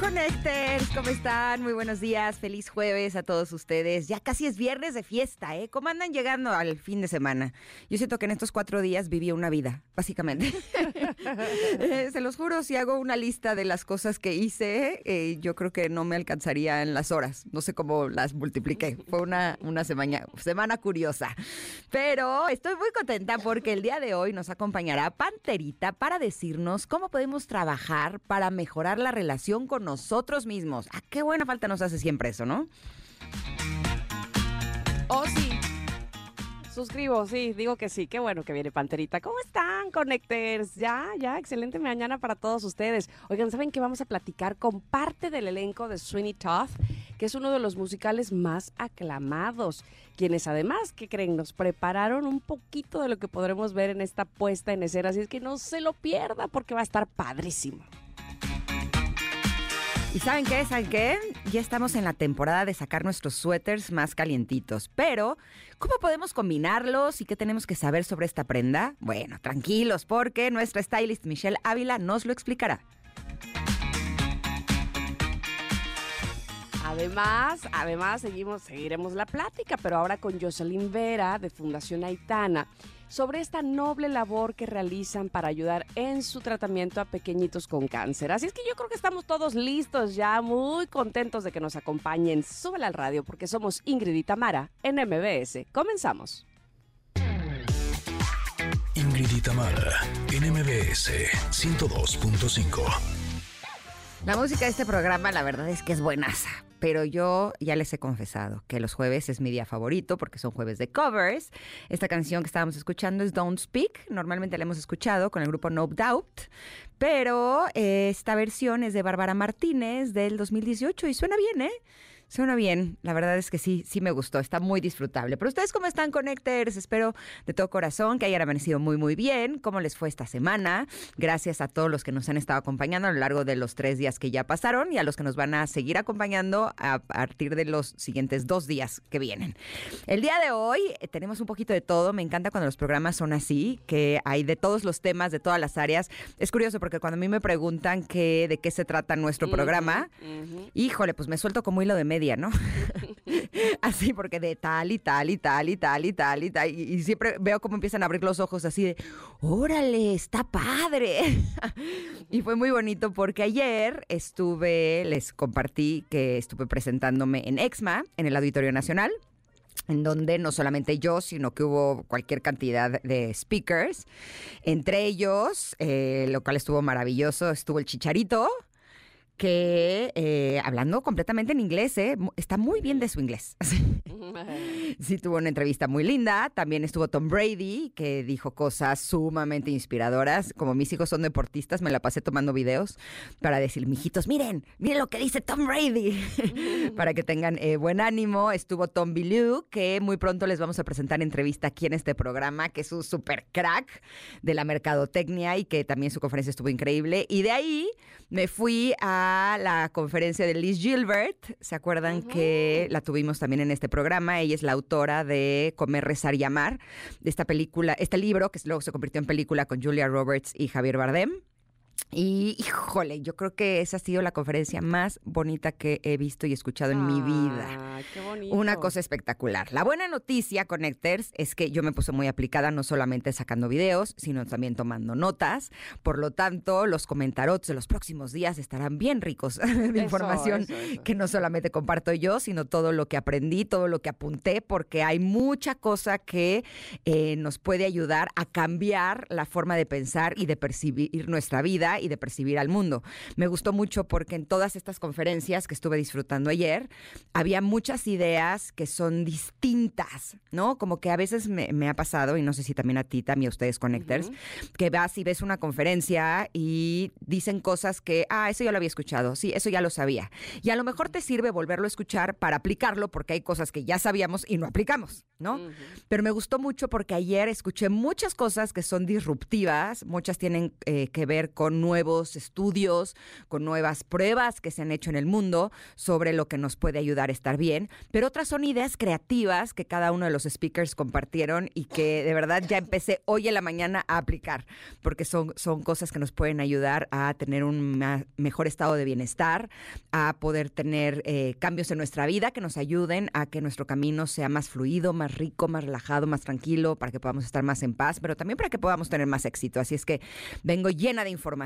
Connectors, ¿cómo están? Muy buenos días, feliz jueves a todos ustedes. Ya casi es viernes de fiesta, ¿eh? ¿Cómo andan llegando al fin de semana? Yo siento que en estos cuatro días viví una vida, básicamente. Eh, se los juro, si hago una lista de las cosas que hice, eh, yo creo que no me alcanzaría en las horas. No sé cómo las multipliqué. Fue una, una semana, semana curiosa. Pero estoy muy contenta porque el día de hoy nos acompañará Panterita para decirnos cómo podemos trabajar para mejorar la relación con nosotros mismos. Ah, qué buena falta nos hace siempre eso, ¿no? Oh, sí. Suscribo, sí, digo que sí. Qué bueno que viene Panterita. ¿Cómo están, Connectors? Ya, ya, excelente mañana para todos ustedes. Oigan, ¿saben que vamos a platicar con parte del elenco de Sweeney Todd? que es uno de los musicales más aclamados, quienes además, que creen? Nos prepararon un poquito de lo que podremos ver en esta puesta en escena, así es que no se lo pierda porque va a estar padrísimo. ¿Y saben qué? ¿Saben qué? Ya estamos en la temporada de sacar nuestros suéteres más calientitos. Pero, ¿cómo podemos combinarlos y qué tenemos que saber sobre esta prenda? Bueno, tranquilos, porque nuestra stylist Michelle Ávila nos lo explicará. Además, además seguimos, seguiremos la plática, pero ahora con Jocelyn Vera de Fundación Aitana sobre esta noble labor que realizan para ayudar en su tratamiento a pequeñitos con cáncer. Así es que yo creo que estamos todos listos ya, muy contentos de que nos acompañen. Súbela al radio porque somos Ingrid y Tamara en MBS. Comenzamos. Ingrid y Tamara en MBS 102.5. La música de este programa, la verdad es que es buenaza pero yo ya les he confesado que los jueves es mi día favorito porque son jueves de covers. Esta canción que estábamos escuchando es Don't Speak, normalmente la hemos escuchado con el grupo No Doubt, pero esta versión es de Bárbara Martínez del 2018 y suena bien, ¿eh? Suena bien, la verdad es que sí, sí me gustó, está muy disfrutable. Pero ustedes cómo están, Connectors? Espero de todo corazón que hayan amanecido muy, muy bien. ¿Cómo les fue esta semana? Gracias a todos los que nos han estado acompañando a lo largo de los tres días que ya pasaron y a los que nos van a seguir acompañando a partir de los siguientes dos días que vienen. El día de hoy eh, tenemos un poquito de todo. Me encanta cuando los programas son así, que hay de todos los temas, de todas las áreas. Es curioso porque cuando a mí me preguntan que, de qué se trata nuestro programa, híjole, pues me suelto como hilo de medio ¿no? así, porque de tal y tal y tal y tal y tal y tal. Y, siempre veo cómo empiezan a abrir los ojos así de, órale, está padre. y fue muy bonito porque ayer estuve, les compartí que estuve presentándome en EXMA, en el Auditorio Nacional en donde no solamente yo, sino que hubo cualquier cantidad de speakers. Entre ellos, eh, lo cual estuvo maravilloso, estuvo el Chicharito, que eh, hablando completamente en inglés, ¿eh? está muy bien de su inglés. sí, tuvo una entrevista muy linda. También estuvo Tom Brady, que dijo cosas sumamente inspiradoras. Como mis hijos son deportistas, me la pasé tomando videos para decir, mijitos, miren, miren lo que dice Tom Brady, para que tengan eh, buen ánimo. Estuvo Tom Billu, que muy pronto les vamos a presentar entrevista aquí en este programa, que es un super crack de la mercadotecnia y que también su conferencia estuvo increíble. Y de ahí me fui a la conferencia de Liz Gilbert. ¿Se acuerdan que la tuvimos también en este programa? Ella es la autora de Comer, Rezar y Amar, de esta película, este libro que luego se convirtió en película con Julia Roberts y Javier Bardem. Y híjole, yo creo que esa ha sido la conferencia más bonita que he visto y escuchado en mi vida. Qué bonito. Una cosa espectacular. La buena noticia, Connectors, es que yo me puse muy aplicada, no solamente sacando videos, sino también tomando notas. Por lo tanto, los comentarios de los próximos días estarán bien ricos de información que no solamente comparto yo, sino todo lo que aprendí, todo lo que apunté, porque hay mucha cosa que eh, nos puede ayudar a cambiar la forma de pensar y de percibir nuestra vida vida y de percibir al mundo. Me gustó mucho porque en todas estas conferencias que estuve disfrutando ayer, había muchas ideas que son distintas, ¿no? Como que a veces me, ha pasado, y no sé si también a ti, también a ustedes Connectors, que vas y ves una conferencia y dicen cosas que, ah, eso ya lo había escuchado, sí, eso ya lo sabía. Y a lo mejor te sirve volverlo a escuchar para aplicarlo porque hay cosas que ya sabíamos y no aplicamos, ¿no? Pero me gustó mucho porque ayer escuché muchas cosas que son disruptivas, muchas tienen eh, que ver con nuevos estudios, con nuevas pruebas que se han hecho en el mundo sobre lo que nos puede ayudar a estar bien, pero otras son ideas creativas que cada uno de los speakers compartieron y que de verdad ya empecé hoy en la mañana a aplicar, porque son, son cosas que nos pueden ayudar a tener un mejor estado de bienestar, a poder tener eh, cambios en nuestra vida que nos ayuden a que nuestro camino sea más fluido, más rico, más relajado, más tranquilo, para que podamos estar más en paz, pero también para que podamos tener más éxito. Así es que vengo llena de información.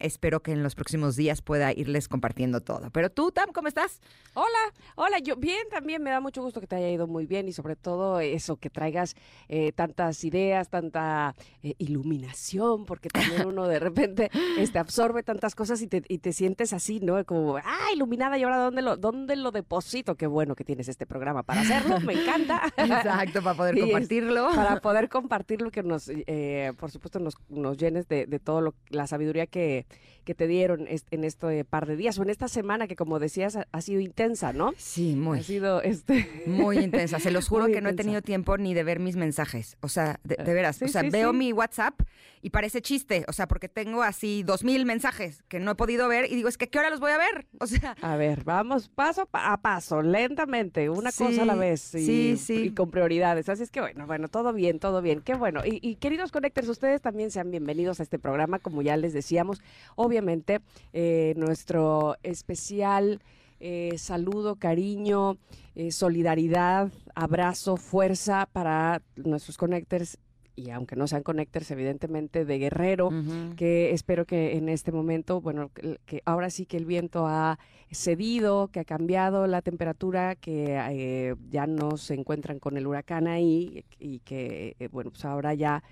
Espero que en los próximos días pueda irles compartiendo todo. Pero tú, Tam, ¿cómo estás? Hola, hola, yo bien también, me da mucho gusto que te haya ido muy bien y sobre todo eso, que traigas eh, tantas ideas, tanta eh, iluminación, porque también uno de repente este, absorbe tantas cosas y te, y te sientes así, ¿no? Como, ah, iluminada y ahora ¿dónde lo, dónde lo deposito? Qué bueno que tienes este programa para hacerlo, me encanta. Exacto, para poder compartirlo. para poder compartirlo, que nos, eh, por supuesto, nos, nos llenes de, de todo lo, la sabiduría que, que te dieron en este par de días o en esta semana que, como decías, ha, sido intensa, ¿no? Sí, muy. Ha sido este... muy intensa. Se los juro que no he tenido tiempo ni de ver mis mensajes. O sea, de, veras. o sea, veo mi WhatsApp y parece chiste. O sea, porque tengo así dos mil mensajes que no he podido ver y digo, es que ¿qué hora los voy a ver? O sea. A ver, vamos paso a paso, lentamente, una cosa a la vez. Y, sí, sí. Y con prioridades. Así es que bueno, bueno, todo bien, todo bien. Qué bueno. Y, y queridos Connectors, ustedes también sean bienvenidos a este programa, como ya les decíamos. Obviamente obviamente eh, nuestro especial eh, saludo, cariño, eh, solidaridad, abrazo, fuerza para nuestros connectors y aunque no sean connectors, evidentemente de Guerrero, que espero que en este momento, bueno, que, ahora sí que el viento ha cedido, que ha cambiado la temperatura, que ya no se encuentran con el huracán ahí y que, bueno, pues ahora ya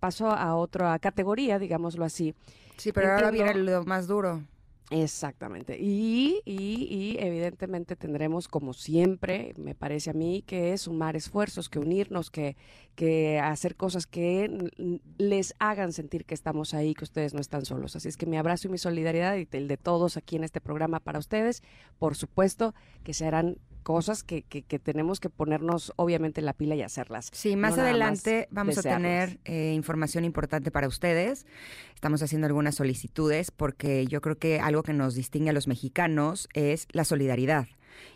paso a otra categoría, digámoslo así, Sí, pero ahora viene lo más duro. Exactamente. Y, y, y, evidentemente tendremos, como siempre, me parece a mí, que sumar esfuerzos, que unirnos, que, que hacer cosas que les hagan sentir que estamos ahí, que ustedes no están solos. Así es que mi abrazo y mi solidaridad y el de todos aquí en este programa para ustedes, por supuesto, que se harán cosas que, que, tenemos que ponernos obviamente la pila y hacerlas. Sí, más adelante vamos a tener eh, información importante para ustedes. Estamos haciendo algunas solicitudes porque yo creo que algo que nos distingue a los mexicanos es la solidaridad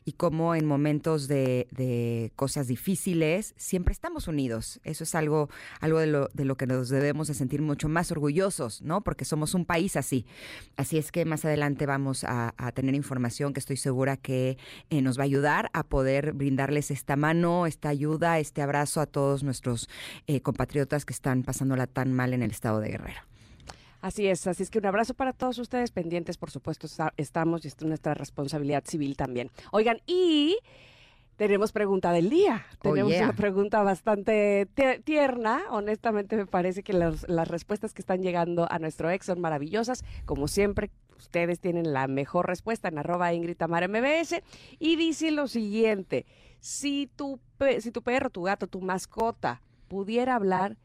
y cómo en momentos de, cosas difíciles siempre estamos unidos. Eso es algo, algo de, lo, de lo que nos debemos de sentir mucho más orgullosos, ¿no? Porque somos un país así. Así es que más adelante vamos a, tener información que estoy segura que eh, nos va a ayudar a poder brindarles esta mano, esta ayuda, este abrazo a todos nuestros eh, compatriotas que están pasándola tan mal en el estado de Guerrero. Así es, así es que un abrazo para todos ustedes pendientes, por supuesto, estamos y es nuestra responsabilidad civil también. Oigan, y tenemos pregunta del día. Oh, tenemos una pregunta bastante tierna. Honestamente, me parece que las respuestas que están llegando a nuestro ex son maravillosas. Como siempre, ustedes tienen la mejor respuesta en arroba Ingrid MBS. Y dice lo siguiente: si tu, si tu perro, tu gato, tu mascota pudiera hablar,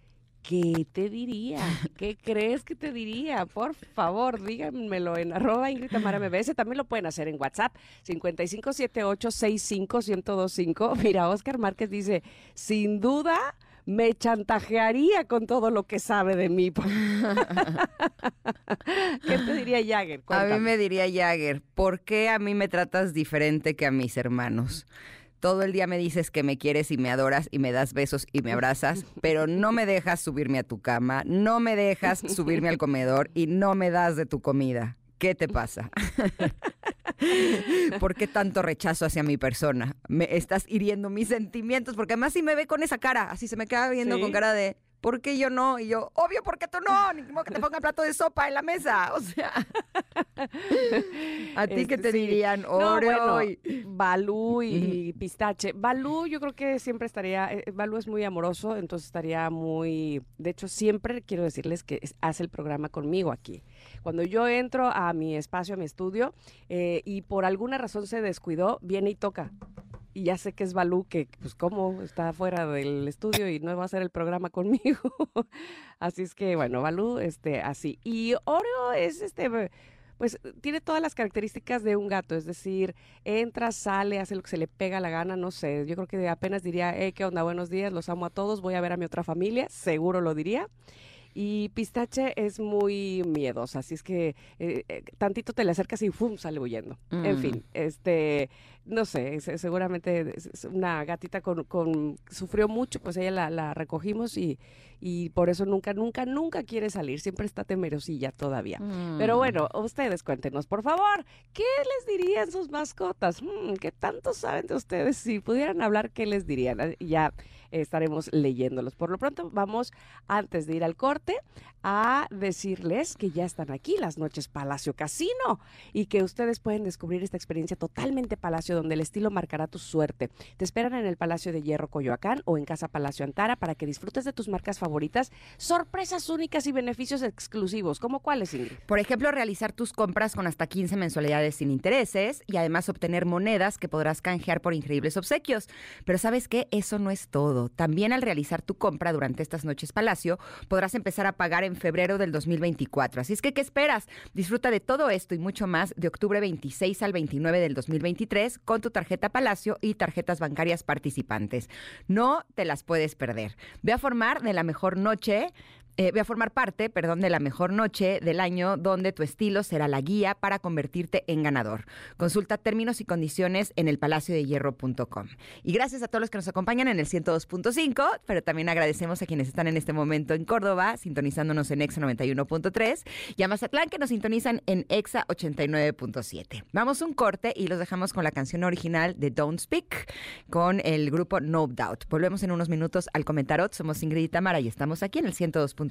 ¿Qué te diría? ¿Qué crees que te diría? Por favor, díganmelo en arroba Ingrid Tamara MBS. También lo pueden hacer en WhatsApp, 5578-65125. Mira, Oscar Márquez dice, sin duda me chantajearía con todo lo que sabe de mí. ¿Qué te diría Jagger? A mí me diría Jagger, ¿por qué a mí me tratas diferente que a mis hermanos? Todo el día me dices que me quieres y me adoras y me das besos y me abrazas, pero no me dejas subirme a tu cama, no me dejas subirme al comedor y no me das de tu comida. ¿Qué te pasa? ¿Por qué tanto rechazo hacia mi persona? Me estás hiriendo mis sentimientos, porque además si me ve con esa cara, así se me queda viendo con cara de ¿por qué yo no? Y yo, obvio, ¿por qué tú no? Ni modo que te ponga plato de sopa en la mesa. O sea, ¿a ti qué Este, te sí. dirían? No, Oreo bueno, y- Balú y pistache. Balú yo creo que siempre estaría, eh, Balú es muy amoroso, entonces estaría muy, de hecho siempre quiero decirles que es- hace el programa conmigo aquí. Cuando yo entro a mi espacio, a mi estudio, eh, y por alguna razón se descuidó, viene y toca. Y ya sé que es Balú, que pues cómo está fuera del estudio y no va a hacer el programa conmigo. así es que bueno, Balú, este, así. Y Oreo es este, pues tiene todas las características de un gato, es decir, entra, sale, hace lo que se le pega la gana, no sé, yo creo que apenas diría, hey, ¿qué onda? Buenos días, los amo a todos, voy a ver a mi otra familia, seguro lo diría. Y Pistache es muy miedosa, así es que eh, eh, tantito te le acercas y ¡fum! sale huyendo. En Mm. fin, este, no sé, se- seguramente es una gatita con, con- sufrió mucho, pues ella la, la recogimos y, y por eso nunca, nunca, nunca quiere salir, siempre está temerosilla todavía. Pero Mm. bueno, ustedes cuéntenos, por favor, ¿qué les dirían sus mascotas? Mm, ¿Qué tanto saben de ustedes? Si pudieran hablar, ¿qué les dirían? Ah, Ya estaremos leyéndolos. Por lo pronto, vamos, antes de ir al corte, a decirles que ya están aquí las noches Palacio Casino y que ustedes pueden descubrir esta experiencia totalmente Palacio donde el estilo marcará tu suerte. Te esperan en el Palacio de Hierro Coyoacán o en Casa Palacio Antara para que disfrutes de tus marcas favoritas, sorpresas únicas y beneficios exclusivos. ¿Cómo cuáles, Ingrid? Por ejemplo, realizar tus compras con hasta 15 mensualidades sin intereses y además obtener monedas que podrás canjear por increíbles obsequios. Pero sabes qué, eso no es También al realizar tu compra durante estas noches Palacio, podrás empezar a pagar en febrero del 2024. Así es que, ¿qué esperas? Disfruta de todo esto y mucho más de octubre 26 al 29 del 2023 con tu tarjeta Palacio y tarjetas bancarias participantes. No te las puedes perder. Ve a formar de la mejor noche eh, ve a formar parte, perdón, de la mejor noche del año donde tu estilo será la guía para convertirte en ganador. Consulta términos y condiciones en elpalaciodehierro.com. Y gracias a todos los que nos acompañan en el 102.5, pero también agradecemos a quienes están en este momento en Córdoba, sintonizándonos en EXA 91.3 y a Mazatlán que nos sintonizan en EXA 89.7. Vamos un corte y los dejamos con la canción original de Don't Speak con el grupo No Doubt. Volvemos en unos minutos al Comentarot. Somos Ingrid y Tamara y estamos aquí en el 102.5.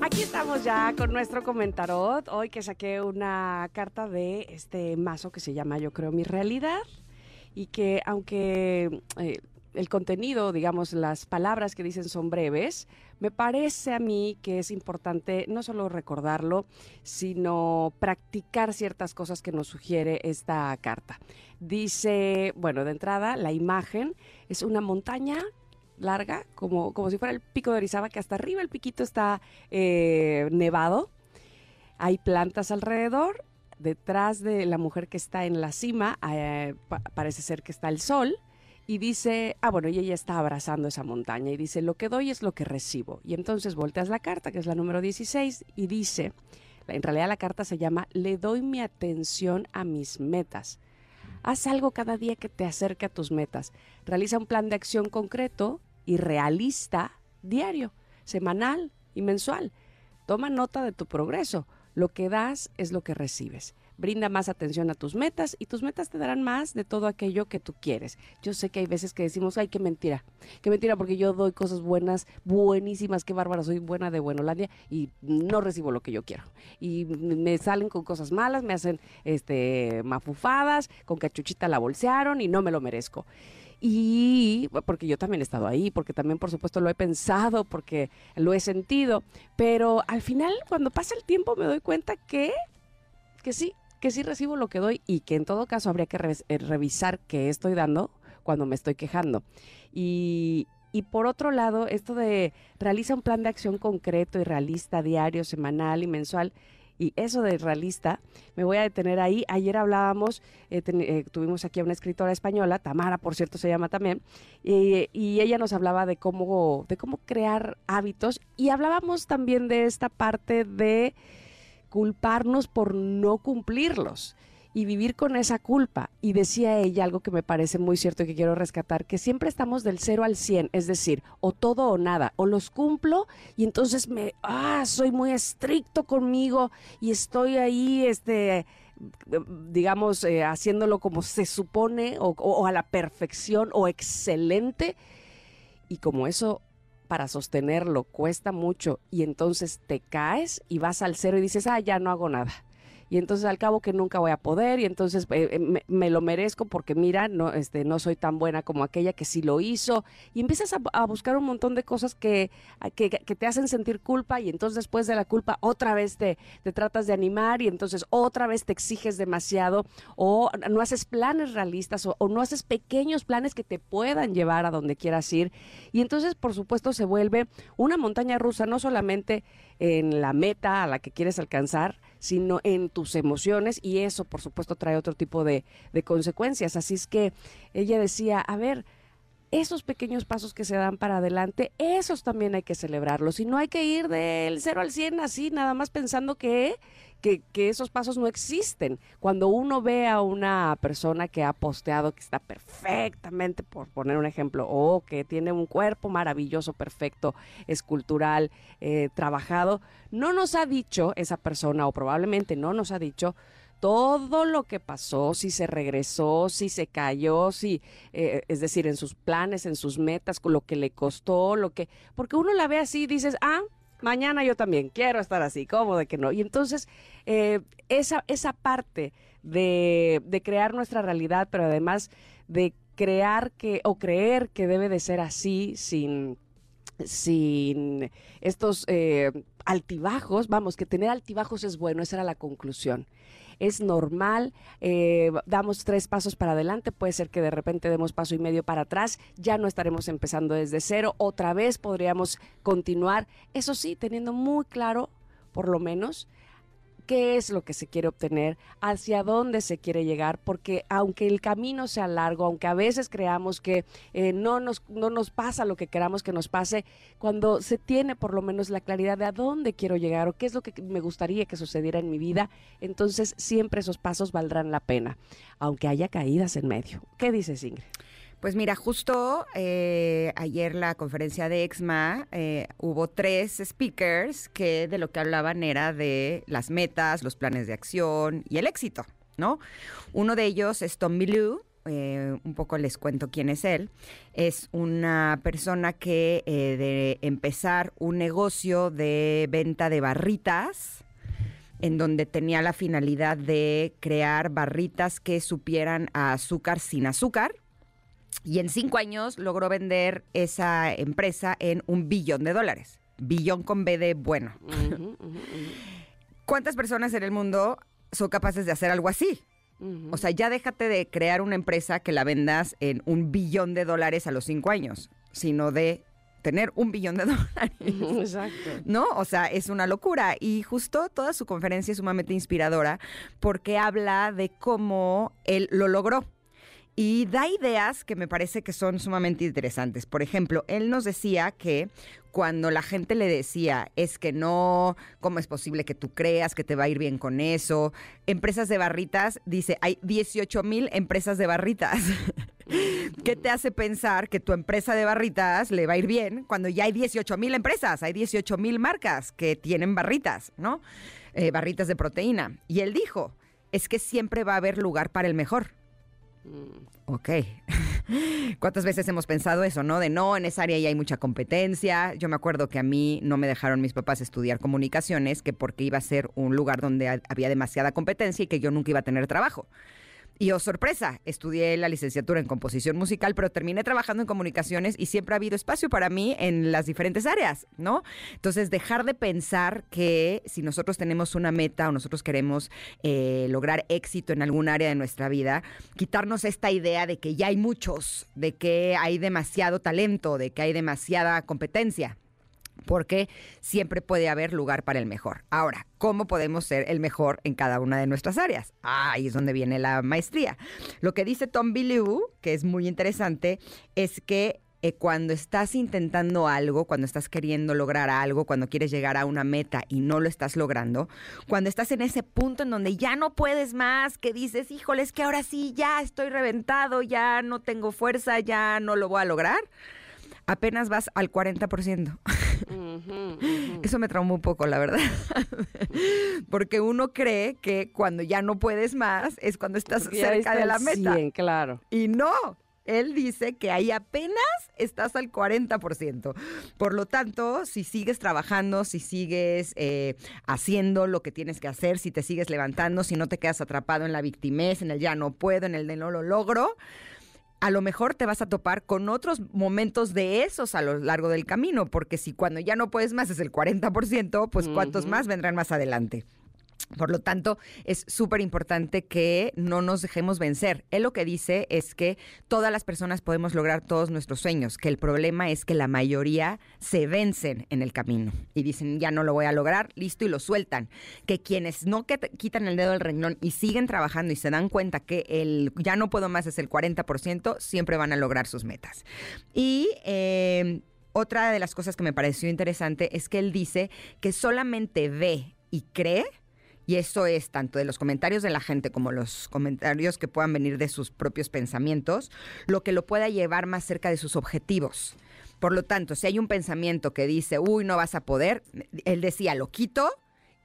Aquí estamos ya con nuestro comentarot. Hoy que saqué una carta de este mazo que se llama Yo creo mi realidad. Y que aunque eh, el contenido, digamos, las palabras que dicen son breves, me parece a mí que es importante no solo recordarlo, sino practicar ciertas cosas que nos sugiere esta carta. Dice, bueno, de entrada, la imagen es una montaña larga, como, como si fuera el pico de Orizaba, que hasta arriba el piquito está eh, nevado. Hay plantas alrededor. Detrás de la mujer que está en la cima, eh, pa- parece ser que está el sol. Y dice, ah, bueno, y ella está abrazando esa montaña. Y dice, lo que doy es lo que recibo. Y entonces volteas la carta, que es la número 16, y dice, en realidad la carta se llama, le doy mi atención a mis metas. Haz algo cada día que te acerque a tus metas. Realiza un plan de acción concreto y realista diario, semanal y mensual. Toma nota de tu progreso. Lo que das es lo que recibes. Brinda más atención a tus metas y tus metas te darán más de todo aquello que tú quieres. Yo sé que hay veces que decimos, ay, qué mentira, qué mentira porque yo doy cosas buenas, buenísimas, qué bárbara, soy buena de Buenolandia y no recibo lo que yo quiero. Y me salen con cosas malas, me hacen este mafufadas, con cachuchita la bolsearon y no me lo merezco. Y porque yo también he estado ahí, porque también por supuesto lo he pensado, porque lo he sentido, pero al final cuando pasa el tiempo me doy cuenta que, que sí, que sí recibo lo que doy y que en todo caso habría que eh, revisar qué estoy dando cuando me estoy quejando. Y, y por otro lado, esto de realiza un plan de acción concreto y realista, diario, semanal y mensual. Y eso de realista, me voy a detener ahí. Ayer hablábamos, eh, eh, tuvimos aquí a una escritora española, Tamara, por cierto, se llama también, y ella nos hablaba de cómo, de cómo crear hábitos y hablábamos también de esta parte de culparnos por no cumplirlos y vivir con esa culpa. Y decía ella algo que me parece muy cierto y que quiero rescatar, que siempre estamos del 0 al 100, es decir, o todo o nada, o los cumplo y entonces me, ah, soy muy estricto conmigo y estoy ahí, este digamos, eh, haciéndolo como se supone o, o, a la perfección o excelente. Y como eso para sostenerlo cuesta mucho y entonces te caes y vas al cero y dices, ah, ya no hago nada y entonces al cabo que nunca voy a poder y entonces eh, eh, me, lo merezco porque mira, no, este, no soy tan buena como aquella que sí lo hizo y empiezas a, buscar un montón de cosas que, que, te hacen sentir culpa y entonces después de la culpa otra vez te, te tratas de animar y entonces otra vez te exiges demasiado o no haces planes realistas o, o no haces pequeños planes que te puedan llevar a donde quieras ir y entonces por supuesto se vuelve una montaña rusa no solamente en la meta a la que quieres alcanzar, sino en tus emociones y eso por supuesto trae otro tipo de, de consecuencias. Así es que ella decía, a ver, esos pequeños pasos que se dan para adelante, esos también hay que celebrarlos. Y no hay que ir del 0 al 100 así, nada más pensando que, que, que, esos pasos no existen. Cuando uno ve a una persona que ha posteado que está perfectamente, por poner un ejemplo, o que tiene un cuerpo maravilloso, perfecto, escultural, eh, trabajado, no nos ha dicho esa persona, o probablemente no nos ha dicho, todo lo que pasó, si se regresó, si se cayó, si, eh, es decir, en sus planes, en sus metas, lo que le costó, lo que, porque uno la ve así y dices, ah, mañana yo también quiero estar así, ¿cómo de que no? Y entonces, eh, esa, esa parte de, de crear nuestra realidad, pero además de crear que, o creer que debe de ser así, sin sin estos eh, altibajos, vamos, que tener altibajos es bueno, esa era la conclusión es normal, eh, damos tres pasos para adelante, puede ser que de repente demos paso y medio para atrás, ya no estaremos empezando desde cero, otra vez podríamos continuar, eso sí, teniendo muy claro, por lo menos, qué es lo que se quiere obtener, hacia dónde se quiere llegar, porque aunque el camino sea largo, aunque a veces creamos que eh, no, nos, no nos pasa lo que queramos que nos pase, cuando se tiene por lo menos la claridad de a dónde quiero llegar o qué es lo que me gustaría que sucediera en mi vida, entonces siempre esos pasos valdrán la pena, aunque haya caídas en medio. ¿Qué dices, Ingrid? Pues mira, justo eh, ayer la conferencia de EXMA eh, hubo tres speakers que de lo que hablaban era de las metas, los planes de acción y el éxito, ¿no? Uno de ellos es Tom Milou, eh, un poco les cuento quién es él. Es una persona que de empezar un negocio de venta de barritas, en donde tenía la finalidad de crear barritas que supieran a azúcar sin azúcar y en cinco años logró vender esa empresa en un billón de dólares. Billón con B de bueno. ¿Cuántas personas en el mundo son capaces de hacer algo así? O sea, ya déjate de crear una empresa que la vendas en un billón de dólares a los cinco años, sino de tener un billón de dólares. Exacto. ¿No? O sea, es una locura. Y justo toda su conferencia es sumamente inspiradora porque habla de cómo él lo logró y da ideas que me parece que son sumamente interesantes. Por ejemplo, él nos decía que cuando la gente le decía, es que no, ¿cómo es posible que tú creas que te va a ir bien con eso? Empresas de barritas, dice, hay 18 mil empresas de barritas. ¿Qué te hace pensar que tu empresa de barritas le va a ir bien cuando ya hay 18 mil empresas, hay 18 mil marcas que tienen barritas, ¿no? Eh, barritas de proteína. Y él dijo, es que siempre va a haber lugar para el mejor. Ok. ¿Cuántas veces hemos pensado eso, no? De no, en esa área ya hay mucha competencia. Yo me acuerdo que a mí no me dejaron mis papás estudiar comunicaciones, que porque iba a ser un lugar donde había demasiada competencia y que yo nunca iba a tener trabajo. Y oh sorpresa, estudié la licenciatura en composición musical, pero terminé trabajando en comunicaciones y siempre ha habido espacio para mí en las diferentes áreas, ¿no? Entonces, dejar de pensar que si nosotros tenemos una meta o nosotros queremos eh, lograr éxito en algún área de nuestra vida, quitarnos esta idea de que ya hay muchos, de que hay demasiado talento, de que hay demasiada competencia porque siempre puede haber lugar para el mejor. Ahora, ¿cómo podemos ser el mejor en cada una de nuestras áreas? ahí es donde viene la maestría. Lo que dice Tom Billiou, que es muy interesante, es que eh, cuando estás intentando algo, cuando estás queriendo lograr algo, cuando quieres llegar a una meta y no lo estás logrando, cuando estás en ese punto en donde ya no puedes más, que dices, híjole, es que ahora sí, ya estoy reventado, ya no tengo fuerza, ya no lo voy a lograr, apenas vas al 40%. Eso me traumó un poco, la verdad. Porque uno cree que cuando ya no puedes más es cuando estás cerca de la meta. claro. Y no, él dice que ahí apenas estás al 40%. Por lo tanto, si sigues trabajando, si sigues eh, haciendo lo que tienes que hacer, si te sigues levantando, si no te quedas atrapado en la victimez, en el ya no puedo, en el de no lo logro, a lo mejor te vas a topar con otros momentos de esos a lo largo del camino, porque si cuando ya no puedes más es el 40%, pues cuántos más vendrán más adelante. Por lo tanto, es súper importante que no nos dejemos vencer. Él lo que dice es que todas las personas podemos lograr todos nuestros sueños, que el problema es que la mayoría se vencen en el camino y dicen, ya no lo voy a lograr, listo, y lo sueltan. Que quienes no quitan el dedo del renglón y siguen trabajando y se dan cuenta que el ya no puedo más es el 40%, siempre van a lograr sus metas. Y... Eh, otra de las cosas que me pareció interesante es que él dice que solamente ve y cree y eso es tanto de los comentarios de la gente como los comentarios que puedan venir de sus propios pensamientos, lo que lo pueda llevar más cerca de sus objetivos. Por lo tanto, si hay un pensamiento que dice, uy, no vas a poder, él decía, lo quito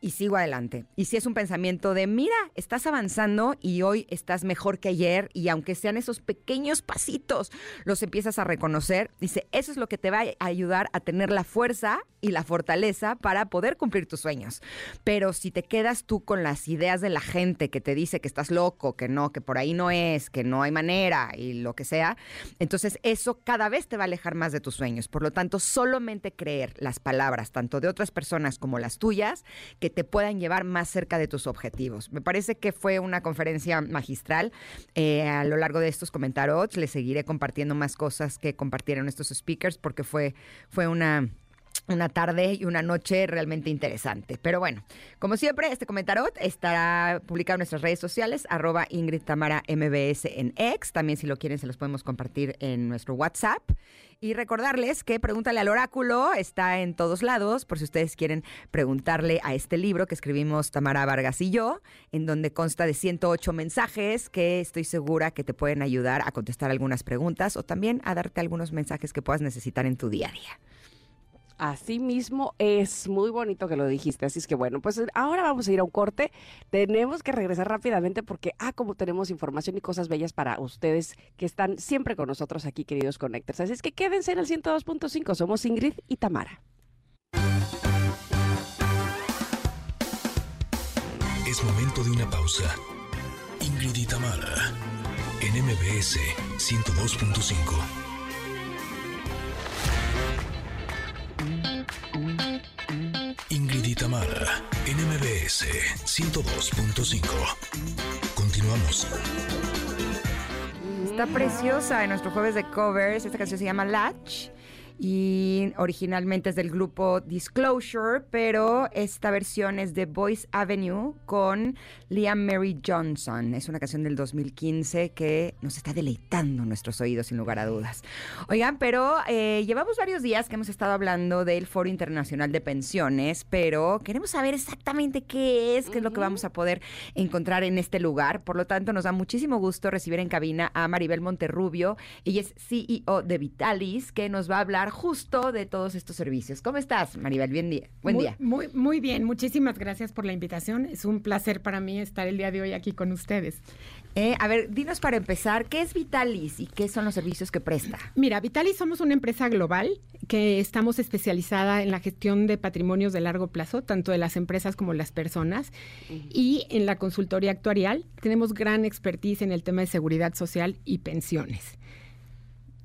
y sigo adelante. Y si es un pensamiento de, mira, estás avanzando y hoy estás mejor que ayer y aunque sean esos pequeños pasitos, los empiezas a reconocer, dice, eso es lo que te va a ayudar a tener la fuerza y la fortaleza para poder cumplir tus sueños. Pero si te quedas tú con las ideas de la gente que te dice que estás loco, que no, que por ahí no es, que no hay manera y lo que sea, entonces eso cada vez te va a alejar más de tus sueños. Por lo tanto, solamente creer las palabras, tanto de otras personas como las tuyas, que te puedan llevar más cerca de tus objetivos. Me parece que fue una conferencia magistral. Eh, a lo largo de estos comentarios les seguiré compartiendo más cosas que compartieron estos speakers porque fue, fue una una tarde y una noche realmente interesante. Pero bueno, como siempre, este comentario estará publicado en nuestras redes sociales, arroba Ingrid Tamara MBS en X. También si lo quieren se los podemos compartir en nuestro WhatsApp. Y recordarles que Pregúntale al Oráculo está en todos lados, por si ustedes quieren preguntarle a este libro que escribimos Tamara Vargas y yo, en donde consta de 108 mensajes que estoy segura que te pueden ayudar a contestar algunas preguntas o también a darte algunos mensajes que puedas necesitar en tu día a día. Así mismo es muy bonito que lo dijiste. Así es que bueno, pues ahora vamos a ir a un corte. Tenemos que regresar rápidamente porque, ah, como tenemos información y cosas bellas para ustedes que están siempre con nosotros aquí, queridos Connectors. Así es que quédense en el 102.5. Somos Ingrid y Tamara. Es momento de una pausa. Ingrid y Tamara en MBS 102.5. NMBS 102.5. Continuamos. Está preciosa en nuestro jueves de covers. Esta canción se llama Latch y originalmente es del grupo Disclosure, pero esta versión es de Voice Avenue con Liam Mary Johnson. Es una canción del 2015 que nos está deleitando nuestros oídos sin lugar a dudas. Oigan, pero eh, llevamos varios días que hemos estado hablando del Foro Internacional de Pensiones, pero queremos saber exactamente qué es, qué es lo que vamos a poder encontrar en este lugar. Por lo tanto, nos da muchísimo gusto recibir en cabina a Maribel Monterrubio. Ella es CEO de Vitalis, que nos va a hablar justo de todos estos servicios. ¿Cómo estás, Maribel? Bien día. Buen muy, día. Muy, muy bien. Muchísimas gracias por la invitación. Es un placer para mí estar el día de hoy aquí con ustedes. Eh, a ver, dinos para empezar, ¿qué es Vitalis y qué son los servicios que presta? Mira, Vitalis somos una empresa global que estamos especializada en la gestión de patrimonios de largo plazo, tanto de las empresas como las personas, y en la consultoría actuarial. Tenemos gran expertise en el tema de seguridad social y pensiones.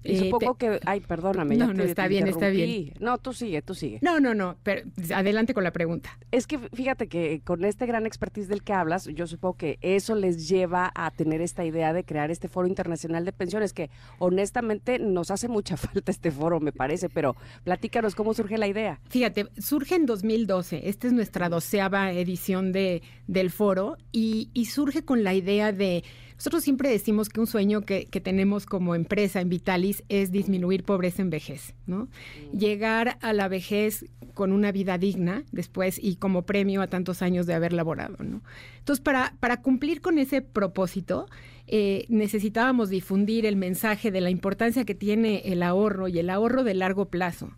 Y eh, supongo que, ay, perdóname. No, no, está bien, está bien. No, tú sigue, tú sigue. No, no, no, pero adelante con la pregunta. Es que fíjate que con este gran expertise del que hablas, yo supongo que eso les lleva a tener esta idea de crear este foro internacional de pensiones, que honestamente nos hace mucha falta este foro, me parece, pero platícanos cómo surge la idea. Fíjate, surge en 2012, esta es nuestra doceava edición de, del foro, y, y surge con la idea de Nosotros siempre decimos que un sueño que, tenemos como empresa en Vitalis es disminuir pobreza en vejez, ¿no? Mm. Llegar a la vejez con una vida digna después y como premio a tantos años de haber laborado, ¿no? Entonces, para, para cumplir con ese propósito, eh, necesitábamos difundir el mensaje de la importancia que tiene el ahorro y el ahorro de largo plazo.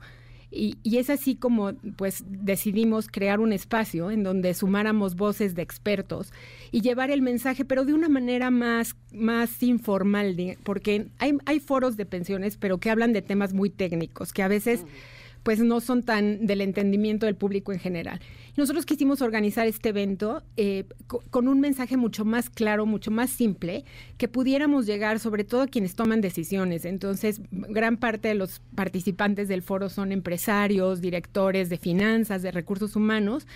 Y, es así como pues decidimos crear un espacio en donde sumáramos voces de expertos y llevar el mensaje, pero de una manera más, más informal, porque hay, hay foros de pensiones, pero que hablan de temas muy técnicos, que a veces pues no son tan del entendimiento del público en general. Nosotros quisimos organizar este evento eh, con un mensaje mucho más claro, mucho más simple, que pudiéramos llegar sobre todo a quienes toman decisiones. Entonces, gran parte de los participantes del foro son empresarios, directores de finanzas, de recursos humanos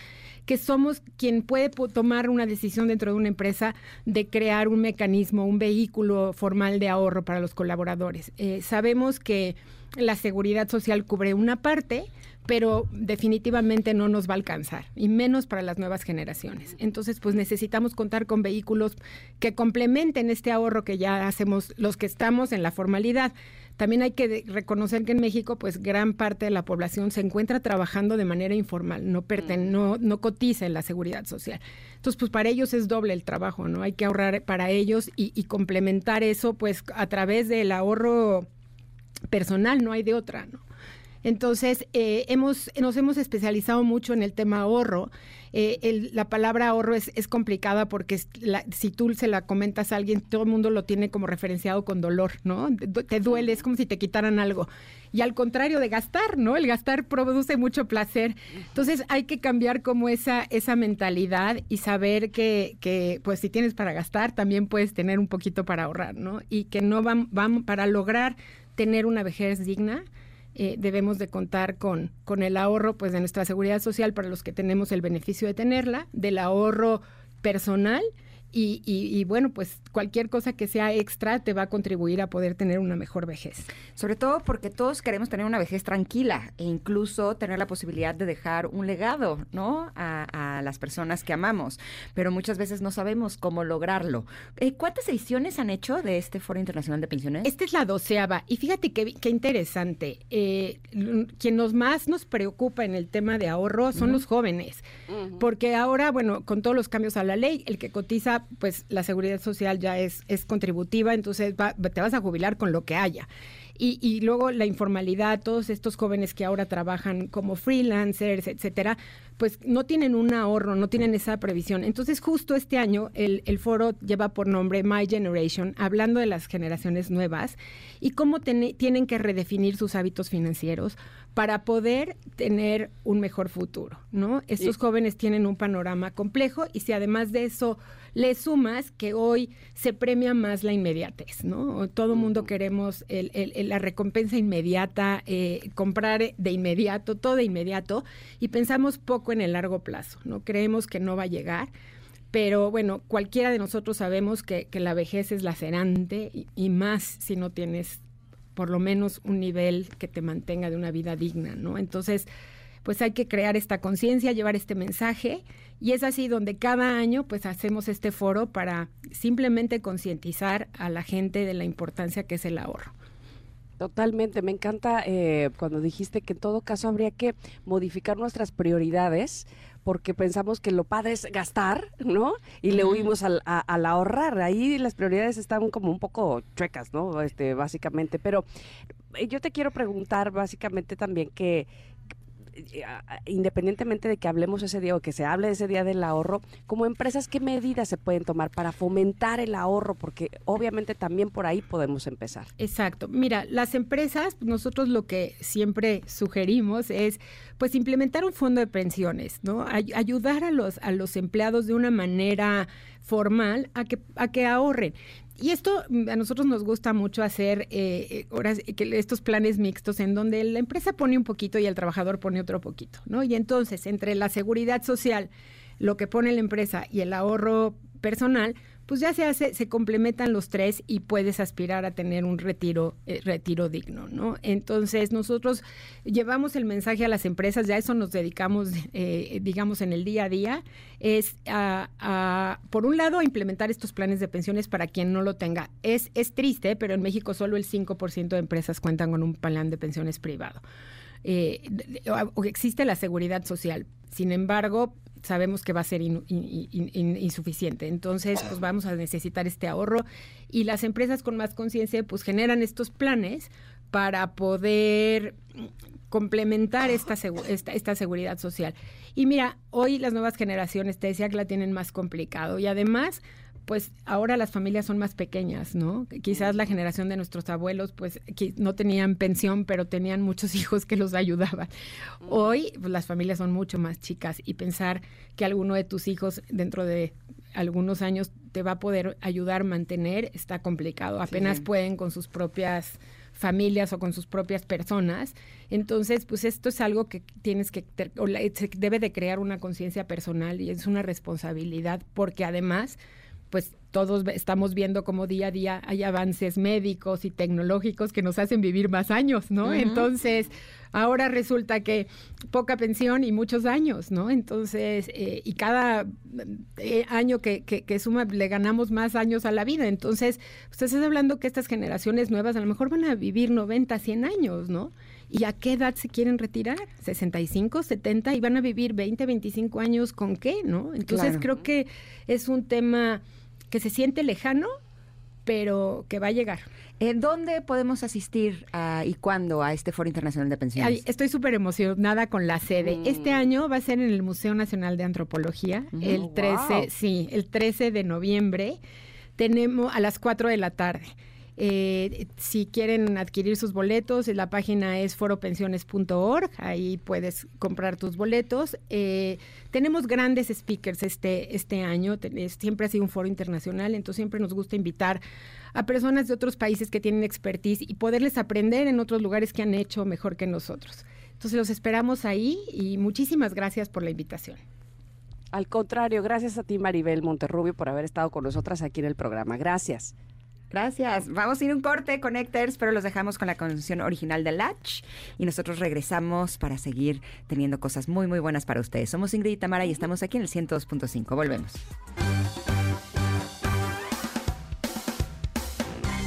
que somos quien puede tomar una decisión dentro de una empresa de crear un mecanismo, un vehículo formal de ahorro para los colaboradores. Eh, sabemos que la seguridad social cubre una parte, pero definitivamente no nos va a alcanzar, y menos para las nuevas generaciones. Entonces, pues necesitamos contar con vehículos que complementen este ahorro que ya hacemos los que estamos en la formalidad. También hay que reconocer que en México, pues gran parte de la población se encuentra trabajando de manera informal, no, perten no, no cotiza en la seguridad social. Entonces, pues para ellos es doble el trabajo, ¿no? Hay que ahorrar para ellos y, y complementar eso, pues a través del ahorro personal, no hay de otra, ¿no? Entonces, eh, hemos, nos hemos especializado mucho en el tema ahorro. Eh, la palabra ahorro es, es complicada porque si tú se la comentas a alguien, todo el mundo lo tiene como referenciado con dolor, ¿no? Te duele, es como si te quitaran algo. Y al contrario de gastar, ¿no? El gastar produce mucho placer. Entonces hay que cambiar como esa, esa mentalidad y saber que, que, pues si tienes para gastar, también puedes tener un poquito para ahorrar, ¿no? Y que no van, van para lograr tener una vejez digna, eh, debemos de contar con, con el ahorro pues de nuestra seguridad social para los que tenemos el beneficio de tenerla, del ahorro personal y, bueno, pues cualquier cosa que sea extra te va a contribuir a poder tener una mejor vejez. Sobre todo porque todos queremos tener una vejez tranquila e incluso tener la posibilidad de dejar un legado, ¿no? A, las personas que amamos, pero muchas veces no sabemos cómo lograrlo. Eh, ¿Cuántas ediciones han hecho de este Foro Internacional de Pensiones? Esta es la doceava y fíjate qué, qué interesante. Eh, quien nos más nos preocupa en el tema de ahorro son los jóvenes, porque ahora, bueno, con todos los cambios a la ley, el que cotiza pues la seguridad social ya es, es contributiva, entonces te vas a jubilar con lo que haya. Y, y, luego la informalidad, todos estos jóvenes que ahora trabajan como freelancers, etcétera, pues no tienen un ahorro, no tienen esa previsión. Entonces, justo este año el, el foro lleva por nombre My Generation, hablando de las generaciones nuevas y cómo tienen que redefinir sus hábitos financieros para poder tener un mejor futuro, ¿no? Estos jóvenes tienen un panorama complejo y si además de eso le sumas que hoy se premia más la inmediatez, ¿no? Todo mundo queremos la recompensa inmediata, eh, comprar de inmediato, todo de inmediato, y pensamos poco en el largo plazo, ¿no? Creemos que no va a llegar. Pero bueno, cualquiera de nosotros sabemos que, la vejez es lacerante y, y más si no tienes por lo menos un nivel que te mantenga de una vida digna, ¿no? Entonces, pues hay que crear esta conciencia, llevar este mensaje y es así donde cada año pues hacemos este foro para simplemente concientizar a la gente de la importancia que es el ahorro. Totalmente, me encanta eh, cuando dijiste que en todo caso habría que modificar nuestras prioridades porque pensamos que lo padre es gastar, ¿no? Y le huimos al, al, ahorrar. Ahí las prioridades están como un poco chuecas, ¿no? Este, básicamente. Pero eh, yo te quiero preguntar básicamente también que independientemente de que hablemos ese día o que se hable ese día del ahorro, como empresas, ¿qué medidas se pueden tomar para fomentar el ahorro? Porque obviamente también por ahí podemos empezar. Exacto. Mira, las empresas, nosotros lo que siempre sugerimos es pues implementar un fondo de pensiones, ¿no? ayudar a los, a los empleados de una manera formal a que, a que ahorren y esto mm, a nosotros nos gusta mucho hacer eh, eh que estos planes mixtos en donde la empresa pone un poquito y el trabajador pone otro poquito, ¿no? Y entonces, entre la seguridad social, lo que pone la empresa y el ahorro personal, pues ya se hace, se complementan los tres y puedes aspirar a tener un retiro, eh, retiro digno, ¿no? Entonces nosotros llevamos el mensaje a las empresas, ya eso nos dedicamos, eh, digamos, en el día a día, es a, por un lado, a implementar estos planes de pensiones para quien no lo tenga. Es, es triste, pero en México solo el 5% de empresas cuentan con un plan de pensiones privado. Eh, existe la seguridad social. Sin embargo, sabemos que va a ser insuficiente. Entonces, pues vamos a necesitar este ahorro y las empresas con más conciencia pues generan estos planes para poder complementar esta, esta, esta, seguridad social. Y mira, hoy las nuevas generaciones, te decía que la tienen más complicado y además pues ahora las familias son más pequeñas, ¿no? Quizás la generación de nuestros abuelos, pues no tenían pensión, pero tenían muchos hijos que los ayudaban. Hoy pues, las familias son mucho más chicas y pensar que alguno de tus hijos dentro de algunos años te va a poder ayudar a mantener está complicado. Apenas pueden con sus propias familias o con sus propias personas. Entonces, pues esto es algo que tienes que, o se debe de crear una conciencia personal y es una responsabilidad porque además pues todos estamos viendo como día a día hay avances médicos y tecnológicos que nos hacen vivir más años, ¿no? Entonces, ahora resulta que poca pensión y muchos años, ¿no? Entonces, eh, y cada eh, año que, que, suma le ganamos más años a la vida. Entonces, usted está hablando que estas generaciones nuevas a lo mejor van a vivir 90, 100 años, ¿no? ¿Y a qué edad se quieren retirar? ¿65, 70? ¿Y van a vivir 20, 25 años con qué, no? Entonces, creo que es un tema que se siente lejano, pero que va a llegar. ¿En dónde podemos asistir y cuándo a este Foro Internacional de Pensiones? estoy súper emocionada con la sede. Mm. Este año va a ser en el Museo Nacional de Antropología, mm. el 13, sí, el 13 de noviembre. Tenemos a las 4 de la tarde. Eh, si quieren adquirir sus boletos, la página es foropensiones.org, ahí puedes comprar tus boletos. Eh, tenemos grandes speakers este, este año, siempre ha sido un foro internacional, entonces siempre nos gusta invitar a personas de otros países que tienen expertise y poderles aprender en otros lugares que han hecho mejor que nosotros. Entonces los esperamos ahí y muchísimas gracias por la invitación. Al contrario, gracias a ti Maribel Monterrubio por haber estado con nosotras aquí en el programa. Gracias. Gracias. Vamos a ir un corte, Connectors, pero los dejamos con la canción original de Latch y nosotros regresamos para seguir teniendo cosas muy, muy buenas para ustedes. Somos Ingrid y Tamara y estamos aquí en el 102.5. Volvemos.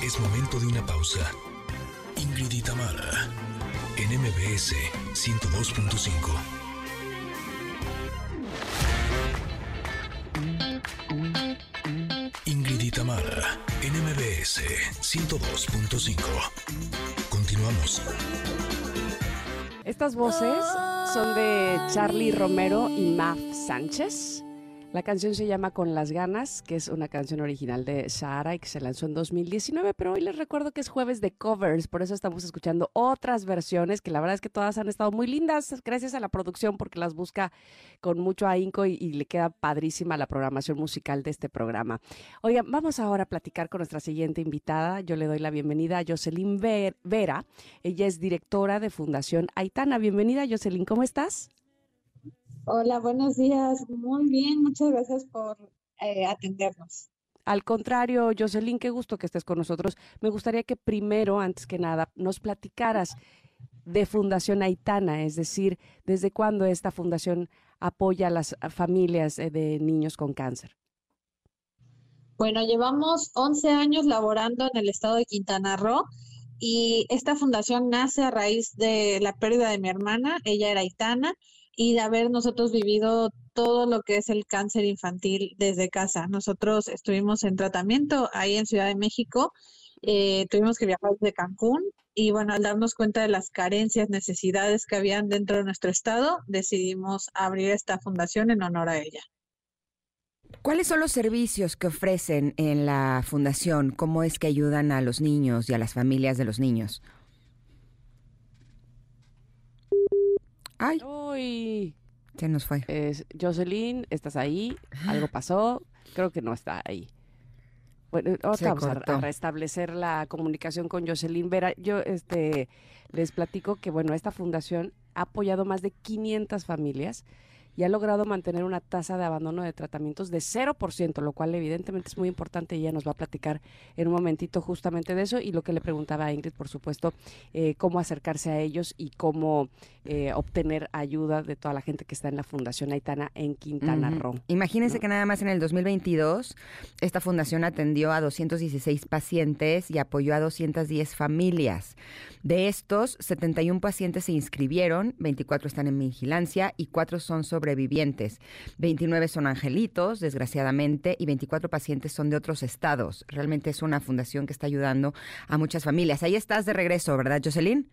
Es momento de una pausa. Ingrid y Tamara en MBS 102.5. Tamara, NMBS 102.5. Continuamos. Estas voces son de Charlie Romero y Maf Sánchez. La canción se llama Con las ganas, que es una canción original de Sahara y que se lanzó en 2019, pero hoy les recuerdo que es jueves de covers, por eso estamos escuchando otras versiones que la verdad es que todas han estado muy lindas, gracias a la producción porque las busca con mucho ahínco y, y le queda padrísima la programación musical de este programa. Oigan, vamos ahora a platicar con nuestra siguiente invitada. Yo le doy la bienvenida a Jocelyn Vera. Ella es directora de Fundación Aitana. Bienvenida, Jocelyn, ¿cómo estás? Hola, buenos días. Muy bien, muchas gracias por eh, atendernos. Al contrario, Jocelyn, qué gusto que estés con nosotros. Me gustaría que primero, antes que nada, nos platicaras de Fundación Aitana, es decir, desde cuándo esta fundación apoya a las familias eh, de niños con cáncer. Bueno, llevamos 11 años laborando en el estado de Quintana Roo y esta fundación nace a raíz de la pérdida de mi hermana, ella era Aitana, y de haber nosotros vivido todo lo que es el cáncer infantil desde casa. Nosotros estuvimos en tratamiento ahí en Ciudad de México, eh, tuvimos que viajar desde Cancún y bueno, al darnos cuenta de las carencias, necesidades que habían dentro de nuestro estado, decidimos abrir esta fundación en honor a ella. ¿Cuáles son los servicios que ofrecen en la fundación? ¿Cómo es que ayudan a los niños y a las familias de los niños? Ay. Uy. Se nos fue. Jocelyn, ¿estás ahí? ¿Algo pasó? Creo que no está ahí. Bueno, vamos a, restablecer la comunicación con Jocelyn Vera. Yo este, les platico que, bueno, esta fundación ha apoyado más de 500 familias y ha logrado mantener una tasa de abandono de tratamientos de 0%, lo cual evidentemente es muy importante y ella nos va a platicar en un momentito justamente de eso y lo que le preguntaba a Ingrid, por supuesto, eh, cómo acercarse a ellos y cómo eh, obtener ayuda de toda la gente que está en la Fundación Aitana en Quintana Roo. Imagínense que nada más en el 2022 esta fundación atendió a 216 pacientes y apoyó a 210 familias. De estos, 71 pacientes se inscribieron, 24 están en vigilancia y 4 son sobrevivientes. 29 son angelitos, desgraciadamente, y 24 pacientes son de otros estados. Realmente es una fundación que está ayudando a muchas familias. Ahí estás de regreso, ¿verdad, Jocelyn?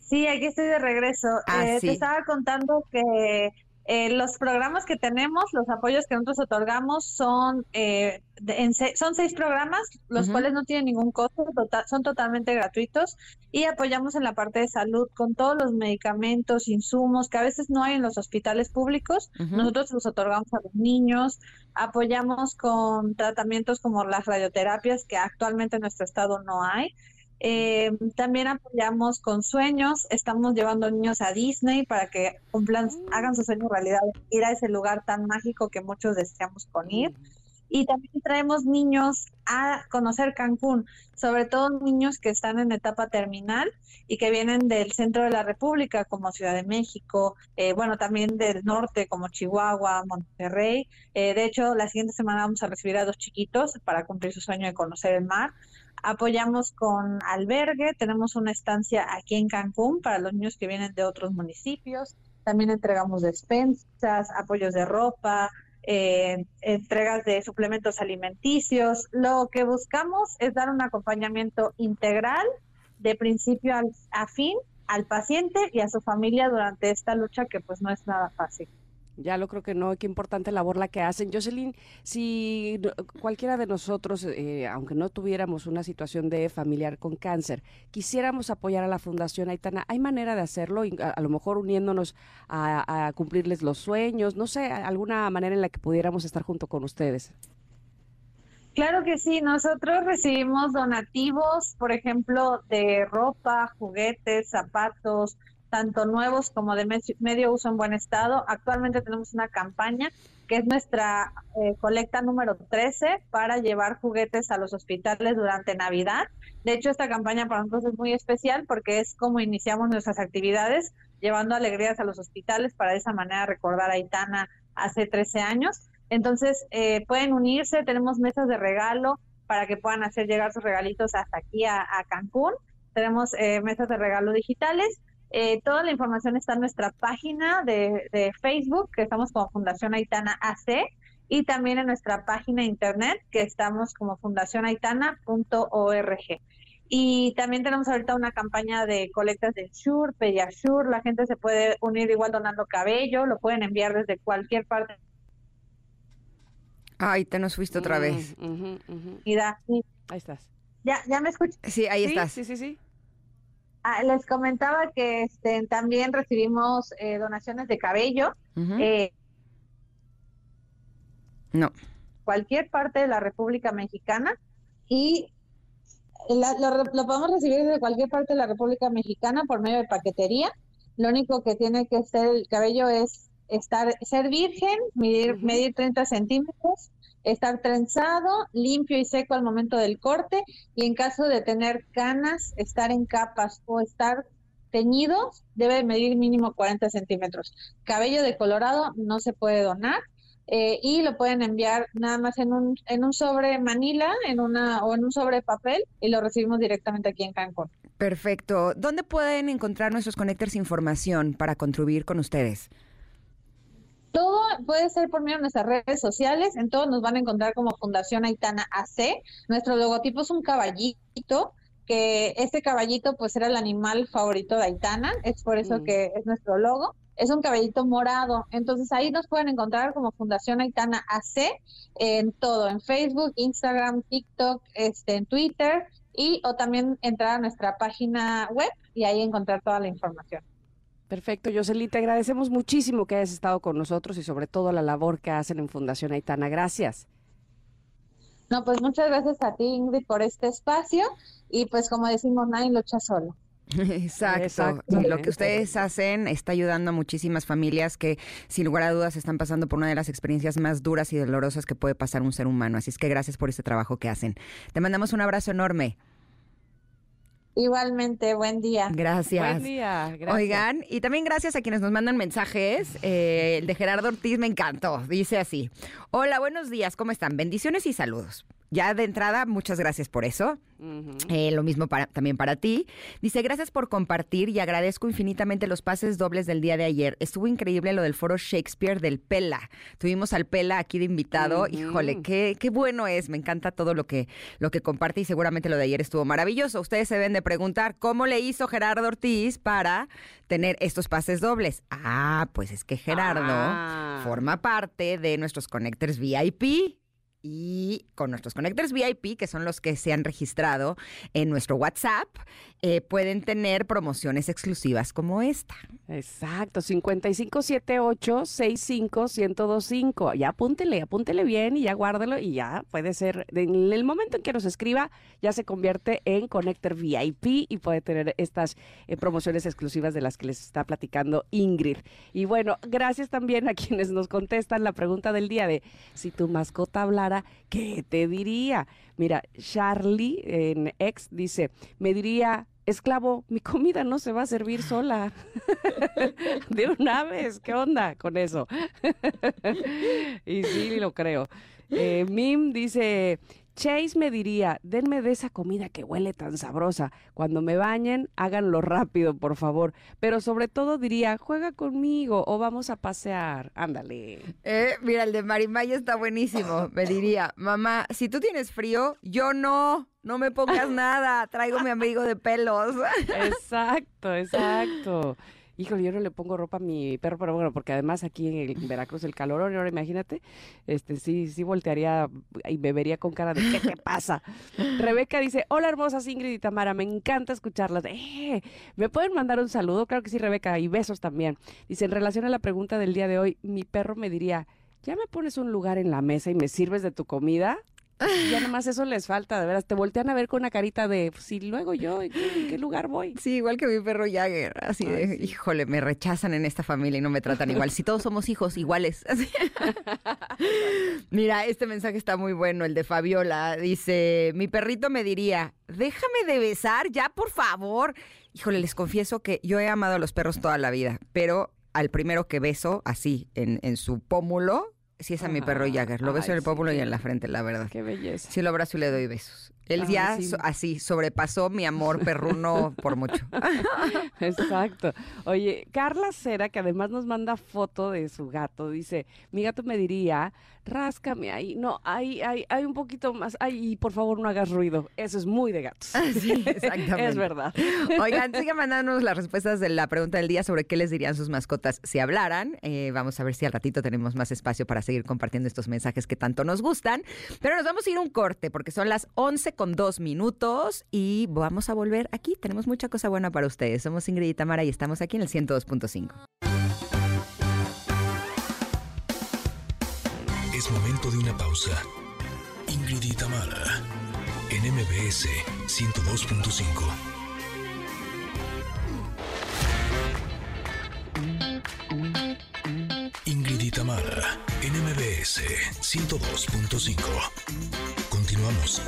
Sí, aquí estoy de regreso. Ah, eh, sí. Te estaba contando que eh, los programas que tenemos, los apoyos que nosotros otorgamos son eh, de- en se- son seis programas, los cuales no tienen ningún costo, tota- son totalmente gratuitos y apoyamos en la parte de salud con todos los medicamentos, insumos que a veces no hay en los hospitales públicos. Nosotros los otorgamos a los niños, apoyamos con tratamientos como las radioterapias que actualmente en nuestro estado no hay. Eh, también apoyamos con sueños, estamos llevando niños a Disney para que cumplan, hagan su sueño realidad, ir a ese lugar tan mágico que muchos deseamos con ir. Y también traemos niños a conocer Cancún, sobre todo niños que están en etapa terminal y que vienen del centro de la República, como Ciudad de México, eh, bueno, también del norte, como Chihuahua, Monterrey. Eh, de hecho, la siguiente semana vamos a recibir a dos chiquitos para cumplir su sueño de conocer el mar. Apoyamos con albergue, tenemos una estancia aquí en Cancún para los niños que vienen de otros municipios. También entregamos despensas, apoyos de ropa, eh, entregas de suplementos alimenticios. Lo que buscamos es dar un acompañamiento integral de principio a fin al paciente y a su familia durante esta lucha que pues no es nada fácil. Ya lo creo que no, qué importante labor la que hacen. Jocelyn, si cualquiera de nosotros, eh, aunque no tuviéramos una situación de familiar con cáncer, quisiéramos apoyar a la Fundación Aitana, ¿hay manera de hacerlo? A, lo mejor uniéndonos a cumplirles los sueños, no sé, alguna manera en la que pudiéramos estar junto con ustedes. Claro que sí, nosotros recibimos donativos, por ejemplo, de ropa, juguetes, zapatos, tanto nuevos como de me- medio uso en buen estado. Actualmente tenemos una campaña que es nuestra eh, colecta número 13 para llevar juguetes a los hospitales durante Navidad. De hecho, esta campaña para nosotros es muy especial porque es como iniciamos nuestras actividades, llevando alegrías a los hospitales para de esa manera recordar a Itana hace 13 años. Entonces, eh, pueden unirse, tenemos mesas de regalo para que puedan hacer llegar sus regalitos hasta aquí a, a Cancún. Tenemos eh, mesas de regalo digitales. Eh, toda la información está en nuestra página de, de Facebook, que estamos como Fundación Aitana AC, y también en nuestra página de internet, que estamos como fundacionaitana.org. Y también tenemos ahorita una campaña de colectas de Shure, Pediasure. La gente se puede unir igual donando cabello, lo pueden enviar desde cualquier parte Ay, te nos fuiste otra Mm, vez. vida. Sí. Ahí estás. Ya, ya me escuchan. Sí, ahí sí, estás. Sí, sí, sí. Ah, les comentaba que este, también recibimos eh, donaciones de cabello. Eh, No. cualquier parte de la República Mexicana y la- lo, podemos recibir desde cualquier parte de la República Mexicana por medio de paquetería. Lo único que tiene que ser el cabello es estar ser virgen, medir, medir 30 centímetros, estar trenzado, limpio y seco al momento del corte y en caso de tener canas, estar en capas o estar teñido, debe medir mínimo 40 centímetros. Cabello decolorado no se puede donar eh, y lo pueden enviar nada más en un, en un sobre Manila en una, o en un sobre papel y lo recibimos directamente aquí en Cancún. Perfecto. ¿Dónde pueden encontrar nuestros connectors información para contribuir con ustedes? Todo puede ser por medio de nuestras redes sociales, en todo nos van a encontrar como Fundación Aitana AC. Nuestro logotipo es un caballito, que este caballito pues era el animal favorito de Aitana, es por eso Mm. que es nuestro logo. Es un caballito morado, entonces ahí nos pueden encontrar como Fundación Aitana AC en todo, en Facebook, Instagram, TikTok, este, en Twitter y o también entrar a nuestra página web y ahí encontrar toda la información. Perfecto, Jocelyn, te agradecemos muchísimo que hayas estado con nosotros y sobre todo la labor que hacen en Fundación Aitana. Gracias. No, pues muchas gracias a ti, Ingrid, por este espacio. Y pues como decimos, nadie lucha solo. Exacto. Y lo que ustedes hacen está ayudando a muchísimas familias que, sin lugar a dudas, están pasando por una de las experiencias más duras y dolorosas que puede pasar un ser humano. Así es que gracias por este trabajo que hacen. Te mandamos un abrazo enorme. Igualmente, buen día. Gracias. Buen día, gracias. Oigan, y también gracias a quienes nos mandan mensajes. Eh, el de Gerardo Ortiz me encantó. Dice así: Hola, buenos días, ¿cómo están? Bendiciones y saludos. Ya de entrada, muchas gracias por eso. Eh, lo mismo para, también para ti. Dice, gracias por compartir y agradezco infinitamente los pases dobles del día de ayer. Estuvo increíble lo del foro Shakespeare del Pela. Tuvimos al Pela aquí de invitado. Híjole, qué, qué bueno es. Me encanta todo lo que, lo que comparte y seguramente lo de ayer estuvo maravilloso. Ustedes se deben de preguntar cómo le hizo Gerardo Ortiz para tener estos pases dobles. Ah, pues es que Gerardo Ah. forma parte de nuestros Connectors VIP. Y con nuestros Connectors VIP, que son los que se han registrado en nuestro WhatsApp, eh, pueden tener promociones exclusivas como esta. Exacto, 5578-65-1025. Ya apúntele, apúntele bien y ya guárdelo y ya puede ser, en el momento en que nos escriba, ya se convierte en Connector VIP y puede tener estas eh, promociones exclusivas de las que les está platicando Ingrid. Y bueno, gracias también a quienes nos contestan la pregunta del día de si tu mascota hablara, ¿qué te diría? Mira, Charlie en ex dice, me diría, esclavo, mi comida no se va a servir sola. de una vez, ¿qué onda con eso? y sí, lo creo. Eh, Mim dice, Chase me diría, denme de esa comida que huele tan sabrosa. Cuando me bañen, háganlo rápido, por favor. Pero sobre todo diría, juega conmigo o vamos a pasear. Ándale. Eh, mira, el de Marimaya está buenísimo. Me diría, mamá, si tú tienes frío, yo no. No me pongas nada. Traigo mi amigo de pelos. Exacto, exacto. Híjole, yo no le pongo ropa a mi perro, pero bueno, porque además aquí en, el- en Veracruz el calor, ahora imagínate, este sí, sí voltearía y me vería con cara de ¿qué te pasa? Rebeca dice, hola hermosas Ingrid y Tamara, me encanta escucharlas. Eh, ¿Me pueden mandar un saludo? Claro que sí, Rebeca, y besos también. Dice, en relación a la pregunta del día de hoy, mi perro me diría, ¿ya me pones un lugar en la mesa y me sirves de tu comida? Ya nomás eso les falta, de veras. Te voltean a ver con una carita de, si luego yo, ¿en qué, en qué lugar voy? Sí, igual que mi perro Jagger. Así de, sí. híjole, me rechazan en esta familia y no me tratan igual. Si todos somos hijos iguales. Así. Mira, este mensaje está muy bueno, el de Fabiola. Dice, mi perrito me diría, déjame de besar ya, por favor. Híjole, les confieso que yo he amado a los perros toda la vida, pero al primero que beso, así, en, en su pómulo, sí es a mi perro. Jagger. Lo beso Ay, en el sí, pómulo y en la frente, la verdad. Qué belleza. Sí lo abrazo y le doy besos. Él Ay, ya sí. so- así sobrepasó mi amor perruno por mucho. Exacto. Oye, Carla Cera, que además nos manda foto de su gato, dice, mi gato me diría, ráscame ahí. No, hay, hay, hay un poquito más. Ay, y por favor no hagas ruido. Eso es muy de gatos. Sí, exactamente. es verdad. Oigan, sigan mandándonos las respuestas de la pregunta del día sobre qué les dirían sus mascotas si hablaran. Eh, vamos a ver si al ratito tenemos más espacio para seguir compartiendo estos mensajes que tanto nos gustan. Pero nos vamos a ir un corte porque son las 11 con 2 minutos y vamos a volver aquí. Tenemos mucha cosa buena para ustedes. Somos Ingrid y Tamara y estamos aquí en el 102.5. Es momento de una pausa. Ingrid y Tamara, en MBS 102.5. Tamara, en MBS 102.5. Continuamos.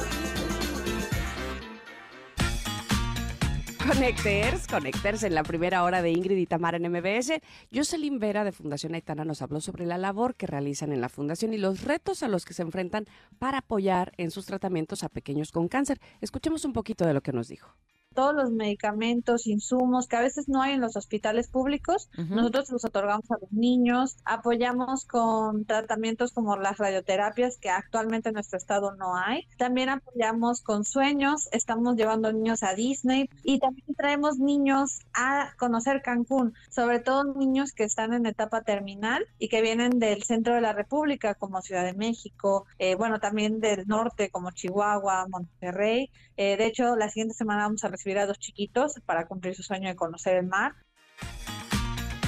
Connecters, Connecters en la primera hora de Ingrid y Tamara en MBS. Jocelyn Vera de Fundación Aitana nos habló sobre la labor que realizan en la fundación y los retos a los que se enfrentan para apoyar en sus tratamientos a pequeños con cáncer. Escuchemos un poquito de lo que nos dijo. Todos los medicamentos, insumos que a veces no hay en los hospitales públicos, nosotros los otorgamos a los niños, apoyamos con tratamientos como las radioterapias que actualmente en nuestro estado no hay. También apoyamos con sueños, estamos llevando niños a Disney y también traemos niños a conocer Cancún, sobre todo niños que están en etapa terminal y que vienen del centro de la República como Ciudad de México, eh, bueno, también del norte como Chihuahua, Monterrey. Eh, de hecho, la siguiente semana vamos a recibir a dos chiquitos para cumplir su sueño de conocer el mar.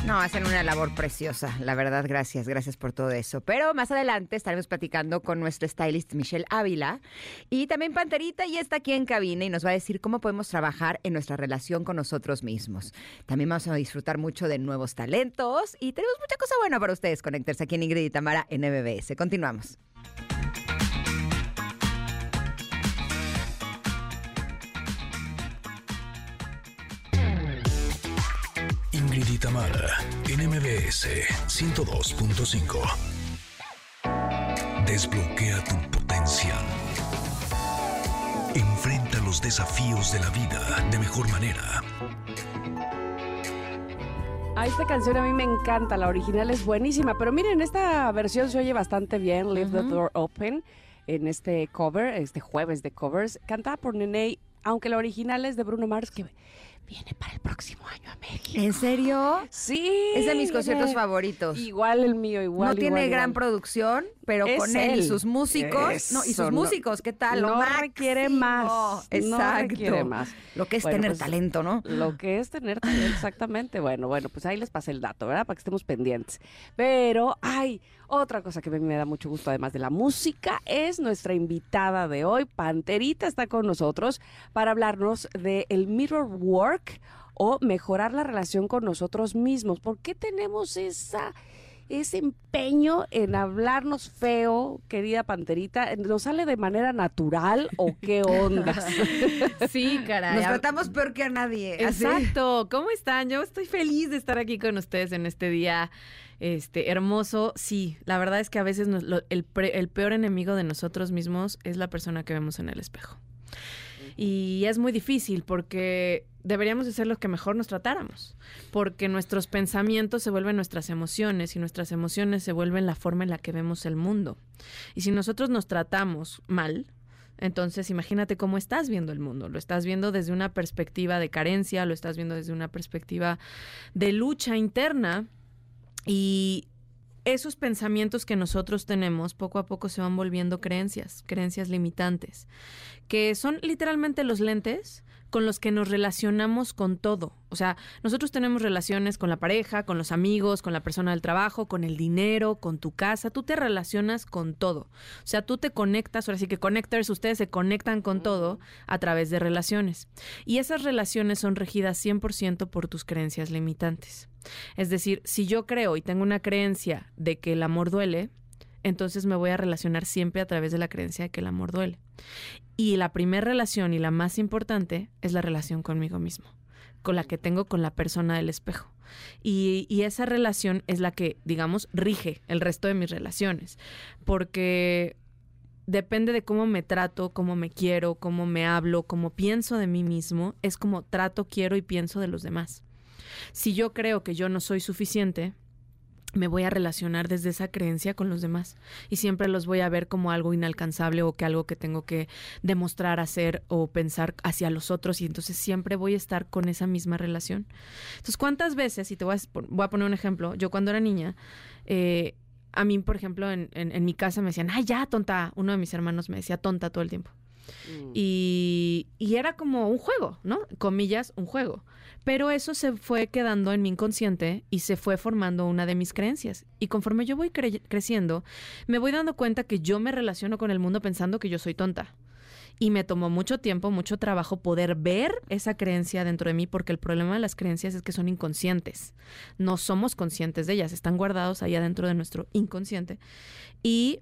No, hacen una labor preciosa, la verdad, gracias, gracias por todo eso. Pero más adelante estaremos platicando con nuestro stylist Michelle Ávila y también Panterita y está aquí en cabina y nos va a decir cómo podemos trabajar en nuestra relación con nosotros mismos. También vamos a disfrutar mucho de nuevos talentos y tenemos mucha cosa buena para ustedes, conectarse aquí en Ingrid y Tamara en MBS. Continuamos. Y Tamara, en MBS 102.5. Desbloquea tu potencial. Enfrenta los desafíos de la vida de mejor manera. Ah, esta canción a mí me encanta, la original es buenísima, pero miren, esta versión se oye bastante bien, Leave the Door Open, en este cover, este jueves de covers, cantada por Nene, aunque la original es de Bruno Mars, que viene para el próximo año a México. ¿En serio? Sí. Es de mis conciertos favoritos. Igual el mío, igual. no tiene igual, gran producción, pero Es con él y sus músicos. no, y sus no- músicos, ¿qué tal? Lo no máximo. requiere más, no Exacto. requiere más. Lo que es Bueno, tener pues, talento, ¿no? Lo que es tener talento, exactamente. Bueno, bueno, pues ahí les pasé el dato, ¿verdad? Para que estemos pendientes. Pero, ay, otra cosa que a mí me da mucho gusto, además de la música, es nuestra invitada de hoy. Panterita está con nosotros para hablarnos de el mirror work o mejorar la relación con nosotros mismos. ¿Por qué tenemos esa ese empeño en hablarnos feo, querida Panterita? ¿Nos sale de manera natural o qué ondas? Sí, caray. Nos tratamos peor que a nadie. Exacto. ¿Cómo están? Yo estoy feliz de estar aquí con ustedes en este día este, hermoso. Sí, la verdad es que a veces nos- lo- el, pre- el peor enemigo de nosotros mismos es la persona que vemos en el espejo. Y es muy difícil porque deberíamos de ser los que mejor nos tratáramos, porque nuestros pensamientos se vuelven nuestras emociones y nuestras emociones se vuelven la forma en la que vemos el mundo. Y si nosotros nos tratamos mal, entonces imagínate cómo estás viendo el mundo. Lo estás viendo desde una perspectiva de carencia, lo estás viendo desde una perspectiva de lucha interna y esos pensamientos que nosotros tenemos poco a poco se van volviendo creencias, creencias limitantes, que son literalmente los lentes con los que nos relacionamos con todo. O sea, nosotros tenemos relaciones con la pareja, con los amigos, con la persona del trabajo, con el dinero, con tu casa. Tú te relacionas con todo. O sea, tú te conectas, ahora sí que connectors, ustedes se conectan con todo a través de relaciones. Y esas relaciones son regidas 100% por tus creencias limitantes. Es decir, si yo creo y tengo una creencia de que el amor duele, entonces me voy a relacionar siempre a través de la creencia de que el amor duele. Y la primera relación y la más importante es la relación conmigo mismo, con la que tengo con la persona del espejo. Y, y esa relación es la que, digamos, rige el resto de mis relaciones, porque depende de cómo me trato, cómo me quiero, cómo me hablo, cómo pienso de mí mismo, es como trato, quiero y pienso de los demás. Si yo creo que yo no soy suficiente, me voy a relacionar desde esa creencia con los demás y siempre los voy a ver como algo inalcanzable o que algo que tengo que demostrar, hacer o pensar hacia los otros y entonces siempre voy a estar con esa misma relación. Entonces, ¿cuántas veces, y te voy a, voy a poner un ejemplo, yo cuando era niña, eh, a mí, por ejemplo, en, en- en mi casa me decían, ay, ya, tonta, uno de mis hermanos me decía tonta todo el tiempo. Mm. Y, y era como un juego, ¿no? Comillas, un juego. Pero eso se fue quedando en mi inconsciente y se fue formando una de mis creencias. Y conforme yo voy cre- creciendo, me voy dando cuenta que yo me relaciono con el mundo pensando que yo soy tonta. Y me tomó mucho tiempo, mucho trabajo poder ver esa creencia dentro de mí, porque el problema de las creencias es que son inconscientes. No somos conscientes de ellas, están guardados ahí adentro de nuestro inconsciente. Y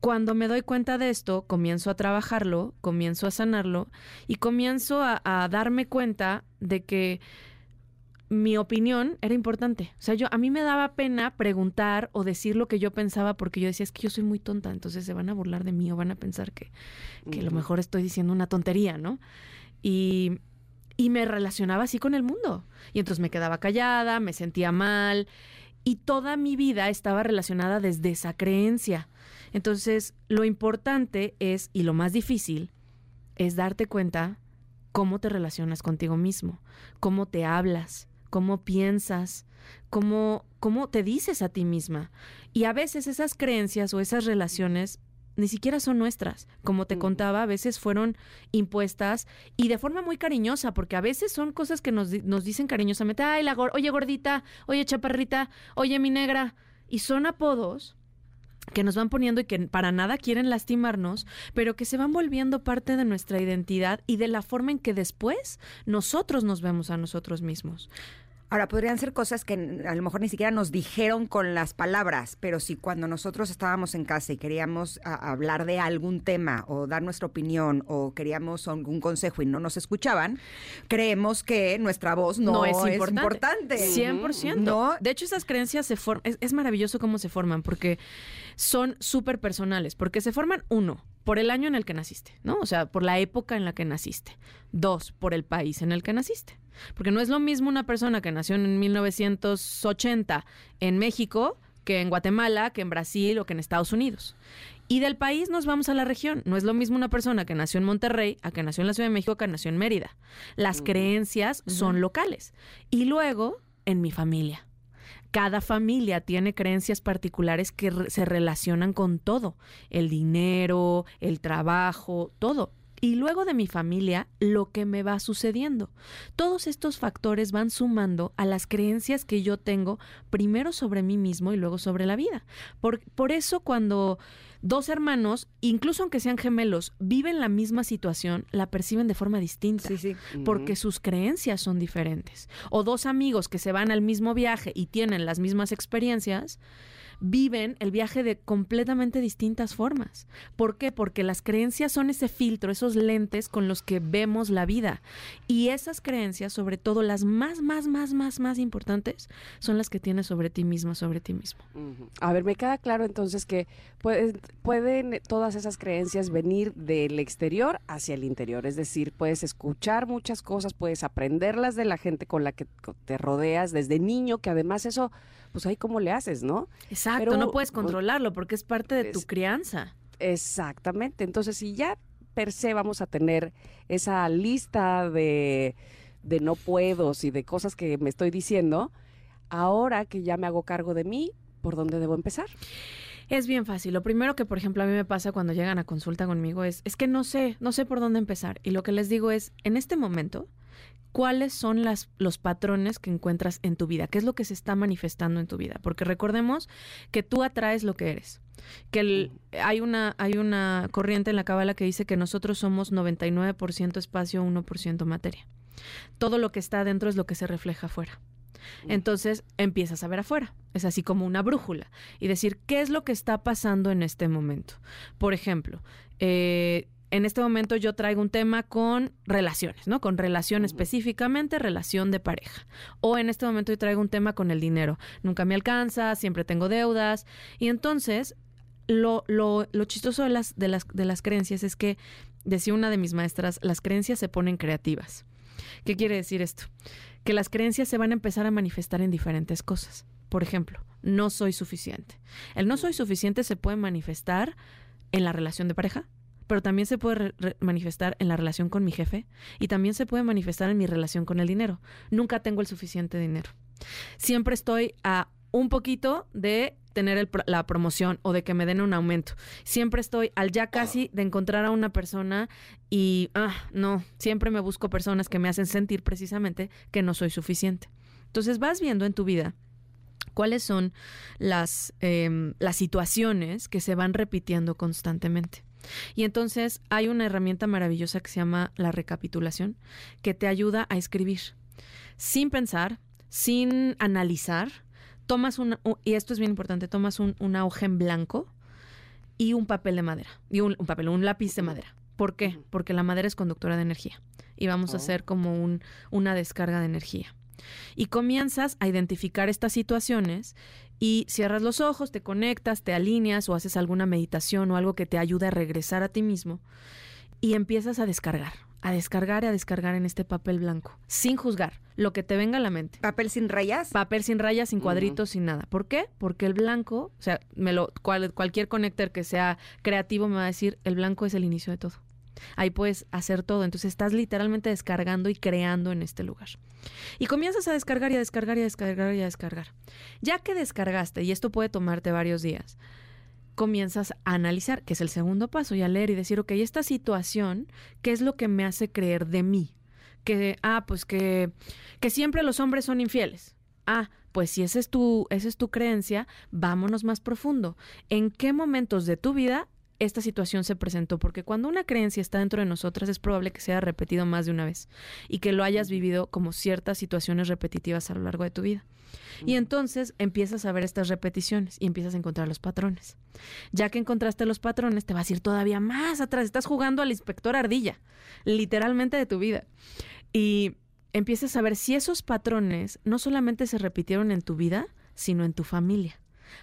cuando me doy cuenta de esto, comienzo a trabajarlo, comienzo a sanarlo y comienzo a, a darme cuenta de que mi opinión era importante. O sea, yo a mí me daba pena preguntar o decir lo que yo pensaba porque yo decía, es que yo soy muy tonta, entonces se van a burlar de mí o van a pensar que, que a lo mejor estoy diciendo una tontería, ¿no? Y, y me relacionaba así con el mundo. Y entonces me quedaba callada, me sentía mal y toda mi vida estaba relacionada desde esa creencia. Entonces, lo importante es, y lo más difícil, es darte cuenta cómo te relacionas contigo mismo, cómo te hablas, cómo piensas, cómo, cómo te dices a ti misma. Y a veces esas creencias o esas relaciones ni siquiera son nuestras. Como te contaba, a veces fueron impuestas y de forma muy cariñosa, porque a veces son cosas que nos, nos dicen cariñosamente, ay, la oye gordita, oye chaparrita, oye mi negra, y son apodos que nos van poniendo y que para nada quieren lastimarnos, pero que se van volviendo parte de nuestra identidad y de la forma en que después nosotros nos vemos a nosotros mismos. Ahora, podrían ser cosas que a lo mejor ni siquiera nos dijeron con las palabras, pero si cuando nosotros estábamos en casa y queríamos hablar de algún tema o dar nuestra opinión o queríamos algún consejo y no nos escuchaban, creemos que nuestra voz no, es importante. 100%. ¿No? De hecho, esas creencias se forman, es maravilloso cómo se forman, porque son súper personales, porque se forman uno, por el año en el que naciste, ¿no? O sea, por la época en la que naciste. Dos, por el país en el que naciste. Porque no es lo mismo una persona que nació en 1980 en México que en Guatemala, que en Brasil o que en Estados Unidos. Y del país nos vamos a la región. No es lo mismo una persona que nació en Monterrey a que nació en la Ciudad de México que nació en Mérida. Las creencias son locales. Y luego, en mi familia. Cada familia tiene creencias particulares que se relacionan con todo, el dinero, el trabajo, todo. Y luego de mi familia, lo que me va sucediendo. Todos estos factores van sumando a las creencias que yo tengo, primero sobre mí mismo y luego sobre la vida. Por, por eso cuando dos hermanos, incluso aunque sean gemelos, viven la misma situación, la perciben de forma distinta. Sí, sí. Porque sus creencias son diferentes. O dos amigos que se van al mismo viaje y tienen las mismas experiencias, viven el viaje de completamente distintas formas. ¿Por qué? Porque las creencias son ese filtro, esos lentes con los que vemos la vida. Y esas creencias, sobre todo las más, más, más, más, más importantes, son las que tienes sobre ti mismo, sobre ti mismo. A ver, me queda claro entonces que pueden, pueden todas esas creencias venir del exterior hacia el interior. Es decir, puedes escuchar muchas cosas, puedes aprenderlas de la gente con la que te rodeas desde niño, que además eso pues ahí cómo le haces, ¿no? Exacto, no puedes controlarlo porque es parte de tu crianza. Exactamente, entonces si ya per se vamos a tener esa lista de, de no puedos y de cosas que me estoy diciendo, ahora que ya me hago cargo de mí, ¿por dónde debo empezar? Es bien fácil. Lo primero que, por ejemplo, a mí me pasa cuando llegan a consulta conmigo es, es que no sé, no sé por dónde empezar. Y lo que les digo es, en este momento, cuáles son las, los patrones que encuentras en tu vida, qué es lo que se está manifestando en tu vida, porque recordemos que tú atraes lo que eres, que hay, una, hay una corriente en la cábala que dice que nosotros somos 99% espacio, 1% materia. Todo lo que está adentro es lo que se refleja afuera. Entonces empiezas a ver afuera. Es así como una brújula y decir qué es lo que está pasando en este momento. Por ejemplo, eh, en este momento yo traigo un tema con relaciones, ¿no? Con relación específicamente, relación de pareja. O en este momento yo traigo un tema con el dinero. Nunca me alcanza, siempre tengo deudas. Y entonces, lo, lo, lo chistoso de las, de, las, de las creencias es que, decía una de mis maestras, las creencias se ponen creativas. ¿Qué quiere decir esto? Que las creencias se van a empezar a manifestar en diferentes cosas. Por ejemplo, no soy suficiente. El no soy suficiente se puede manifestar en la relación de pareja, pero también se puede manifestar en la relación con mi jefe y también se puede manifestar en mi relación con el dinero. Nunca tengo el suficiente dinero. Siempre estoy a un poquito de tener la promoción o de que me den un aumento. Siempre estoy al ya casi de encontrar a una persona y, ah, no, siempre me busco personas que me hacen sentir precisamente que no soy suficiente. Entonces vas viendo en tu vida cuáles son las, em, las situaciones que se van repitiendo constantemente. Y entonces hay una herramienta maravillosa que se llama la recapitulación, que te ayuda a escribir sin pensar, sin analizar. Tomas una, y esto es bien importante, tomas un, una hoja en blanco y un papel de madera, y un, papel, un lápiz de madera. ¿Por qué? Porque la madera es conductora de energía y vamos a oh. hacer como un, una descarga de energía. Y comienzas a identificar estas situaciones y cierras los ojos, te conectas, te alineas o haces alguna meditación o algo que te ayude a regresar a ti mismo y empiezas a descargar, a descargar y a descargar en este papel blanco, sin juzgar lo que te venga a la mente. ¿Papel sin rayas? Papel sin rayas, sin cuadritos, sin nada. ¿Por qué? Porque el blanco, o sea, me lo, cualquier conector que sea creativo me va a decir, el blanco es el inicio de todo. Ahí puedes hacer todo. Entonces estás literalmente descargando y creando en este lugar. Y comienzas a descargar y a descargar y a descargar y a descargar. Ya que descargaste, y esto puede tomarte varios días, comienzas a analizar, que es el segundo paso, y a leer y decir, ok, esta situación, ¿qué es lo que me hace creer de mí? Que, ah, pues que, que siempre los hombres son infieles. Ah, pues si esa es tu, esa es tu creencia, vámonos más profundo. ¿En qué momentos de tu vida esta situación se presentó? Porque cuando una creencia está dentro de nosotras es probable que sea repetido más de una vez y que lo hayas vivido como ciertas situaciones repetitivas a lo largo de tu vida. Y entonces empiezas a ver estas repeticiones y empiezas a encontrar los patrones. Ya que encontraste los patrones, te vas a ir todavía más atrás. Estás jugando al inspector ardilla, literalmente de tu vida. Y empiezas a ver si esos patrones no solamente se repitieron en tu vida, sino en tu familia.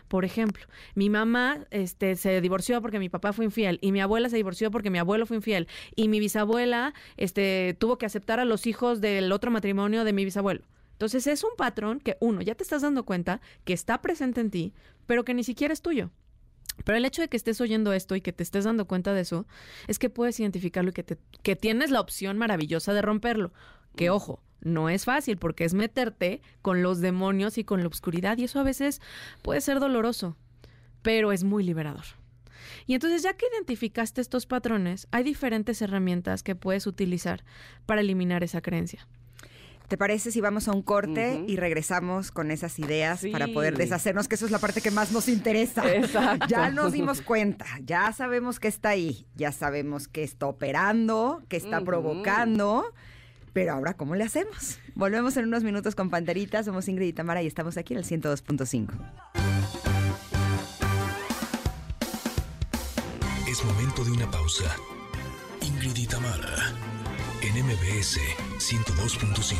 Por ejemplo, mi mamá este, se divorció porque mi papá fue infiel y mi abuela se divorció porque mi abuelo fue infiel y mi bisabuela este, tuvo que aceptar a los hijos del otro matrimonio de mi bisabuelo. Entonces es un patrón que uno, ya te estás dando cuenta que está presente en ti, pero que ni siquiera es tuyo. Pero el hecho de que estés oyendo esto y que te estés dando cuenta de eso, es que puedes identificarlo y que, te, que tienes la opción maravillosa de romperlo. Que ojo, no es fácil porque es meterte con los demonios y con la oscuridad y eso a veces puede ser doloroso, pero es muy liberador. Y entonces ya que identificaste estos patrones, hay diferentes herramientas que puedes utilizar para eliminar esa creencia. ¿Te parece si vamos a un corte y regresamos con esas ideas para poder deshacernos? Que eso es la parte que más nos interesa. Exacto. Ya nos dimos cuenta, ya sabemos que está ahí, ya sabemos que está operando, que está provocando. Pero ahora, ¿cómo le hacemos? Volvemos en unos minutos con Panterita. Somos Ingrid y Tamara y estamos aquí en el 102.5. Es momento de una pausa. Ingrid y en MBS 102.5.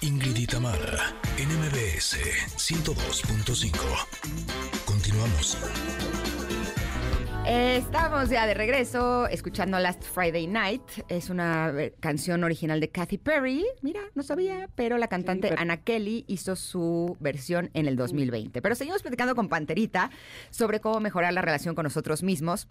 Ingrid en MBS 102.5. Continuamos. Estamos ya de regreso escuchando Last Friday Night. Es una eh, canción original de Kathy Perry. Mira, no sabía, pero la cantante pero- Anna Kelly hizo su versión en el 2020. Pero seguimos platicando con Panterita sobre cómo mejorar la relación con nosotros mismos.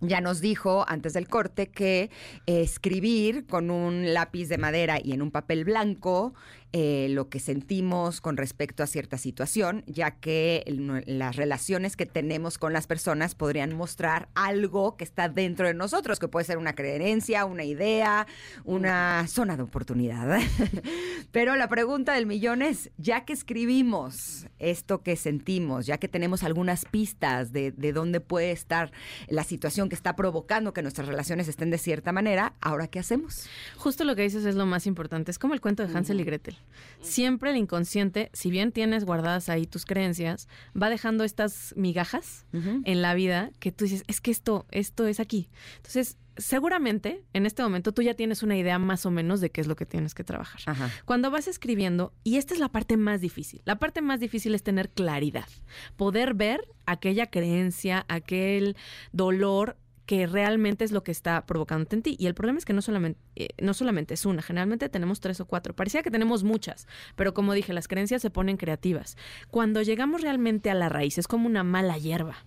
Ya nos dijo antes del corte que eh, escribir con un lápiz de madera y en un papel blanco eh, lo que sentimos con respecto a cierta situación, ya que el- las relaciones que tenemos con las personas podrían mostrar algo que está dentro de nosotros, que puede ser una creencia, una idea, una zona de oportunidad. Pero la pregunta del millón es, ya que escribimos esto que sentimos, ya que tenemos algunas pistas de, de dónde puede estar la situación que está provocando que nuestras relaciones estén de cierta manera, ¿ahora qué hacemos? Justo lo que dices es lo más importante. Es como el cuento de Hansel y Gretel. Siempre el inconsciente, si bien tienes guardadas ahí tus creencias, va dejando estas migajas en la vida que tú dices, es que esto, esto es aquí. Entonces, seguramente en este momento tú ya tienes una idea más o menos de qué es lo que tienes que trabajar. Ajá. Cuando vas escribiendo, y esta es la parte más difícil, la parte más difícil es tener claridad, poder ver aquella creencia, aquel dolor que realmente es lo que está provocándote en ti. Y el problema es que no solamente, eh, no solamente es una, generalmente tenemos tres o cuatro. Parecía que tenemos muchas, pero como dije, las creencias se ponen creativas. Cuando llegamos realmente a la raíz, es como una mala hierba.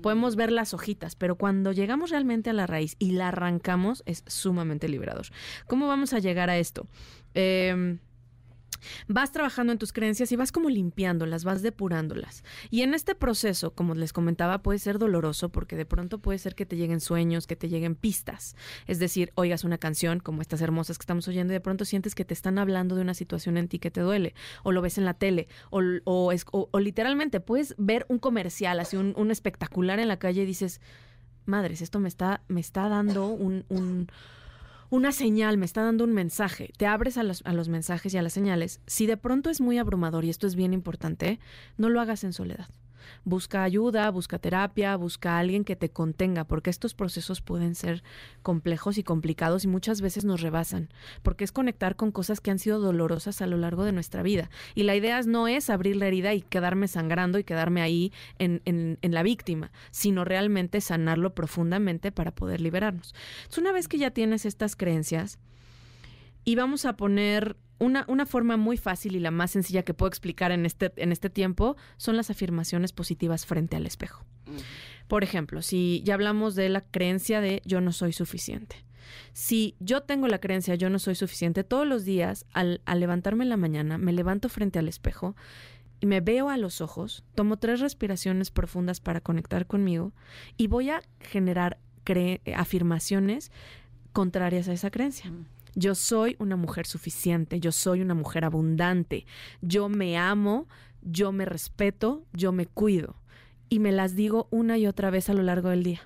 Podemos ver las hojitas, pero cuando llegamos realmente a la raíz y la arrancamos, es sumamente liberador. ¿Cómo vamos a llegar a esto? Em, vas trabajando en tus creencias y vas como limpiándolas, vas depurándolas. Y en este proceso, como les comentaba, puede ser doloroso porque de pronto puede ser que te lleguen sueños, que te lleguen pistas. Es decir, oigas una canción como estas hermosas que estamos oyendo y de pronto sientes que te están hablando de una situación en ti que te duele, o lo ves en la tele, o, es- literalmente puedes ver un comercial, así un, un espectacular en la calle y dices, madres, esto me está, me está dando un- un, una señal, me está dando un mensaje. Te abres a los, a los mensajes y a las señales. Si de pronto es muy abrumador, y esto es bien importante, no lo hagas en soledad. Busca ayuda, busca terapia, busca a alguien que te contenga, porque estos procesos pueden ser complejos y complicados y muchas veces nos rebasan, porque es conectar con cosas que han sido dolorosas a lo largo de nuestra vida. Y la idea no es abrir la herida y quedarme sangrando y quedarme ahí en, en- en la víctima, sino realmente sanarlo profundamente para poder liberarnos. Entonces, una vez que ya tienes estas creencias, y vamos a poner una, una forma muy fácil y la más sencilla que puedo explicar en este, en este tiempo son las afirmaciones positivas frente al espejo. Por ejemplo, si ya hablamos de la creencia de yo no soy suficiente. Si yo tengo la creencia yo no soy suficiente, todos los días al, al levantarme en la mañana, me levanto frente al espejo y me veo a los ojos, tomo tres respiraciones profundas para conectar conmigo y voy a generar afirmaciones contrarias a esa creencia. Yo soy una mujer suficiente, yo soy una mujer abundante, yo me amo, yo me respeto, yo me cuido. Y me las digo una y otra vez a lo largo del día.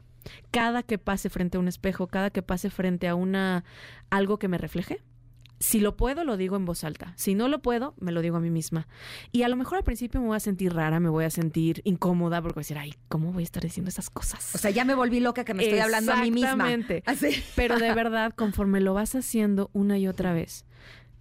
Cada que pase frente a un espejo, cada que pase frente a una algo que me refleje, si lo puedo, lo digo en voz alta. Si no lo puedo, me lo digo a mí misma. Y a lo mejor al principio me voy a sentir rara, me voy a sentir incómoda porque voy a decir, ay, ¿cómo voy a estar diciendo esas cosas? O sea, ya me volví loca que me estoy hablando a mí misma. Exactamente. Pero de verdad, conforme lo vas haciendo una y otra vez,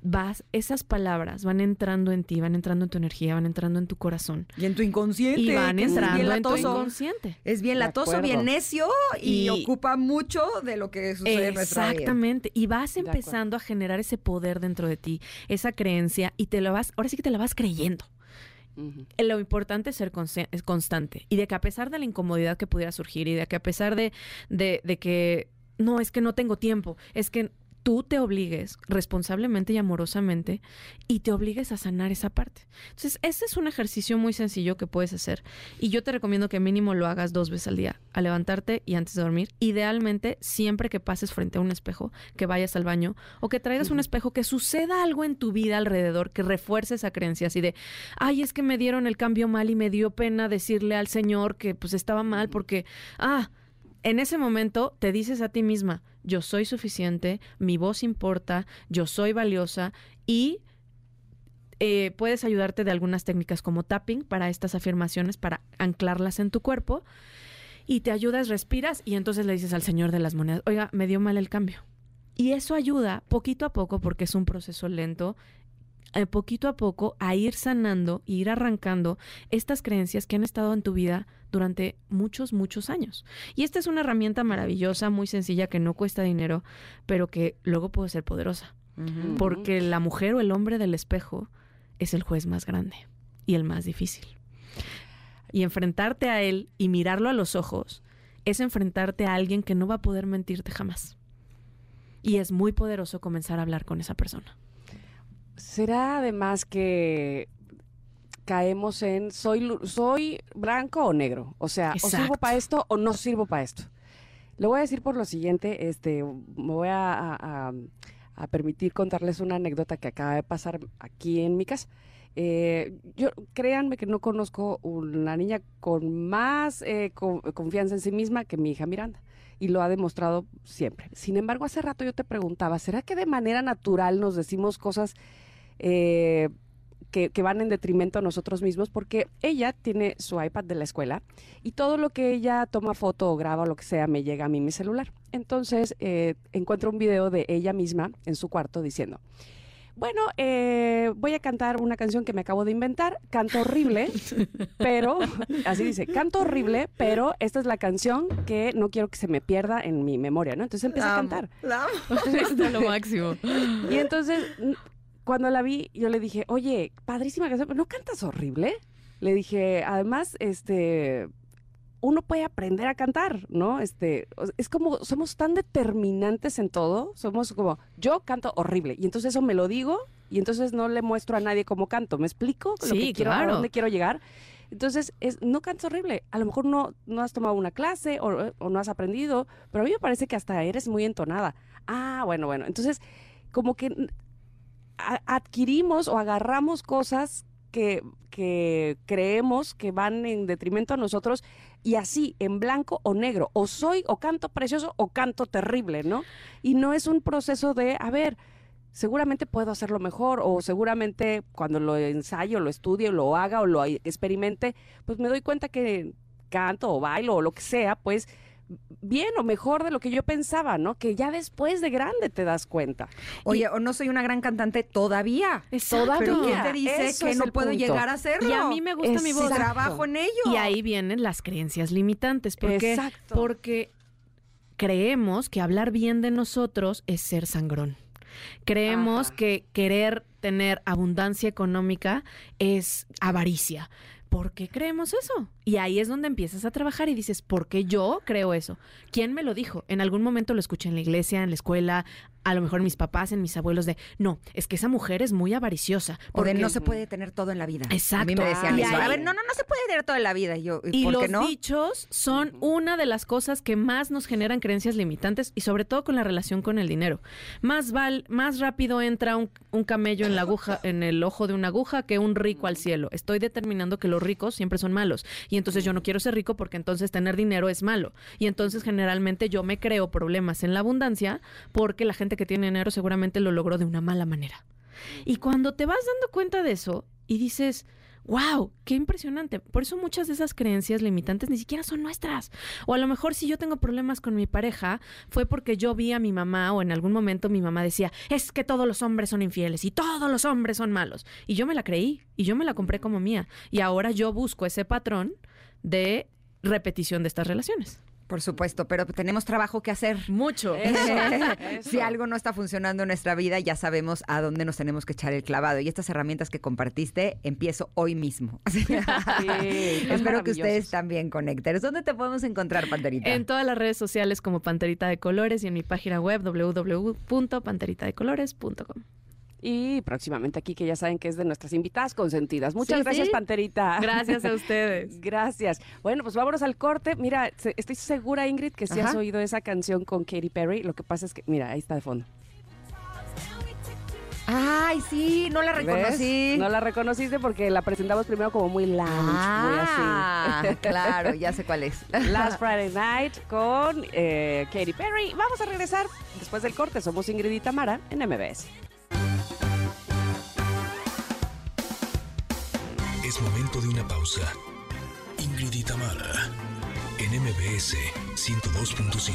vas, esas palabras van entrando en ti, van entrando en tu energía, van entrando en tu corazón. Y en tu inconsciente. Y van que es bien entrando en tu latoso. inconsciente. Es bien latoso, bien necio y, Y- ocupa mucho de lo que sucede en nuestra vida. Exactamente. Y vas empezando a generar ese poder dentro de ti, esa creencia, y te lo vas, ahora sí que te la vas creyendo. Eh, Lo importante es ser es constante y de que a pesar de la incomodidad que pudiera surgir y de que a pesar de, de, de que no, es que no tengo tiempo, es que tú te obligues responsablemente y amorosamente y te obligues a sanar esa parte. Entonces, ese es un ejercicio muy sencillo que puedes hacer y yo te recomiendo que mínimo lo hagas dos veces al día, al levantarte y antes de dormir. Idealmente, siempre que pases frente a un espejo, que vayas al baño o que traigas un espejo, que suceda algo en tu vida alrededor que refuerce esa creencia así de, ay, es que me dieron el cambio mal y me dio pena decirle al Señor que pues estaba mal porque, ah, en ese momento te dices a ti misma, yo soy suficiente, mi voz importa, yo soy valiosa y eh, puedes ayudarte de algunas técnicas como tapping para estas afirmaciones, para anclarlas en tu cuerpo y te ayudas, respiras y entonces le dices al Señor de las monedas, oiga, me dio mal el cambio. Y eso ayuda poquito a poco, porque es un proceso lento, eh, poquito a poco a ir sanando, ir arrancando estas creencias que han estado en tu vida durante muchos, muchos años. Y esta es una herramienta maravillosa, muy sencilla, que no cuesta dinero, pero que luego puede ser poderosa. Porque la mujer o el hombre del espejo es el juez más grande y el más difícil. Y enfrentarte a él y mirarlo a los ojos es enfrentarte a alguien que no va a poder mentirte jamás. Y es muy poderoso comenzar a hablar con esa persona. ¿Será además que caemos en soy, soy blanco o negro? O sea, o sirvo para esto o no sirvo para esto. Lo voy a decir por lo siguiente, este, me voy a, a- a- a permitir contarles una anécdota que acaba de pasar aquí en mi casa. Eh, yo créanme que no conozco una niña con más eh, co- confianza en sí misma que mi hija Miranda y lo ha demostrado siempre. Sin embargo, hace rato yo te preguntaba, ¿será que de manera natural nos decimos cosas eh, que, que van en detrimento a nosotros mismos? Porque ella tiene su iPad de la escuela y todo lo que ella toma foto o graba o lo que sea me llega a mí mi celular. Entonces eh, encuentro un video de ella misma en su cuarto diciendo, bueno, eh, voy a cantar una canción que me acabo de inventar, canto horrible, pero, así dice, canto horrible, pero esta es la canción que no quiero que se me pierda en mi memoria, ¿no? Entonces empecé La a cantar. la amo. Es lo máximo. Y entonces, cuando la vi, yo le dije, oye, padrísima canción, pero ¿no cantas horrible? Le dije, además, este, uno puede aprender a cantar, ¿no? Este, es como, somos tan determinantes en todo, somos como, yo canto horrible, y entonces eso me lo digo, y entonces no le muestro a nadie cómo canto, ¿me explico? Lo Sí, que quiero, claro. a dónde quiero llegar. Entonces, es, no cantas horrible. A lo mejor no, no has tomado una clase o, o no has aprendido, pero a mí me parece que hasta eres muy entonada. Ah, bueno, bueno. Entonces, como que adquirimos o agarramos cosas que, que creemos que van en detrimento a nosotros y así, en blanco o negro, o soy o canto precioso o canto terrible, ¿no? Y no es un proceso de, a ver, seguramente puedo hacerlo mejor o seguramente cuando lo ensayo, lo estudie, lo haga o lo experimente, pues me doy cuenta que canto o bailo o lo que sea, pues bien o mejor de lo que yo pensaba, ¿no? Que ya después de grande te das cuenta. Oye, o no soy una gran cantante todavía. Exacto. Pero ¿quién Todavía. te dice Eso que no puedo punto. llegar a hacerlo? Y a mí me gusta mi voz. Trabajo en ello. Y ahí vienen las creencias limitantes. ¿Por qué? Exacto. Porque creemos que hablar bien de nosotros es ser sangrón. Creemos Ajá. que querer tener abundancia económica es avaricia. ¿Por qué creemos eso? Y ahí es donde empiezas a trabajar y dices, ¿por qué yo creo eso? ¿Quién me lo dijo? En algún momento lo escuché en la iglesia, en la escuela, a lo mejor en mis papás, en mis abuelos, de, no, es que esa mujer es muy avariciosa. O de porque- no se puede tener todo en la vida. A mí Exacto. me decían eso. A ver, no, no, no se puede tener todo en la vida. Y yo, Y ¿por los qué no? dichos son una de las cosas que más nos generan creencias limitantes y sobre todo con la relación con el dinero. Más val, más rápido entra un, un camello en la aguja, en el ojo de una aguja que un rico al cielo. Estoy determinando que los ricos siempre son malos. Y entonces yo no quiero ser rico porque entonces tener dinero es malo. Y entonces generalmente yo me creo problemas en la abundancia porque la gente que tiene dinero seguramente lo logró de una mala manera. Y cuando te vas dando cuenta de eso y dices, wow, qué impresionante. Por eso muchas de esas creencias limitantes ni siquiera son nuestras. O a lo mejor si yo tengo problemas con mi pareja, fue porque yo vi a mi mamá o en algún momento mi mamá decía, es que todos los hombres son infieles y todos los hombres son malos. Y yo me la creí y yo me la compré como mía. Y ahora yo busco ese patrón de repetición de estas relaciones. Por supuesto, pero tenemos trabajo que hacer. Mucho. si algo no está funcionando en nuestra vida, ya sabemos a dónde nos tenemos que echar el clavado. Y estas herramientas que compartiste, empiezo hoy mismo. Que Espero que ustedes también conecten. ¿Dónde te podemos encontrar, Panterita? En todas las redes sociales como Panterita de Colores y en mi página web www.panteritadecolores.com. Y próximamente aquí, que ya saben que es de nuestras invitadas consentidas. Muchas Sí, gracias, sí. Panterita. Gracias a ustedes. Gracias. Bueno, pues vámonos al corte. Mira, estoy segura, Ingrid, que si has Ajá. oído esa canción con Katy Perry. Lo que pasa es que, mira, ahí está de fondo. Ay, sí, no la ¿Ves? reconocí. No la reconociste porque la presentamos primero como muy lounge, Ah, muy claro, ya sé cuál es. así. Last Friday Night con eh, Katy Perry. Vamos a regresar después del corte. Somos Ingrid y Tamara en MBS. Momento de una pausa. Ingrid y Tamara, en MBS 102.5.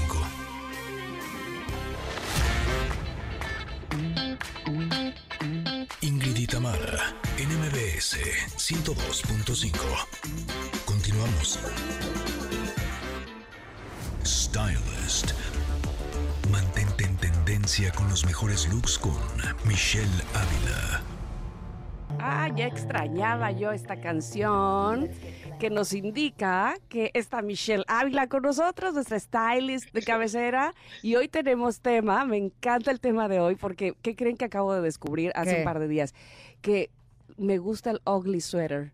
Ingrid y Tamara, en MBS 102.5. Continuamos. Stylist. Mantente en tendencia con los mejores looks con Michelle Ávila. Ah, ya extrañaba yo esta canción que nos indica que está Michelle Ávila con nosotros, nuestra stylist de cabecera. Y hoy tenemos tema, me encanta el tema de hoy porque, ¿qué creen que acabo de descubrir hace ¿Qué? un par de días? Que me gusta el ugly sweater.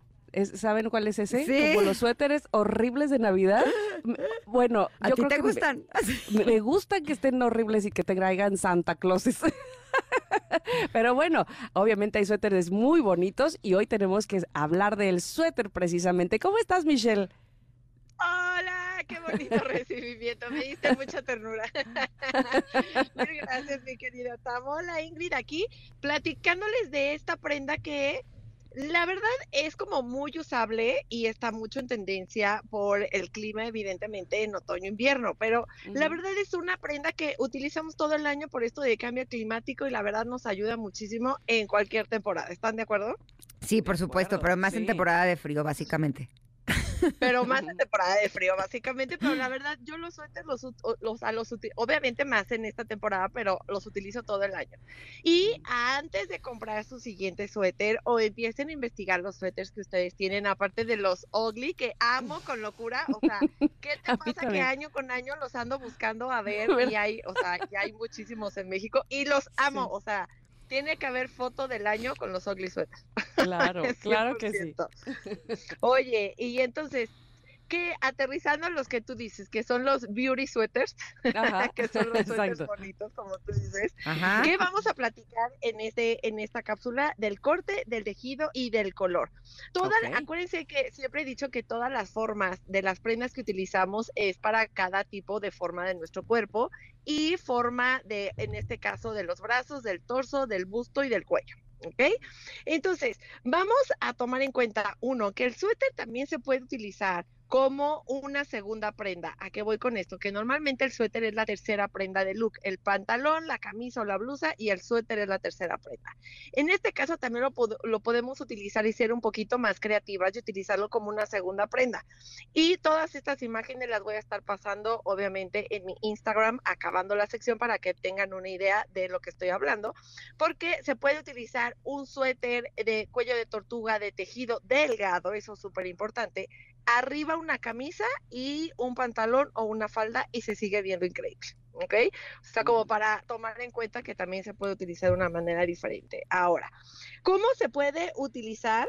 ¿Saben cuál es ese? Sí. Como los suéteres horribles de Navidad. Bueno, ¿A yo ti creo te que gustan? me, me gustan que estén horribles y que te traigan Santa Clauses. Pero bueno, obviamente hay suéteres muy bonitos y hoy tenemos que hablar del suéter precisamente. ¿Cómo estás, Michelle? Hola, qué bonito recibimiento, me diste mucha ternura. Mil gracias, mi querida Tamo. Hola, Ingrid, aquí platicándoles de esta prenda que la verdad es como muy usable y está mucho en tendencia por el clima, evidentemente, en otoño-invierno, pero la verdad es una prenda que utilizamos todo el año por esto de cambio climático y la verdad nos ayuda muchísimo en cualquier temporada. ¿Están de acuerdo? Sí, por supuesto, acuerdo, pero más sí. en temporada de frío, básicamente. pero más en temporada de frío, básicamente. Pero la verdad, yo los suéteres los, los, a los obviamente más en esta temporada, pero los utilizo todo el año. Y antes de comprar su siguiente suéter o empiecen a investigar los suéteres que ustedes tienen, aparte de los ugly, que amo con locura, o sea, ¿qué te pasa que año con año los ando buscando a ver y hay, o sea, ya hay muchísimos en México y los amo, Sí. o sea, tiene que haber foto del año con los ugly suéteres. Claro, claro que sí. 100%. Oye, y entonces, que aterrizando a los que tú dices, que son los beauty sweaters, Ajá, que son los suéteres bonitos, como tú dices, Ajá. ¿qué vamos a platicar en este, en esta cápsula del corte, del tejido y del color? Toda, acuérdense que siempre he dicho que todas las formas de las prendas que utilizamos es para cada tipo de forma de nuestro cuerpo y forma de, en este caso, de los brazos, del torso, del busto y del cuello. ¿Ok? Entonces, vamos a tomar en cuenta, uno, que el suéter también se puede utilizar como una segunda prenda. ¿A qué voy con esto? Que normalmente el suéter es la tercera prenda de look, el pantalón, la camisa o la blusa y el suéter es la tercera prenda. En este caso también lo, podemos utilizar y ser un poquito más creativas y utilizarlo como una segunda prenda. Y todas estas imágenes las voy a estar pasando obviamente en mi Instagram acabando la sección para que tengan una idea de lo que estoy hablando, porque se puede utilizar un suéter de cuello de tortuga de tejido delgado, eso es súper importante, arriba una camisa y un pantalón o una falda y se sigue viendo increíble. ¿Ok? O sea, como para tomar en cuenta que también se puede utilizar de una manera diferente. Ahora, ¿cómo se puede utilizar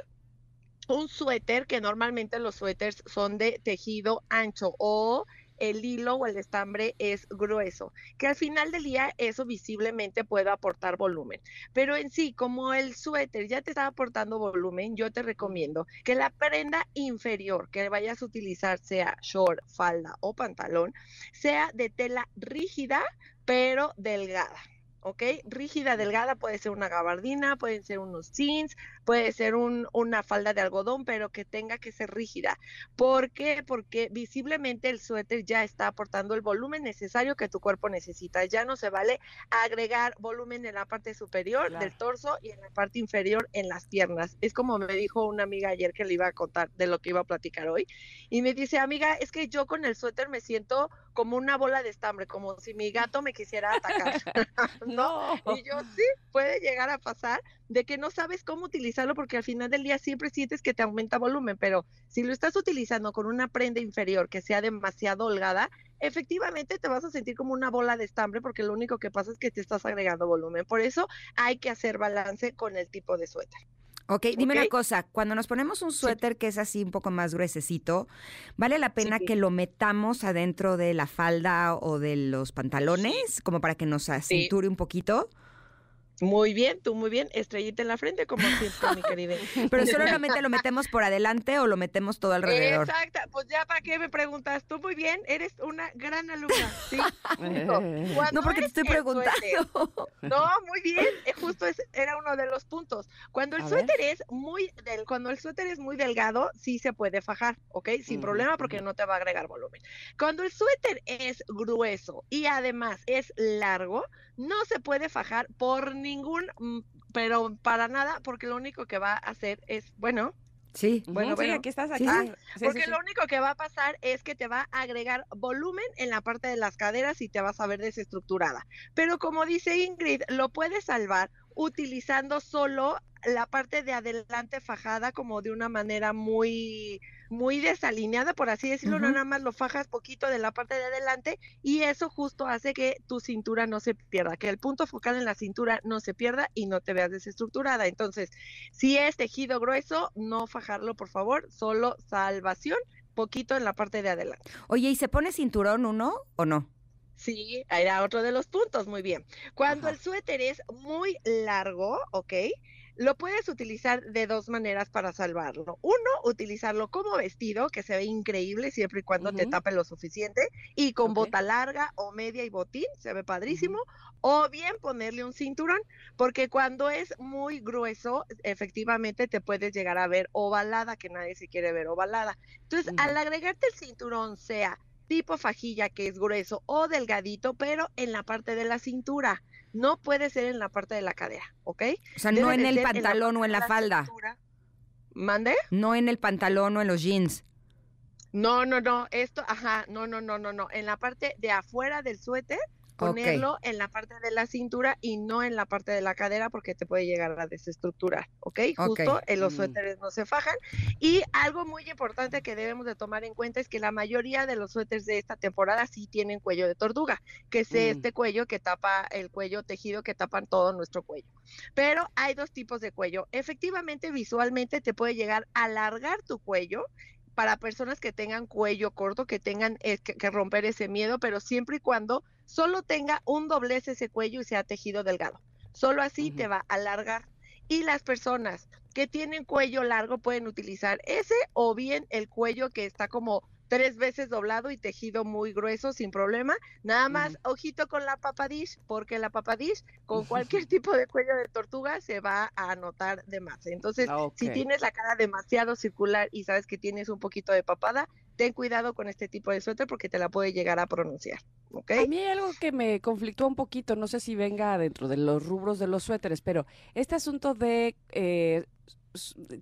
un suéter que normalmente los suéteres son de tejido ancho o el hilo o el estambre es grueso, que al final del día eso visiblemente puede aportar volumen. Pero en sí, como el suéter ya te está aportando volumen, yo te recomiendo que la prenda inferior que vayas a utilizar, sea short, falda o pantalón, sea de tela rígida pero delgada. ¿Ok? Rígida, delgada, puede ser una gabardina, pueden ser unos jeans, puede ser un, una falda de algodón, pero que tenga que ser rígida. ¿Por qué? Porque visiblemente el suéter ya está aportando el volumen necesario que tu cuerpo necesita. Ya no se vale agregar volumen en la parte superior del torso y en la parte inferior en las piernas. Es como me dijo una amiga ayer que le iba a contar de lo que iba a platicar hoy. Y me dice, amiga, es que yo con el suéter me siento como una bola de estambre, como si mi gato me quisiera atacar. ¿no? Y yo sí, puede llegar a pasar de que no sabes cómo utilizarlo porque al final del día siempre sientes que te aumenta volumen, pero si lo estás utilizando con una prenda inferior que sea demasiado holgada, efectivamente te vas a sentir como una bola de estambre porque lo único que pasa es que te estás agregando volumen. Por eso hay que hacer balance con el tipo de suéter. Ok, dime una cosa, cuando nos ponemos un suéter que es así un poco más gruesecito, ¿vale la pena que lo metamos adentro de la falda o de los pantalones, como para que nos acinture un poquito? Muy bien, tú muy bien, estrellita en la frente, como siempre, mi querida. Pero solamente lo metemos por adelante o lo metemos todo alrededor. Exacto, pues ya para qué me preguntas, tú muy bien, eres una gran alumna, ¿sí? no, porque te estoy preguntando. no, muy bien, eh, justo es, era uno de los puntos. Cuando el suéter es muy del, cuando el suéter es muy delgado, sí se puede fajar, ¿ok? Sin problema porque no te va a agregar volumen. Cuando el suéter es grueso y además es largo, no se puede fajar por ningún, mm, pero para nada, porque lo único que va a hacer es, bueno, Sí, bueno, bueno, aquí estás aquí. porque lo único que va a pasar es que te va a agregar volumen en la parte de las caderas y te vas a ver desestructurada. Pero como dice Ingrid, lo puedes salvar utilizando solo la parte de adelante fajada como de una manera muy muy desalineada, por así decirlo, nada más lo fajas poquito de la parte de adelante y eso justo hace que tu cintura no se pierda, que el punto focal en la cintura no se pierda y no te veas desestructurada. Entonces, si es tejido grueso, no fajarlo, por favor, solo salvación, poquito en la parte de adelante. Oye, ¿y se pone cinturón uno o no? Sí, era otro de los puntos, muy bien. Cuando el suéter es muy largo, ¿ok? Lo puedes utilizar de dos maneras para salvarlo. Uno, utilizarlo como vestido, que se ve increíble siempre y cuando te tape lo suficiente, y con bota larga o media y botín, se ve padrísimo. O bien ponerle un cinturón, porque cuando es muy grueso, efectivamente te puedes llegar a ver ovalada, que nadie se quiere ver ovalada. Entonces, al agregarte el cinturón, sea tipo fajilla que es grueso o delgadito, pero en la parte de la cintura no puede ser en la parte de la cadera, ¿ok? O sea, no en el pantalón o en la, falda. ¿Mande? No en el pantalón o en los jeans. No, no, no, esto, ajá, no, no, no, no, no, en la parte de afuera del suéter ponerlo en la parte de la cintura y no en la parte de la cadera porque te puede llegar a desestructurar, ¿ok? Justo en los mm. suéteres no se fajan. Y algo muy importante que debemos de tomar en cuenta es que la mayoría de los suéteres de esta temporada sí tienen cuello de tortuga, que es mm. este cuello que tapa el cuello tejido que tapan todo nuestro cuello. Pero hay dos tipos de cuello. Efectivamente, visualmente te puede llegar a alargar tu cuello para personas que tengan cuello corto, que tengan eh, que, romper ese miedo, pero siempre y cuando solo tenga un doblez ese cuello y sea tejido delgado. Solo así te va a alargar. Y las personas que tienen cuello largo pueden utilizar ese o bien el cuello que está como tres veces doblado y tejido muy grueso sin problema. Nada más, ojito con la papadish, porque la papadish con cualquier tipo de cuello de tortuga se va a notar de más. Entonces, si tienes la cara demasiado circular y sabes que tienes un poquito de papada, ten cuidado con este tipo de suéter porque te la puede llegar a pronunciar. ¿Ok? A mí hay algo que me conflictó un poquito, no sé si venga dentro de los rubros de los suéteres, pero este asunto de eh,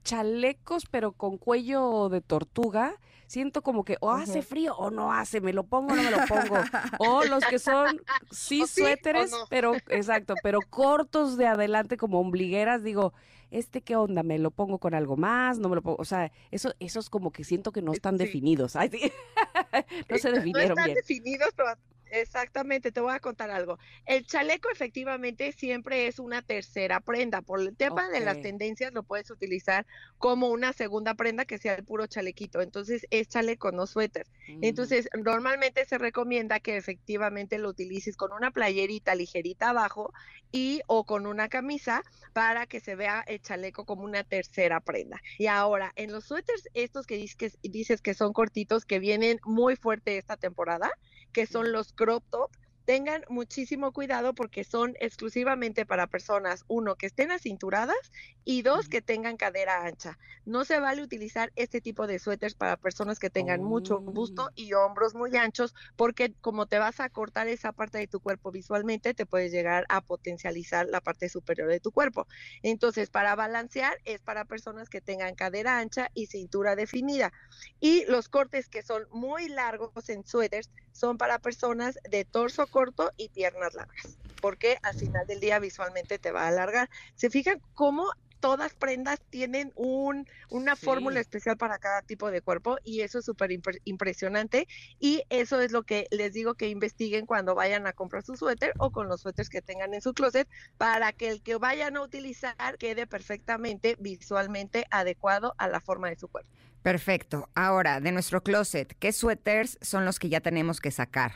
chalecos, pero con cuello de tortuga, siento como que o hace frío o no hace, me lo pongo o no me lo pongo. O los que son sí suéteres, no. pero exacto, pero cortos de adelante como ombligueras, digo, este qué onda, me lo pongo con algo más, no me lo pongo, o sea, eso esos como que siento que no están sí. definidos. Ay, sí. no se Eh, definieron no están bien. definidos, pero exactamente, te voy a contar algo. El chaleco efectivamente siempre es una tercera prenda. Por el tema de las tendencias lo puedes utilizar como una segunda prenda que sea el puro chalequito. Entonces es chaleco, no suéter. Entonces normalmente se recomienda que efectivamente lo utilices con una playerita ligerita abajo y o con una camisa para que se vea el chaleco como una tercera prenda. Y ahora, en los suéteres estos que dices que, dices que son cortitos, que vienen muy fuerte esta temporada, que son los crop top, tengan muchísimo cuidado porque son exclusivamente para personas, uno, que estén acinturadas y dos, que tengan cadera ancha. No se vale utilizar este tipo de suéteres para personas que tengan mucho busto Oh. y hombros muy anchos porque como te vas a cortar esa parte de tu cuerpo visualmente, te puedes llegar a potencializar la parte superior de tu cuerpo. Entonces, para balancear es para personas que tengan cadera ancha y cintura definida. Y los cortes que son muy largos en suéteres son para personas de torso corto y piernas largas, porque al final del día visualmente te va a alargar. ¿Se fijan cómo todas prendas tienen un, una fórmula especial para cada tipo de cuerpo y eso es súper impre- impresionante y eso es lo que les digo que investiguen cuando vayan a comprar su suéter o con los suéteres que tengan en su closet para que el que vayan a utilizar quede perfectamente visualmente adecuado a la forma de su cuerpo. Perfecto. Ahora, de nuestro closet, ¿qué suéteres son los que ya tenemos que sacar?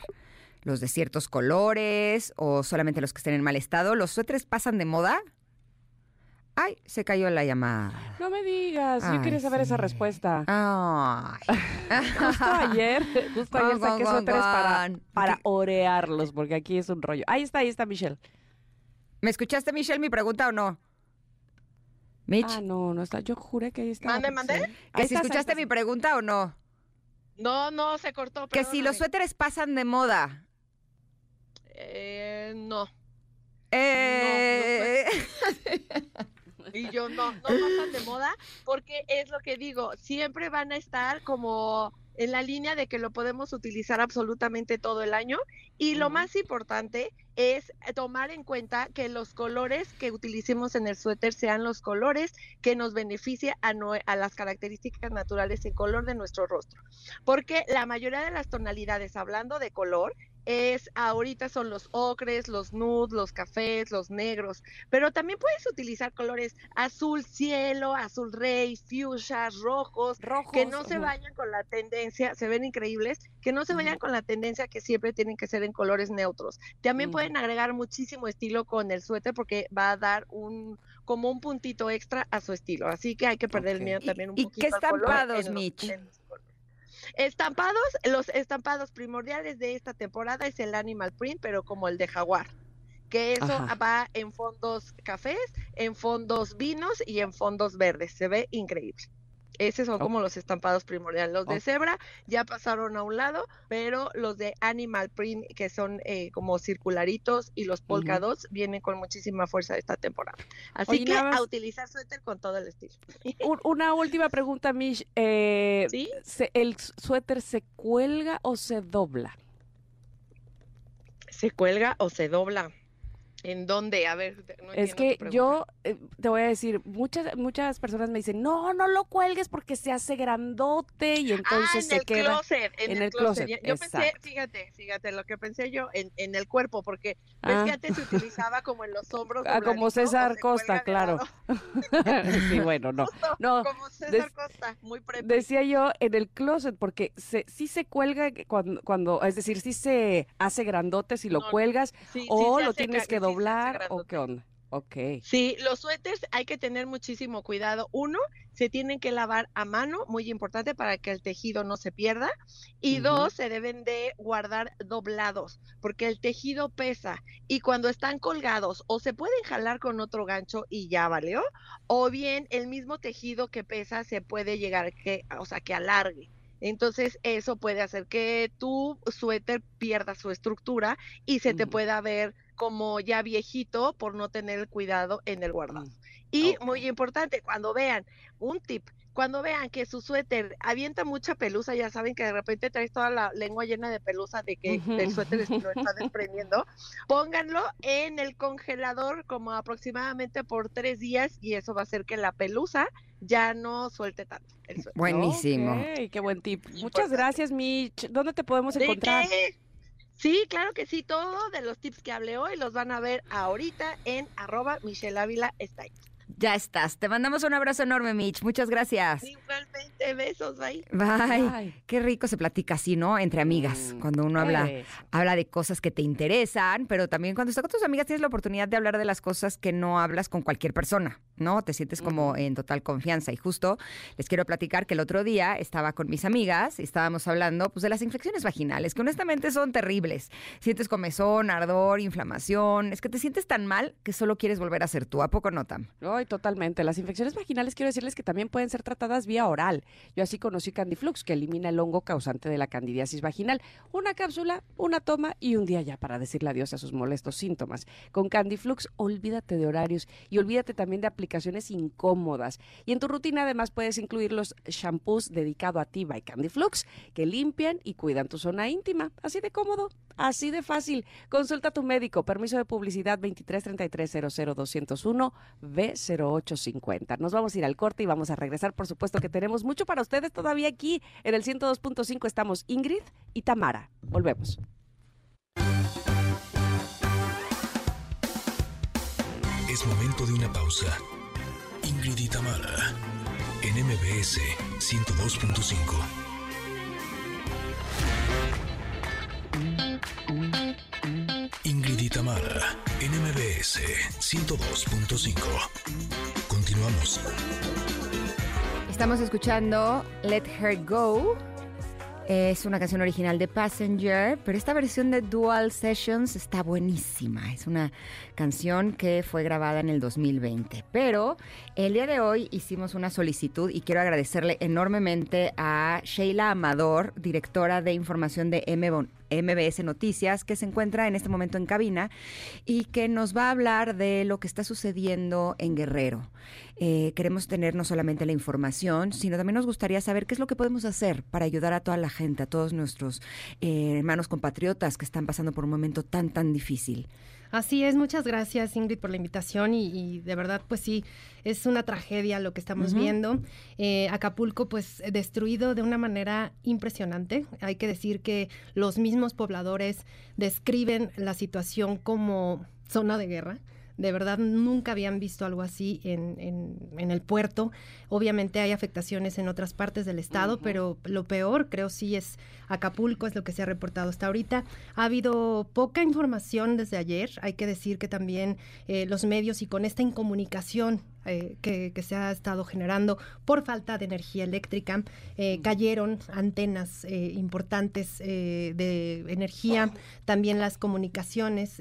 ¿Los de ciertos colores o solamente los que estén en mal estado? ¿Los suéteres pasan de moda? Ay, se cayó la llamada. No me digas, yo quería saber esa respuesta. Ay. Justo ayer, justo ayer saqué suéteres para, para orearlos, porque aquí es un rollo. Ahí está, ahí está Michelle. ¿Me escuchaste, Michelle, mi pregunta o no? Mitch, Ah, no, no está. Yo juré que ahí está. Mande, mande. que si escuchaste mi pregunta o no. No, no, se cortó. Que si los suéteres pasan de moda. Eh, no. Eh, Y yo no, no pasan de moda porque es lo que digo, siempre van a estar como en la línea de que lo podemos utilizar absolutamente todo el año y lo más importante es tomar en cuenta que los colores que utilicemos en el suéter sean los colores que nos beneficien a, nue- a las características naturales en color de nuestro rostro. Porque la mayoría de las tonalidades, hablando de color, es ahorita son los ocres, los nudes, los cafés, los negros, pero también puedes utilizar colores azul cielo, azul rey, fuchsia, rojos, Rojos. que no se vayan con la tendencia, se ven increíbles, que no se vayan con la tendencia que siempre tienen que ser en colores neutros. También pueden agregar muchísimo estilo con el suéter porque va a dar un como un puntito extra a su estilo, así que hay que perder el miedo ¿Y- también un y poquito qué al color estampados, los- Mitch? en los colores. Estampados, los estampados primordiales de esta temporada es el animal print, pero como el de jaguar que eso Ajá. va en fondos cafés, en fondos vinos y en fondos verdes. Se ve increíble. Esos son como los estampados primordiales. Los de cebra ya pasaron a un lado, pero los de animal print, que son eh, como circularitos, y los polka dots vienen con muchísima fuerza esta temporada. Así Oye, que más- a utilizar suéter con todo el estilo. Un- una última pregunta, Mish. Eh, ¿Sí? ¿El suéter se cuelga o se dobla? ¿Se cuelga o se dobla? ¿En dónde? A ver, no Es tu que yo eh, te voy a decir, muchas muchas personas me dicen, no, no lo cuelgues porque se hace grandote y entonces ah, en se el queda. closet, en, en el, el closet. closet, Yo pensé, fíjate, fíjate lo que pensé yo en, en el cuerpo, porque ves Ah. que antes se utilizaba como en los hombros. Ah, como César Costa, claro. sí, bueno, no. Justo, No, como César Costa, muy preppy. Decía yo en el closet, porque se, sí se cuelga cuando, cuando, es decir, sí se hace grandote si lo No, cuelgas, Sí, o lo tienes que hace doblar, o qué onda. Ok. Sí, los suéteres hay que tener muchísimo cuidado. Uno, se tienen que lavar a mano, muy importante para que el tejido no se pierda. Y dos, se deben de guardar doblados, porque el tejido pesa. Y cuando están colgados, o se pueden jalar con otro gancho y ya valió, o bien el mismo tejido que pesa se puede llegar que, o sea, que alargue. Entonces eso puede hacer que tu suéter pierda su estructura y se te pueda ver como ya viejito por no tener el cuidado en el guardado. Y muy importante, cuando vean, un tip, cuando vean que su suéter avienta mucha pelusa, ya saben que de repente traes toda la lengua llena de pelusa de que el suéter lo está desprendiendo, pónganlo en el congelador como aproximadamente por tres días y eso va a hacer que la pelusa ya no suelte tanto el suéter. Buenísimo. Qué buen tip. Muchas Importante. gracias, Mitch. ¿Dónde te podemos ¿De encontrar? qué? Sí, claro que sí, todo de los tips que hablé hoy los van a ver ahorita en arroba Michelle Ávila Style. Ya estás. Te mandamos un abrazo enorme, Mitch. Muchas gracias. Igualmente, besos, bye. Bye. Qué rico se platica así, ¿no? Entre amigas, Mm, cuando uno habla, habla de cosas que te interesan, pero también cuando estás con tus amigas tienes la oportunidad de hablar de las cosas que no hablas con cualquier persona, ¿no? Te sientes como en total confianza. Y justo les quiero platicar que el otro día estaba con mis amigas y estábamos hablando pues, de las infecciones vaginales, que honestamente son terribles. Sientes comezón, ardor, inflamación. Es que te sientes tan mal que solo quieres volver a ser tú. ¿A poco no, Tam? Ay, totalmente. Las infecciones vaginales quiero decirles que también pueden ser tratadas vía oral. Yo así conocí Candiflux, que elimina el hongo causante de la candidiasis vaginal. Una cápsula, una toma y un día ya para decirle adiós a sus molestos síntomas. Con Candiflux, olvídate de horarios y olvídate también de aplicaciones incómodas. Y en tu rutina además puedes incluir los shampoos dedicado a ti by Candiflux, que limpian y cuidan tu zona íntima. Así de cómodo, así de fácil. Consulta a tu médico. Permiso de publicidad 2333 B0850. Nos vamos a ir al corte y vamos a regresar. Por supuesto que tenemos mucho para ustedes todavía aquí. En el 102.5 estamos Ingrid y Tamara. Volvemos. Es momento de una pausa. Ingrid y Tamara, en MBS 102.5. Ingrid y Tamara, en MBS 102.5. Continuamos. Estamos escuchando Let Her Go. Es una canción original de Passenger, pero esta versión de Dual Sessions está buenísima. Es una canción que fue grabada en el 2020. Pero el día de hoy hicimos una solicitud y quiero agradecerle enormemente a Sheila Amador, directora de información de M- MBS Noticias, que se encuentra en este momento en cabina y que nos va a hablar de lo que está sucediendo en Guerrero. Eh, queremos tener no solamente la información, sino también nos gustaría saber qué es lo que podemos hacer para ayudar a toda la gente, a todos nuestros eh, hermanos compatriotas que están pasando por un momento tan, tan difícil. Así es, muchas gracias Ingrid por la invitación y, y de verdad pues sí, es una tragedia lo que estamos viendo. Eh, Acapulco pues destruido de una manera impresionante. Hay que decir que los mismos pobladores describen la situación como zona de guerra. De verdad, nunca habían visto algo así en, en- en el puerto. Obviamente hay afectaciones en otras partes del estado, pero lo peor creo sí es Acapulco, es lo que se ha reportado hasta ahorita. Ha habido poca información desde ayer. Hay que decir que también eh, los medios y con esta incomunicación eh, que, que se ha estado generando por falta de energía eléctrica, eh, cayeron antenas eh, importantes de energía, también las comunicaciones.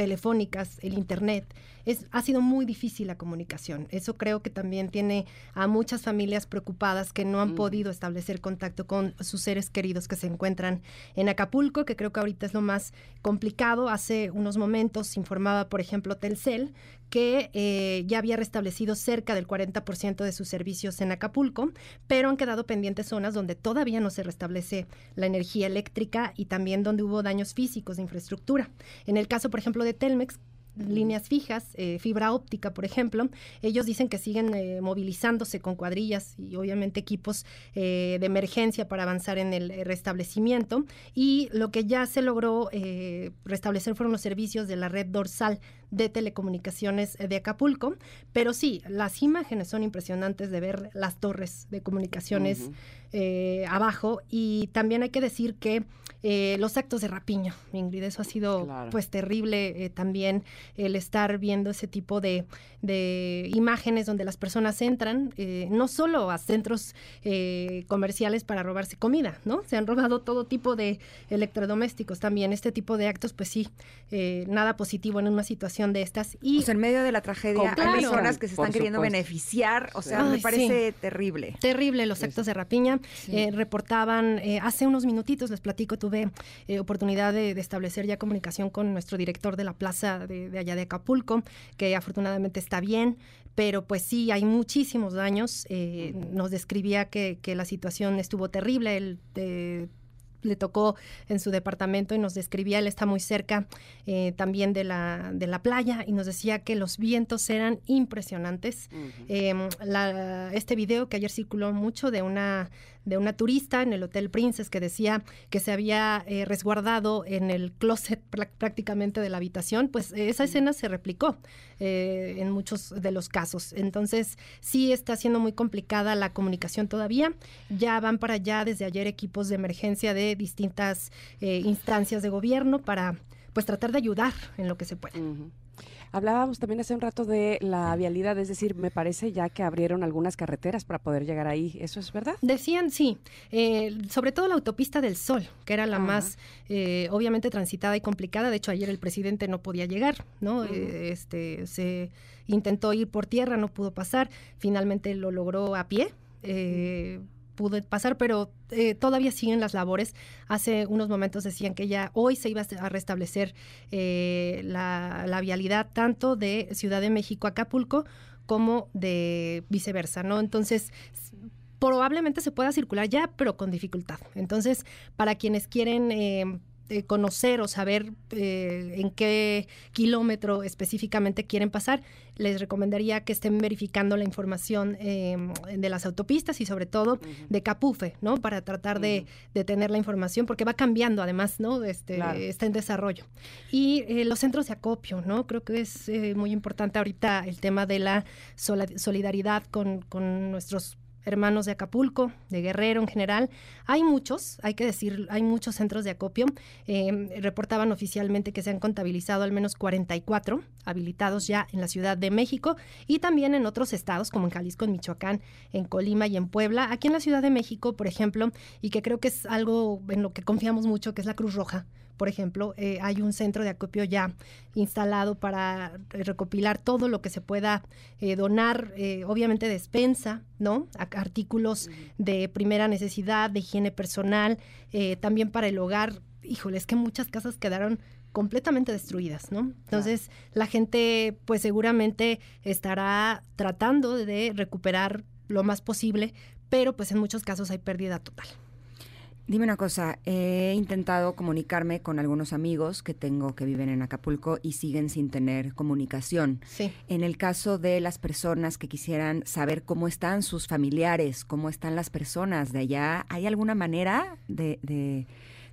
Telefónicas, el internet, es, ha sido muy difícil la comunicación. Eso creo que también tiene a muchas familias preocupadas que no han podido establecer contacto con sus seres queridos que se encuentran en Acapulco, que creo que ahorita es lo más complicado. Hace unos momentos informaba, por ejemplo, Telcel, que eh, ya había restablecido cerca del 40% de sus servicios en Acapulco, pero han quedado pendientes zonas donde todavía no se restablece la energía eléctrica y también donde hubo daños físicos de infraestructura. En el caso, por ejemplo, de Telmex, líneas fijas, eh, fibra óptica, por ejemplo, ellos dicen que siguen eh, movilizándose con cuadrillas y obviamente equipos eh, de emergencia para avanzar en el eh, restablecimiento. Y lo que ya se logró eh, restablecer fueron los servicios de la red dorsal de telecomunicaciones eh, de Acapulco, pero sí, las imágenes son impresionantes de ver las torres de comunicaciones eh, abajo y también hay que decir que eh, los actos de rapiño, Ingrid, eso ha sido Claro. pues terrible eh, también el estar viendo ese tipo de, de imágenes donde las personas entran eh, no solo a centros eh, comerciales para robarse comida, ¿no? Se han robado todo tipo de electrodomésticos también. Este tipo de actos, pues sí, nada positivo en una situación situación de estas. Y Pues en medio de la tragedia hay Claro. personas que se están queriendo supuesto. beneficiar. O sea, Ay, me sí. parece terrible. Terrible los actos de rapiña. Sí. Eh, reportaban eh, hace unos minutitos, les platico, tuve eh, oportunidad de, de establecer ya comunicación con nuestro director de la plaza de, de allá de Acapulco, que afortunadamente está bien, pero pues sí, hay muchísimos daños. Eh, Nos describía que, que la situación estuvo terrible. Él, eh, le tocó en su departamento y nos describía, él está muy cerca eh, también de la, de la playa y nos decía que los vientos eran impresionantes. Eh, la- este video que ayer circuló mucho de una de una turista en el Hotel Princess que decía que se había eh, resguardado en el closet prá- prácticamente de la habitación, pues eh, esa escena se replicó eh, en muchos de los casos. Entonces sí está siendo muy complicada la comunicación todavía. Ya van para allá desde ayer equipos de emergencia de distintas eh, instancias de gobierno para pues tratar de ayudar en lo que se pueda. Hablábamos también hace un rato de la vialidad, es decir, me parece ya que abrieron algunas carreteras para poder llegar ahí. ¿Eso es verdad? Decían sí, eh, sobre todo la autopista del Sol, que era la Ajá. más eh, obviamente transitada y complicada. De hecho, ayer el presidente no podía llegar, ¿no? Eh, este se intentó ir por tierra, no pudo pasar. Finalmente lo logró a pie. eh, pudo pasar, pero eh, todavía siguen las labores. Hace unos momentos decían que ya hoy se iba a restablecer eh, la, la vialidad tanto de Ciudad de México a Acapulco como de viceversa, ¿no? Entonces, probablemente se pueda circular ya, pero con dificultad. Entonces, para quienes quieren eh, eh, conocer o saber eh, en qué kilómetro específicamente quieren pasar, les recomendaría que estén verificando la información eh, de las autopistas y sobre todo de Capufe, ¿no? Para tratar de, de tener la información, porque va cambiando además, ¿no? Este, Claro. Está en desarrollo. Y eh, los centros de acopio, ¿no? Creo que es eh, muy importante ahorita el tema de la solidaridad con, con nuestros hermanos de Acapulco, de Guerrero en general. Hay muchos, hay que decir, hay muchos centros de acopio. Eh, reportaban oficialmente que se han contabilizado al menos 44 habilitados ya en la Ciudad de México y también en otros estados como en Jalisco, en Michoacán, en Colima y en Puebla. Aquí en la Ciudad de México, por ejemplo, y que creo que es algo en lo que confiamos mucho, que es la Cruz Roja. Por ejemplo, eh, hay un centro de acopio ya instalado para eh, recopilar todo lo que se pueda eh, donar, eh, obviamente despensa, ¿no? Artículos de primera necesidad, de higiene personal, también para el hogar. Híjole, es que muchas casas quedaron completamente destruidas, ¿no? Entonces, la gente pues seguramente estará tratando de recuperar lo más posible, pero pues en muchos casos hay pérdida total. Dime una cosa, he intentado comunicarme con algunos amigos que tengo que viven en Acapulco y siguen sin tener comunicación. Sí. En el caso de las personas que quisieran saber cómo están sus familiares, cómo están las personas de allá, ¿hay alguna manera de, de-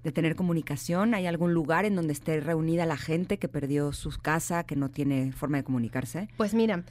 de tener comunicación? ¿Hay algún lugar en donde esté reunida la gente que perdió su casa, que no tiene forma de comunicarse? Pues mira,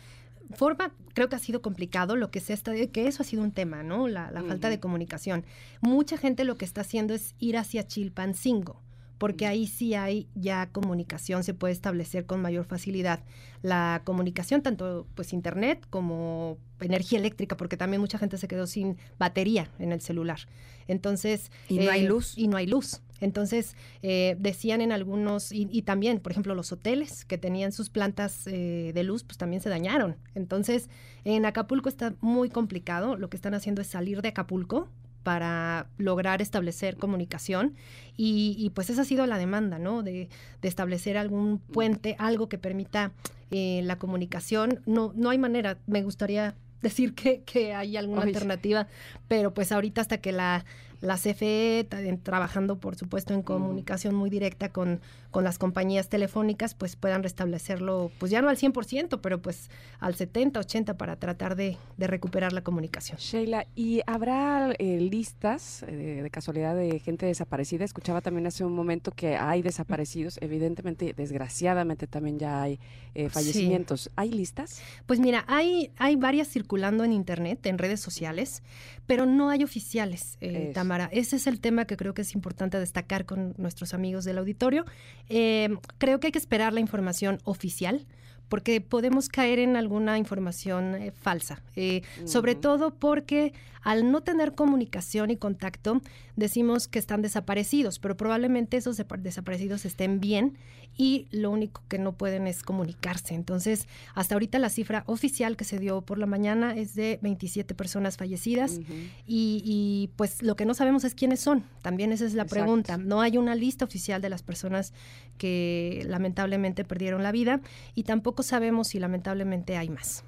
forma creo que ha sido complicado lo que se está que eso ha sido un tema, ¿no? La, la falta de comunicación. Mucha gente lo que está haciendo es ir hacia Chilpancingo, porque ahí sí hay ya comunicación, se puede establecer con mayor facilidad la comunicación, tanto pues internet como energía eléctrica, porque también mucha gente se quedó sin batería en el celular. Entonces... ¿Y no hay eh, luz? Y no hay luz. Entonces, eh, decían en algunos, y, y también, por ejemplo, los hoteles que tenían sus plantas eh, de luz, pues también se dañaron. Entonces, en Acapulco está muy complicado. Lo que están haciendo es salir de Acapulco para lograr establecer comunicación y, y, pues esa ha sido la demanda, ¿no? De, de establecer algún puente, algo que permita eh, la comunicación. No, no hay manera, me gustaría decir que, que hay alguna alternativa, pero pues ahorita hasta que la, la CFE, trabajando por supuesto en comunicación muy directa con, con las compañías telefónicas, pues puedan restablecerlo, pues ya no al 100%, pero pues al 70, 80 para tratar de, de recuperar la comunicación. Sheila, ¿y habrá eh, listas eh, de casualidad de gente desaparecida? Escuchaba también hace un momento que hay desaparecidos, evidentemente, desgraciadamente también ya hay eh, fallecimientos. ¿Hay listas? Pues mira, hay, hay varias circulando en internet, en redes sociales, pero no hay oficiales, eh, Ese es el tema que creo que es importante destacar con nuestros amigos del auditorio. Eh, creo que hay que esperar la información oficial porque podemos caer en alguna información eh, falsa, eh, sobre todo porque al no tener comunicación y contacto decimos que están desaparecidos, pero probablemente esos desaparecidos estén bien y lo único que no pueden es comunicarse. Entonces, hasta ahorita la cifra oficial que se dio por la mañana es de 27 personas fallecidas y, pues lo que no sabemos es quiénes son. También esa es la pregunta. No hay una lista oficial de las personas que lamentablemente perdieron la vida y tampoco sabemos si lamentablemente hay más.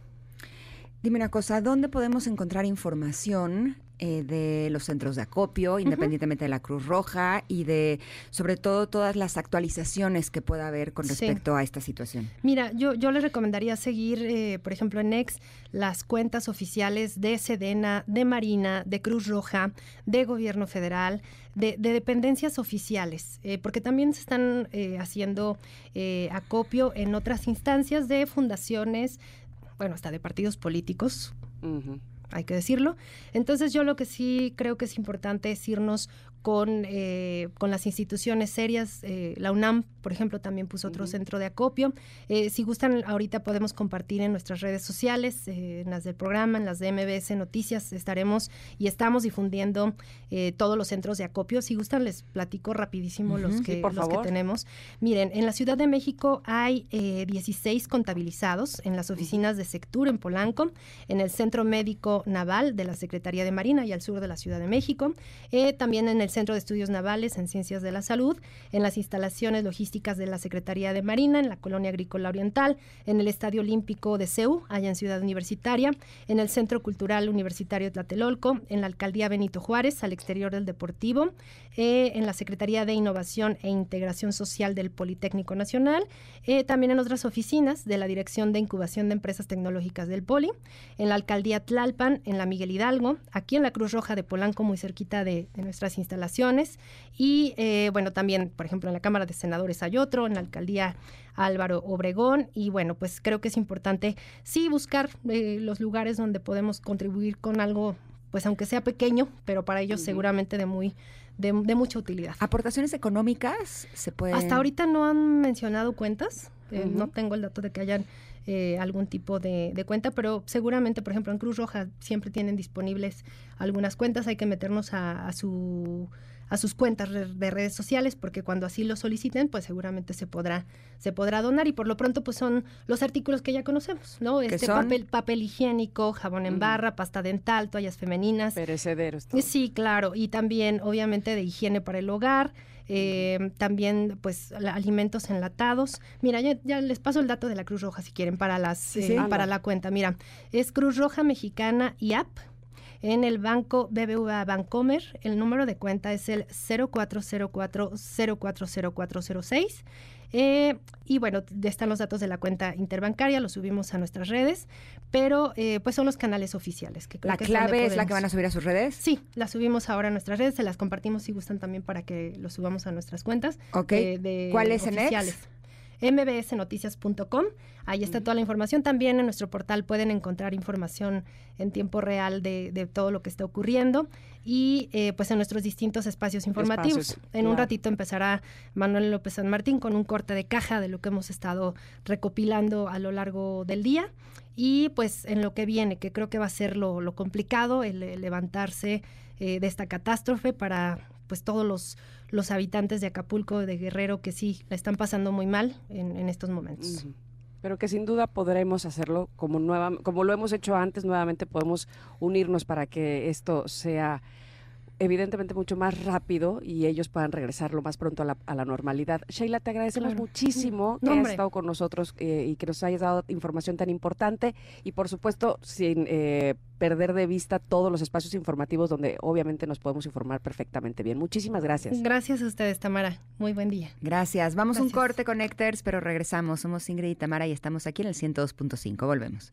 Dime una cosa, ¿dónde podemos encontrar información eh, de los centros de acopio, independientemente de la Cruz Roja y de, sobre todo, todas las actualizaciones que pueda haber con respecto a esta situación? Mira, yo, yo les recomendaría seguir, eh, por ejemplo, en Nex, las cuentas oficiales de Sedena, de Marina, de Cruz Roja, de Gobierno Federal, de, dependencias oficiales, eh, porque también se están haciendo acopio en otras instancias de fundaciones, bueno, hasta de partidos políticos. Hay que decirlo. Entonces yo lo que sí creo que es importante es irnos con, eh, con las instituciones serias. Eh, la UNAM, por ejemplo, también puso otro centro de acopio. Eh, si gustan, ahorita podemos compartir en nuestras redes sociales, en las del programa, en las de MBS Noticias, estaremos y estamos difundiendo todos los centros de acopio. Si gustan, les platico rapidísimo los, que, los que tenemos. Miren, en la Ciudad de México hay 16 contabilizados en las oficinas de Sectur en Polanco, en el Centro Médico Naval de la Secretaría de Marina y al sur de la Ciudad de México, también en el Centro de Estudios Navales en Ciencias de la Salud, en las instalaciones logísticas de la Secretaría de Marina, en la Colonia Agrícola Oriental, en el Estadio Olímpico de CEU, allá en Ciudad Universitaria, en el Centro Cultural Universitario Tlatelolco, en la Alcaldía Benito Juárez, al exterior del Deportivo, eh, en la Secretaría de Innovación e Integración Social del Politécnico Nacional, eh, también en otras oficinas de la Dirección de Incubación de Empresas Tecnológicas del Poli, en la Alcaldía Tlalpan, en la Miguel Hidalgo, aquí en la Cruz Roja de Polanco, muy cerquita de, de nuestras instalaciones y eh, bueno, también, por ejemplo, en la Cámara de Senadores hay otro, en la Alcaldía Álvaro Obregón y bueno, pues creo que es importante sí buscar eh, los lugares donde podemos contribuir con algo, pues aunque sea pequeño, pero para ellos seguramente de muy de, mucha utilidad. ¿Aportaciones económicas se pueden...? Hasta ahorita no han mencionado cuentas, eh, no tengo el dato de que hayan algún tipo de, cuenta, pero seguramente, por ejemplo, en Cruz Roja siempre tienen disponibles algunas cuentas, hay que meternos a su a sus cuentas de redes sociales porque cuando así lo soliciten pues seguramente se podrá se podrá donar y por lo pronto pues son los artículos que ya conocemos no este papel papel higiénico jabón en barra pasta dental toallas femeninas. Perecederos sí claro y también obviamente de higiene para el hogar eh, también pues alimentos enlatados. Mira, ya, les paso el dato de la Cruz Roja si quieren para las eh, para la cuenta. Mira, es Cruz Roja Mexicana y app en el banco BBVA Bancomer. El número de cuenta es el 0404-040406. Eh, y bueno, están los datos de la cuenta interbancaria, los subimos a nuestras redes, pero eh, pues son los canales oficiales. Que ¿La clave es la que van a subir a sus redes? Sí, la subimos ahora a nuestras redes, se las compartimos si gustan también para que los subamos a nuestras cuentas. Ok. ¿Cuál es oficiales mbsnoticias.com. Ahí está toda la información. También en nuestro portal pueden encontrar información en tiempo real de, todo lo que está ocurriendo y eh, pues en nuestros distintos espacios informativos. en un ratito empezará Manuel López San Martín con un corte de caja de lo que hemos estado recopilando a lo largo del día y pues en lo que viene, que creo que va a ser lo, complicado, el, levantarse eh, de esta catástrofe para pues todos los, los habitantes de Acapulco, de Guerrero, que sí la están pasando muy mal en, estos momentos. Pero que sin duda podremos hacerlo como, nueva, como lo hemos hecho antes, nuevamente podemos unirnos para que esto sea evidentemente mucho más rápido y ellos puedan regresar lo más pronto a la, a la normalidad. Sheila, te agradecemos muchísimo que hayas estado con nosotros eh, y que nos hayas dado información tan importante y por supuesto sin eh, perder de vista todos los espacios informativos donde obviamente nos podemos informar perfectamente bien. Muchísimas gracias. Gracias a ustedes, Tamara. Muy buen día. Gracias. Vamos a un corte, Connectors, pero regresamos. Somos Ingrid y Tamara y estamos aquí en el 102.5. Volvemos.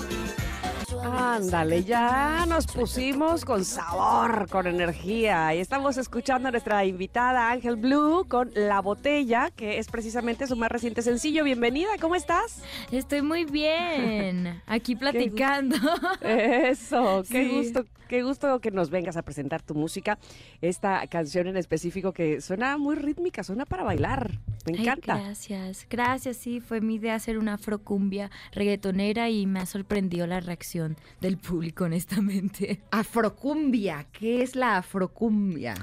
Ándale, ya nos pusimos con sabor, con energía. Y estamos escuchando a nuestra invitada Ángel Blue con La Botella, que es precisamente su más reciente sencillo. Bienvenida, ¿cómo estás? Estoy muy bien, aquí platicando. Eso, qué Sí. gusto, qué gusto que nos vengas a presentar tu música. Esta canción en específico que suena muy rítmica, suena para bailar. Me Ay, encanta. gracias, gracias, sí, fue mi idea hacer una afrocumbia reggaetonera y me ha sorprendido la reacción del público, honestamente. Afrocumbia, ¿qué es la afrocumbia?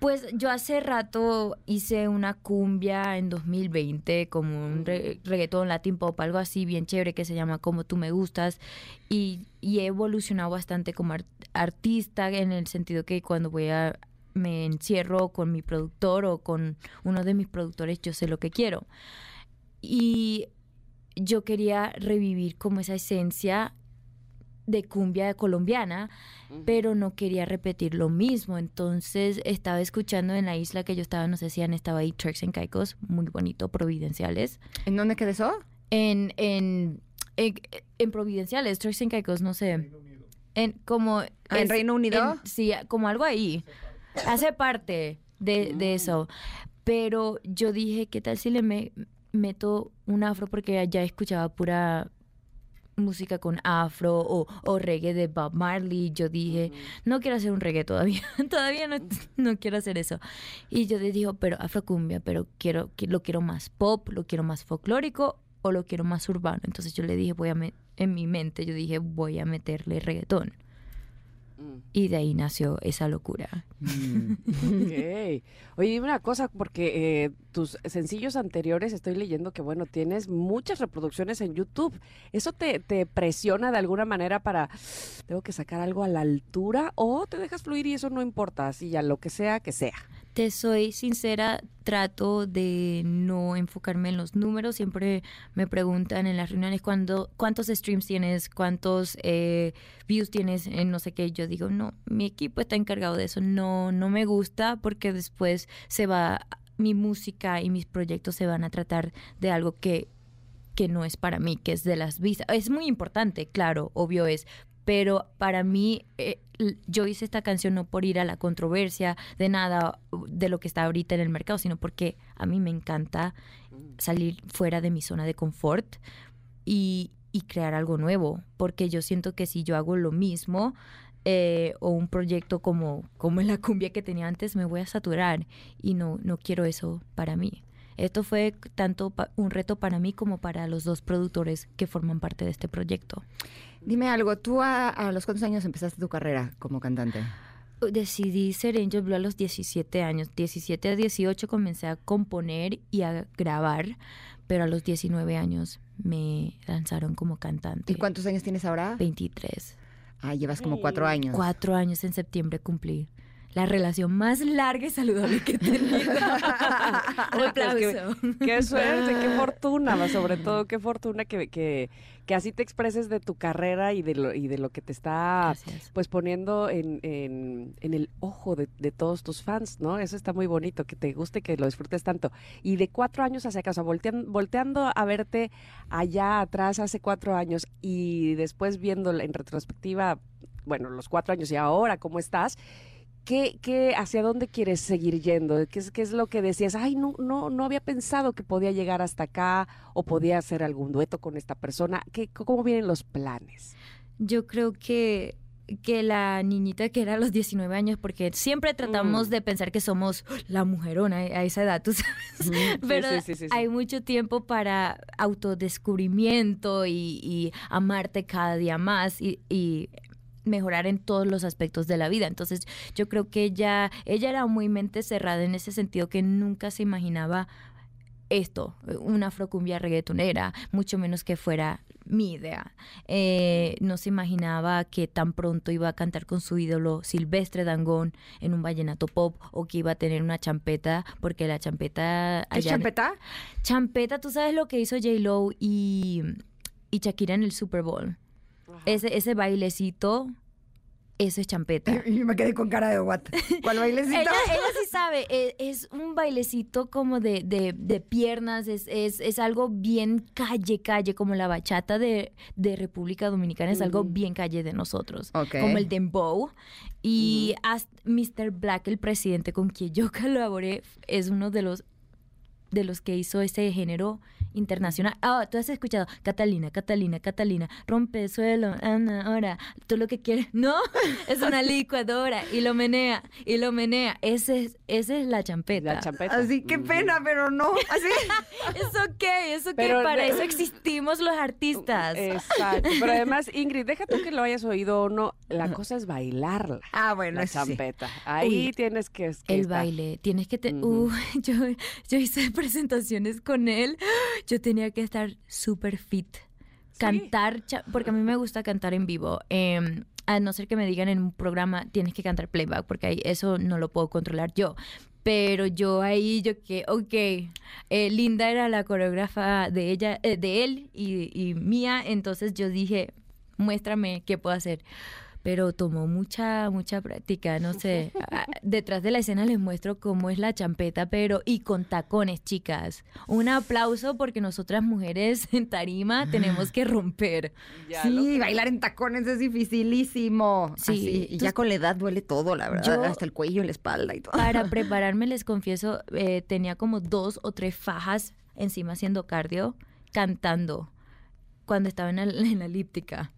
Pues yo hace rato hice una cumbia en 2020, como un re- reggaetón latin pop, algo así bien chévere que se llama Como tú me gustas. Y, y he evolucionado bastante como ar- artista en el sentido que cuando voy a me encierro con mi productor o con uno de mis productores, yo sé lo que quiero. Y yo quería revivir como esa esencia de cumbia colombiana, pero no quería repetir lo mismo. Entonces estaba escuchando en la isla que yo estaba, no sé si han estado ahí, Turks and Caicos, muy bonito, providenciales. ¿En dónde quedó eso? En, en, en, en providenciales, Turks and Caicos, no sé. En como... Ah, ¿en es- Reino Unido? en- sí, como algo ahí. Hace parte de, de eso. Pero yo dije, ¿qué tal si le me- meto un afro? Porque ya escuchaba pura música con afro o, o reggae de Bob Marley. Yo dije, no quiero hacer un reggae todavía. todavía no, no quiero hacer eso. Y yo le dije, pero afrocumbia, pero quiero, lo quiero más pop, lo quiero más folclórico o lo quiero más urbano. Entonces yo le dije, voy a en mi mente, yo dije, voy a meterle reggaetón. Mm. Y de ahí nació esa locura. Ok. Oye, dime una cosa, porque eh, tus sencillos anteriores estoy leyendo que, bueno, tienes muchas reproducciones en YouTube. ¿Eso te, te presiona de alguna manera para, tengo que sacar algo a la altura o te dejas fluir y eso no importa, así ya lo que sea, que sea? Te soy sincera, trato de no enfocarme en los números. Siempre me preguntan en las reuniones cuántos streams tienes, cuántos eh, views tienes en no sé qué. Yo digo, no, mi equipo está encargado de eso. No, no me gusta porque después se va, mi música y mis proyectos se van a tratar de algo que, que no es para mí, que es de las vistas. Es muy importante, claro, obvio es, pero para mí eh, yo hice esta canción no por ir a la controversia de nada de lo que está ahorita en el mercado, sino porque a mí me encanta salir fuera de mi zona de confort y, y crear algo nuevo, porque yo siento que si yo hago lo mismo eh, o un proyecto como, como la cumbia que tenía antes, me voy a saturar y no, no quiero eso para mí. Esto fue tanto un reto para mí como para los dos productores que forman parte de este proyecto. Dime algo, ¿tú a, a los cuántos años empezaste tu carrera como cantante? Decidí ser Angel Blue a los 17 años. 17 a 18 comencé a componer y a grabar, pero a los 19 años me lanzaron como cantante. ¿Y cuántos años tienes ahora? 23. Ah, llevas como cuatro años. Cuatro años en septiembre cumplí. La relación más larga y saludable que he tenido. Un aplauso. Qué suerte, qué fortuna, más sobre todo qué fortuna que, que, que así te expreses de tu carrera y de lo, y de lo que te está Gracias. pues poniendo en, en, en el ojo de, de todos tus fans, ¿no? Eso está muy bonito, que te guste, que lo disfrutes tanto. Y de cuatro años hacia acá, o sea, voltean- volteando a verte allá atrás hace cuatro años y después viendo en retrospectiva, bueno, los cuatro años y ahora cómo estás, ¿Qué, qué, ¿Hacia dónde quieres seguir yendo? ¿Qué es, qué es lo que decías? Ay, no, no, no había pensado que podía llegar hasta acá o podía hacer algún dueto con esta persona. ¿Qué, ¿Cómo vienen los planes? Yo creo que que la niñita que era a los 19 años, porque siempre tratamos Mm. de pensar que somos la mujerona a esa edad, tú sabes. Pero sí, sí, sí, sí. hay mucho tiempo para autodescubrimiento y, y amarte cada día más y, y mejorar en todos los aspectos de la vida. Entonces yo creo que ella, ella era muy mente cerrada en ese sentido que nunca se imaginaba esto, una afrocumbia reggaetonera, mucho menos que fuera mi idea. Eh, no se imaginaba que tan pronto iba a cantar con su ídolo Silvestre Dangón en un vallenato pop o que iba a tener una champeta, porque la champeta... ¿Qué en- champeta? Champeta, tú sabes lo que hizo J-Lo y, y Shakira en el Super Bowl. Ese, ese bailecito eso es champeta. Y me quedé con cara de what. ¿Cuál bailecito? Ella, ella sí sabe, e- es, un bailecito como de, de- de piernas, es, es, es algo bien calle, calle, como la bachata de, de República Dominicana, es algo bien calle de nosotros, como el dembow. Y hasta Mr. Black, el presidente con quien yo colaboré, es uno de los de los que hizo ese género internacional. Ah, tú has escuchado Catalina, Catalina, Catalina, rompe el suelo, Ana, ahora, tú lo que quieres. No, es una licuadora y lo menea, y lo menea. Ese es, esa es la champeta. La champeta. Así, qué pena, pero no. Así. Es ok, es ok, Pero para eso existimos los artistas. Exacto. Pero además, Ingrid, deja tú que lo hayas oído o no. La cosa es bailarla. Ah, bueno, la sí. champeta. Ahí Uy, tienes que, que El estar. baile, tienes que... te-. Uh, yo, yo hice presentaciones con él, yo tenía que estar súper fit. Cantar, porque a mí me gusta cantar en vivo. em, a no ser que me digan en un programa, tienes que cantar playback, porque ahí eso no lo puedo controlar yo. Pero yo ahí, yo que, ok, eh, Linda era la coreógrafa de ella, eh, de él y, y mía, entonces yo dije, muéstrame qué puedo hacer. Pero tomó mucha, mucha práctica, no sé. Ah, Detrás de la escena les muestro cómo es la champeta, pero y con tacones, chicas. Un aplauso porque nosotras mujeres en tarima tenemos que romper. Ya Sí, bailar en tacones es dificilísimo. Sí. Así, y ya con la edad duele todo, la verdad. Yo- hasta el cuello y la espalda y todo. Para prepararme, les confieso, eh, tenía como dos o tres fajas encima haciendo cardio, cantando, cuando estaba en la, en la elíptica.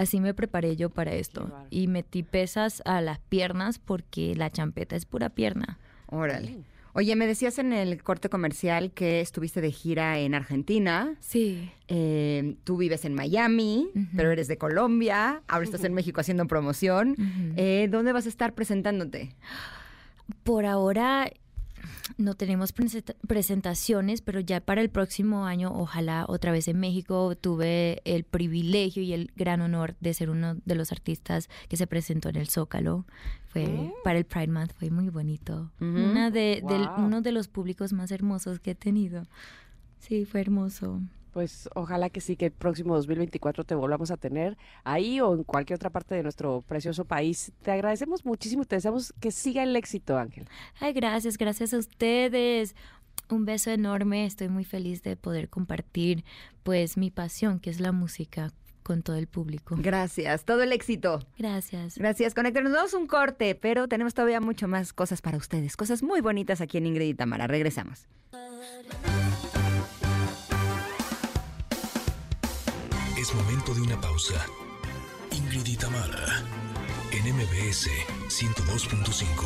Así me preparé yo para esto. Y metí pesas a las piernas porque la champeta es pura pierna. Órale. Oye, me decías en el corte comercial que estuviste de gira en Argentina. Sí. Eh, tú vives en Miami, pero eres de Colombia. Ahora estás en México haciendo promoción. Eh, ¿Dónde vas a estar presentándote? Por ahora no tenemos presenta- presentaciones, pero ya para el próximo año, ojalá otra vez en México, tuve el privilegio y el gran honor de ser uno de los artistas que se presentó en el Zócalo. Fue para el Pride Month, fue muy bonito. Una de, del- uno de los públicos más hermosos que he tenido. Sí, fue hermoso. Pues ojalá que sí, que el próximo 2024 te volvamos a tener ahí o en cualquier otra parte de nuestro precioso país. Te agradecemos muchísimo y te deseamos que siga el éxito, Ángel. Ay, gracias, gracias a ustedes. Un beso enorme. Estoy muy feliz de poder compartir, pues, mi pasión, que es la música, con todo el público. Gracias. Todo el éxito. Gracias. Gracias, Conector. Nos damos un corte, pero tenemos todavía mucho más cosas para ustedes. Cosas muy bonitas aquí en Ingrid y Tamara. Regresamos. Es momento de una pausa. Ingrid y Tamara, en MBS 102.5.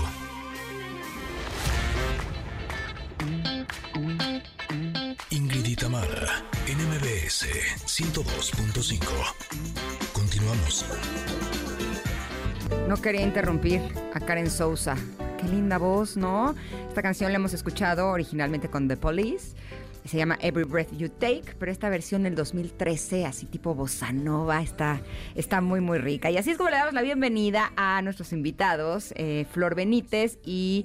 Ingrid y Tamara, en MBS 102.5. Continuamos. No quería interrumpir a Karen Sousa. Qué linda voz, ¿no? Esta canción la hemos escuchado originalmente con The Police. Se llama Every Breath You Take, pero esta versión del 2013, así tipo bossa nova, está, está muy, muy rica. Y así es como le damos la bienvenida a nuestros invitados, eh, Flor Benítez y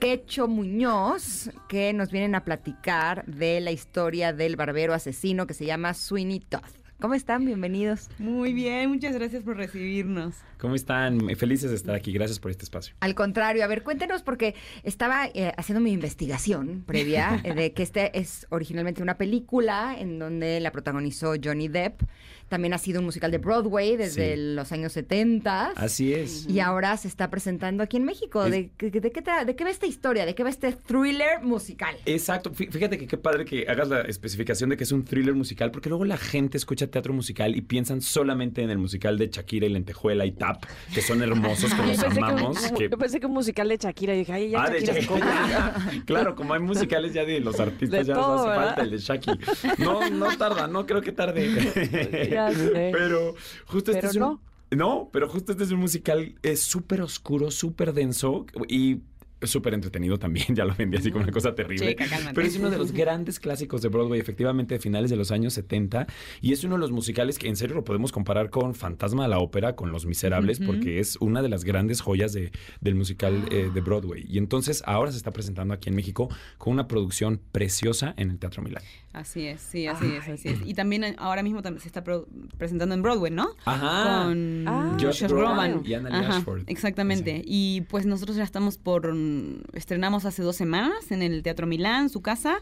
Quecho Muñoz, que nos vienen a platicar de la historia del barbero asesino que se llama Sweeney Todd. ¿Cómo están? Bienvenidos. Muy bien, muchas gracias por recibirnos. ¿Cómo están? Felices de estar aquí. Gracias por este espacio. Al contrario, a ver, cuéntenos porque estaba eh, haciendo mi investigación previa eh, de que este es originalmente una película en donde la protagonizó Johnny Depp. También ha sido un musical de Broadway desde Sí. los años 70. Así es. Y ahora se está presentando aquí en México. Es- ¿De, qué- de qué tra- de qué va esta historia? ¿De qué va este thriller musical? Exacto. Fí- Fíjate que qué padre que hagas la especificación de que es un thriller musical, porque luego la gente escucha teatro musical y piensan solamente en el musical de Shakira y Lentejuela y Tap, que son hermosos, que los que amamos. que- Yo pensé que un musical de Shakira y dije, ay, ya Ah, de Shakira claro, como hay musicales ya de los artistas, De ya todo, nos hace ¿verdad? falta el de Shaki. No, no tarda, no creo que tarde. Ya sé. Pero justo este Pero es un... No, pero justo este es un musical es súper oscuro, súper denso y súper entretenido también, ya lo vendí así como una cosa terrible. Chica, pero es uno de los grandes clásicos de Broadway, efectivamente, de finales de los años 70. Y es uno de los musicales que en serio lo podemos comparar con Fantasma de la Ópera, con Los Miserables, porque es una de las grandes joyas de, del musical eh, de Broadway. Y entonces ahora se está presentando aquí en México con una producción preciosa en el Teatro Milán. Así es, sí, así es, así es. Y también eh, ahora mismo se está pro- presentando en Broadway, ¿no? Ajá. Con Ah, Josh Josh Groban Groban. y Anna Ajá, Ashford. Exactamente. Y pues nosotros ya estamos por... mm, Estrenamos hace dos semanas en el Teatro Milán, su casa,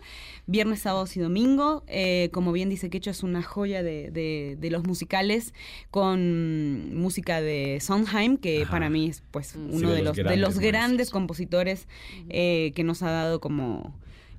viernes, sábados y domingo. Eh, como bien dice Quecho, es una joya de, de- de los musicales con música de Sondheim, que Ajá. para mí es pues Sí, uno de de, los los, de los grandes grandes compositores eh, que nos ha dado como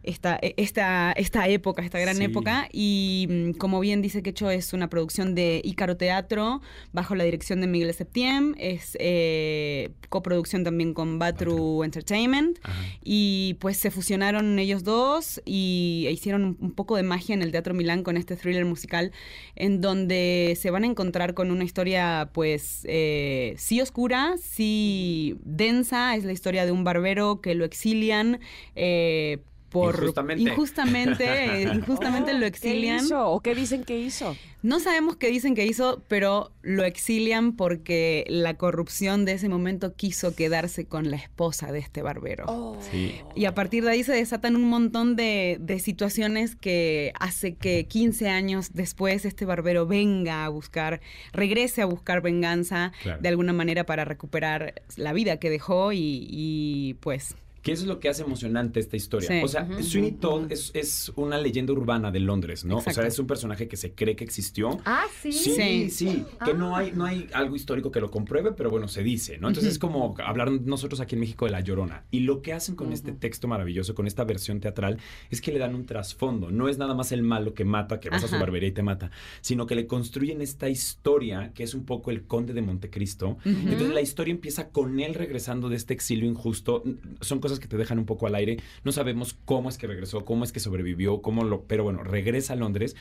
esta, e- esta, esta época, esta gran Sí. época. Y mm, como bien dice Quecho, es una producción de Ícaro Teatro bajo la dirección de Miguel Septiem. Es eh, coproducción también con Batru Entertainment. Ajá. Y pues se fusionaron ellos dos y hicieron un, un poco de magia en el Teatro Milán con este thriller musical en donde se van a encontrar con una historia pues eh, sí oscura, sí densa. Es la historia de un barbero que lo exilian. eh, por Injustamente. injustamente, eh, injustamente Oh, lo exilian. ¿Qué hizo? ¿O qué dicen que hizo? No sabemos qué dicen que hizo, pero lo exilian porque la corrupción de ese momento quiso quedarse con la esposa de este barbero. Oh. Sí. Y a partir de ahí se desatan un montón de, de situaciones que hace que 15 años después este barbero venga a buscar, regrese a buscar venganza Claro. de alguna manera para recuperar la vida que dejó y, y, pues ¿Qué es lo que hace emocionante esta historia? Sí. O sea, Ujú. Sweeney Todd es, es una leyenda urbana de Londres, ¿no? O sea, es un personaje que se cree que existió. Ah, sí. Sí, sí, Sí. que no hay, no hay algo histórico que lo compruebe, pero bueno, se dice, ¿no? Entonces es como hablar nosotros aquí en México de La Llorona. Y lo que hacen con este texto maravilloso, con esta versión teatral, es que le dan un trasfondo. No es nada más el malo que mata, que vas a su barbería y te mata, sino que le construyen esta historia que es un poco el conde de Montecristo. Entonces la historia empieza con él regresando de este exilio injusto. Son cosas que te dejan un poco al aire. No sabemos cómo es que regresó, cómo es que sobrevivió, cómo lo... Pero bueno, regresa a Londres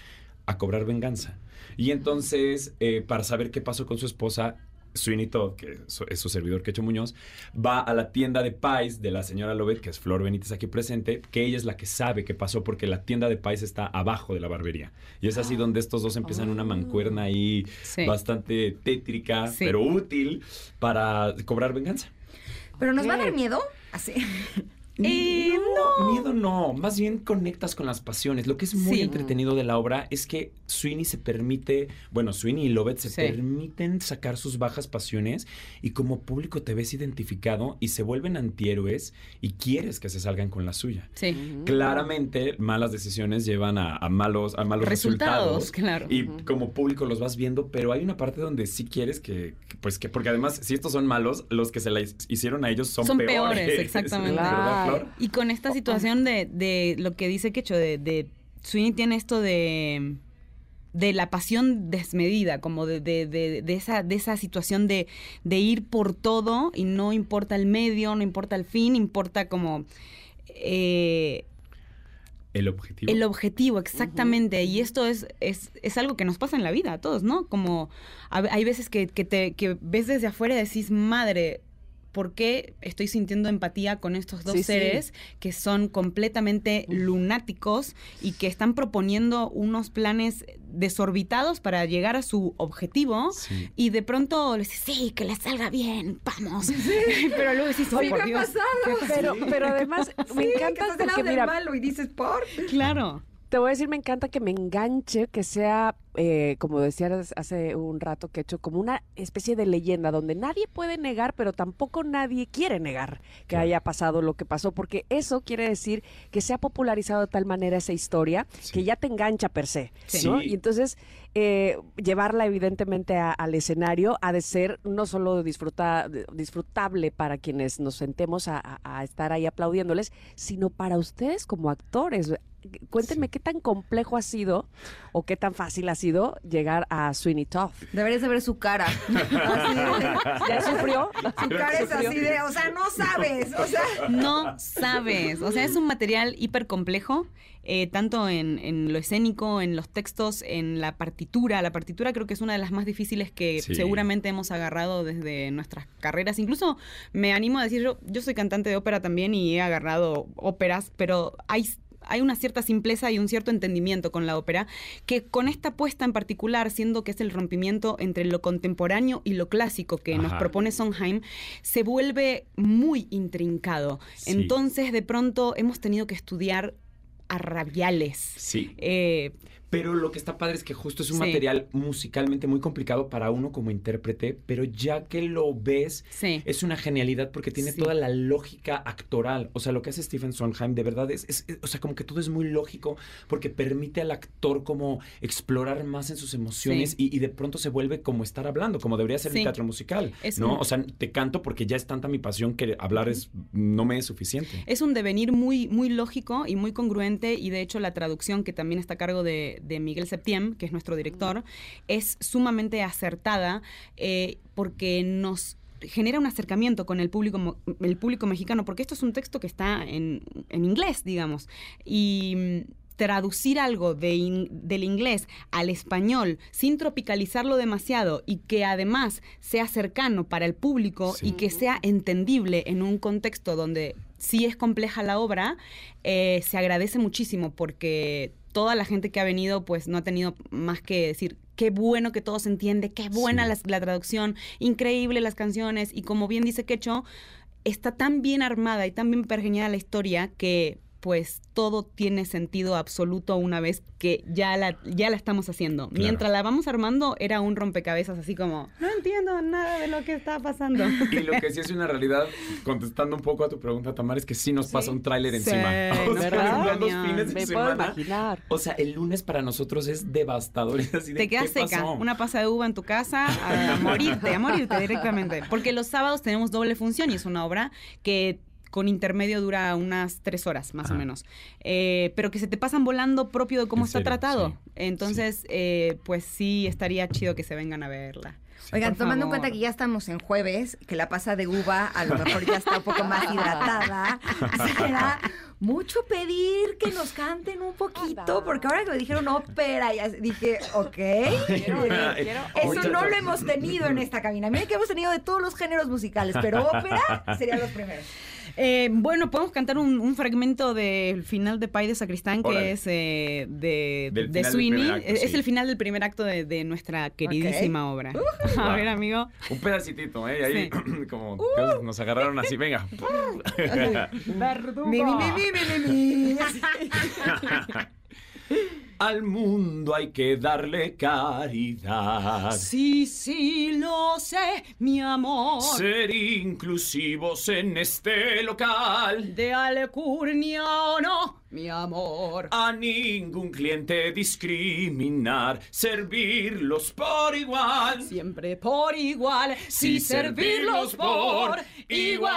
a cobrar venganza. Y entonces, eh, para saber qué pasó con su esposa, Sweeney Todd, que es- su servidor Quecho Muñoz, va a la tienda de pies de la señora Lovett, que es Flor Benítez aquí presente, que ella es la que sabe qué pasó porque la tienda de pies está abajo de la barbería. Y es así donde estos dos empiezan una mancuerna ahí Sí. bastante tétrica, Sí. pero útil para cobrar venganza. Pero nos va a dar miedo. Así. Eh, no, miedo no, más bien conectas con las pasiones. Lo que es muy Sí. entretenido de la obra es que Sweeney se permite, bueno, Sweeney y Lovett se Sí. permiten sacar sus bajas pasiones y como público te ves identificado y se vuelven antihéroes y quieres que se salgan con la suya. sí. Claramente, malas decisiones llevan a, a malos, a malos Resultados, resultados. claro. Y como público los vas viendo, pero hay una parte donde sí quieres que, que, pues que, porque además, si estos son malos, los que se la hicieron a ellos son, Son peores. peores, exactamente. ¿Verdad, Flor? Y con esta situación de, de lo que dice Quecho, de, de Sweeney tiene esto de de la pasión desmedida, como de, de, de, de esa, de esa situación de, de ir por todo y no importa el medio, no importa el fin, importa como eh, El objetivo. el objetivo, exactamente. Y esto es, es, es algo que nos pasa en la vida a todos, ¿no? Como a hay veces que, que te, que ves desde afuera y decís, madre, ¿por qué estoy sintiendo empatía con estos dos Sí, sí. seres que son completamente lunáticos y que están proponiendo unos planes desorbitados para llegar a su objetivo? Sí. Y de pronto les dices, sí, que les salga bien, vamos. Pero luego decís, oh, Sí, por me ha Dios. pasado. Pero, pero además me Sí, que porque del mira, malo y dices, ¿por? Claro. Te voy a decir, me encanta que me enganche, que sea, eh, como decías hace un rato, que he hecho como una especie de leyenda donde nadie puede negar, pero tampoco nadie quiere negar que Claro. haya pasado lo que pasó, porque eso quiere decir que se ha popularizado de tal manera esa historia Sí. que ya te engancha per se, Sí. ¿no? Y entonces eh, llevarla evidentemente a- al escenario ha de ser no solo disfruta, disfrutable para quienes nos sentemos a, a- a estar ahí aplaudiéndoles, sino para ustedes como actores. Cuéntenme qué tan complejo ha sido o qué tan fácil ha sido llegar a Sweeney Todd. Deberías de ver su cara. Así de- ¿Ya sufrió? Su cara es así de, o sea, no sabes. O sea, No sabes. O sea, es un material hiper complejo, eh, tanto en, en lo escénico, en los textos, en la partitura. La partitura creo que es una de las más difíciles que Sí. seguramente hemos agarrado desde nuestras carreras. Incluso me animo a decir, yo, yo soy cantante de ópera también y he agarrado óperas, pero hay... Hay una cierta simpleza y un cierto entendimiento con la ópera, que con esta puesta en particular, siendo que es el rompimiento entre lo contemporáneo y lo clásico que nos propone Sondheim, se vuelve muy intrincado. Sí. Entonces, de pronto, hemos tenido que estudiar a rabiales. Sí. Eh, Pero lo que está padre es que justo es un Sí. material musicalmente muy complicado para uno como intérprete, pero ya que lo ves, sí. es una genialidad porque tiene Sí. toda la lógica actoral. O sea, lo que hace Stephen Sondheim de verdad es, es- es- o sea, como que todo es muy lógico porque permite al actor como explorar más en sus emociones y, y de pronto se vuelve como estar hablando, como debería ser el teatro musical. Es ¿no? un- O sea, te canto porque ya es tanta mi pasión que hablar es no me es suficiente. Es un devenir muy, muy lógico y muy congruente y de hecho la traducción que también está a cargo de, de Miguel Septiem, que es nuestro director, es sumamente acertada eh, porque nos genera un acercamiento con el público, el público mexicano, porque esto es un texto que está en, en inglés, digamos, y mm, traducir algo de in- del inglés al español sin tropicalizarlo demasiado y que además sea cercano para el público Sí. y que sea entendible en un contexto donde sí es compleja la obra, eh, se agradece muchísimo porque toda la gente que ha venido pues no ha tenido más que decir qué bueno que todo se entiende, qué buena Sí. las- la, traducción, increíble las canciones y como bien dice Quecho, está tan bien armada y tan bien pergeñada la historia que pues todo tiene sentido absoluto una vez que ya la, ya la estamos haciendo. Claro. Mientras la vamos armando era un rompecabezas así como, no entiendo nada de lo que está pasando. Y lo que sí es una realidad, contestando un poco a tu pregunta, Tamar, es que sí nos pasa un tráiler Sí, encima. O sea, ¿verdad? dos fines de Me puedo semana. imaginar. O sea, el lunes para nosotros es devastador. Es así de, Te quedas ¿qué seca, pasó? una pasa de uva en tu casa, a morirte, a morirte directamente. Porque los sábados tenemos doble función y es una obra que con intermedio dura unas tres horas, más o menos. Eh, pero que se te pasan volando propio de cómo está serio, tratado. sí, Entonces, eh, pues sí, estaría chido que se vengan a verla. Oigan, tomando en cuenta que ya estamos en jueves, que la pasa de uva a lo mejor ya está un poco más hidratada, será mucho pedir que nos canten un poquito, porque ahora que me dijeron ópera, ya dije, ok. Quiero oír, quiero Eso no lo hemos tenido en esta cabina. Miren que hemos tenido de todos los géneros musicales, pero ópera serían los primeros. Eh, bueno, podemos cantar un, un fragmento del final de Pai de Sacristán, que es eh, de, de Sweeney. acto, es, sí. el final del primer acto de, de nuestra queridísima obra. a ver, amigo. Un pedacitito, ¿eh? Y ahí, como Uh. Nos agarraron así, venga. Mi, mi, mi, mi, mi, mi, mi. Al mundo hay que darle caridad. Sí, sí, lo sé, mi amor. Ser inclusivos en este local. De alcurnia o no, mi amor. A ningún cliente discriminar, servirlos por igual. Siempre por igual, sí, servirlos por igual.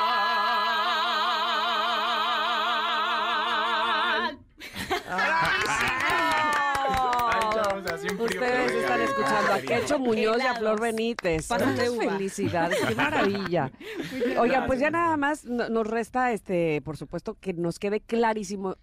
Ay, chavos, así un frío, Ustedes están escuchando a. Quecho Muñoz y a. Flor Benítez. Uva. felicidades, qué maravilla. Oigan, pues ya nada más no- nos resta, este, por supuesto, que nos quede clarísimo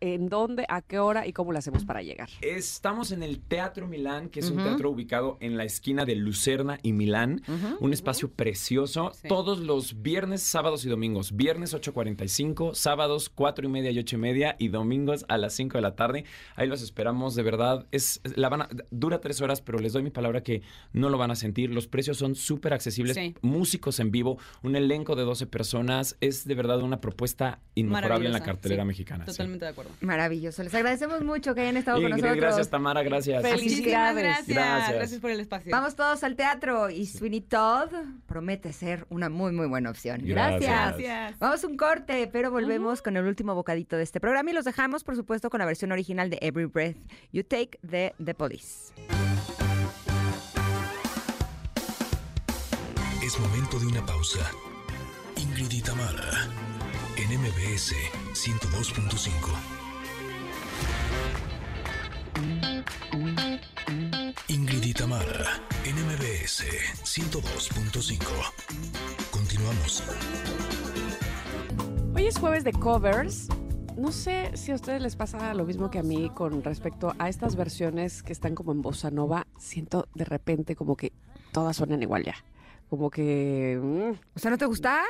en dónde, a qué hora y cómo le hacemos para llegar. Estamos en el Teatro Milán, que es un teatro ubicado en la esquina de Lucerna y Milán. Un espacio precioso. Sí. Todos los viernes, sábados y domingos. Viernes 8.45, sábados 4 y media y 8 y media y domingos a las 5 de la tarde. Ahí los esperamos, de verdad. Es, la van a- dura tres horas, pero les doy mi palabra que no lo van a sentir. Los precios son súper accesibles. Sí. Músicos en vivo, un elenco de 12 personas. Es de verdad una propuesta inmejorable en la cartelera sí, mexicana. Totalmente acuerdo. Maravilloso. Les agradecemos mucho que hayan estado con nosotros. gracias, Tamara, gracias. Felicidades. gracias. Gracias. Gracias por el espacio. Vamos todos al teatro y Sweeney Todd promete ser una muy, muy buena opción. Gracias. Gracias. Vamos a un corte, pero volvemos con el último bocadito de este programa y los dejamos, por supuesto, con la versión original de Every Breath You Take de The Police. Es momento de una pausa. Ingrid y Tamara, en 102.5. Ingrid y 102.5. Continuamos. Hoy es jueves de covers. No sé si a ustedes les pasa lo mismo que a mí con respecto a estas versiones que están como en bossa nova. Siento de repente como que todas suenan igual ya. Como que... Mm, o sea, ¿no te gusta?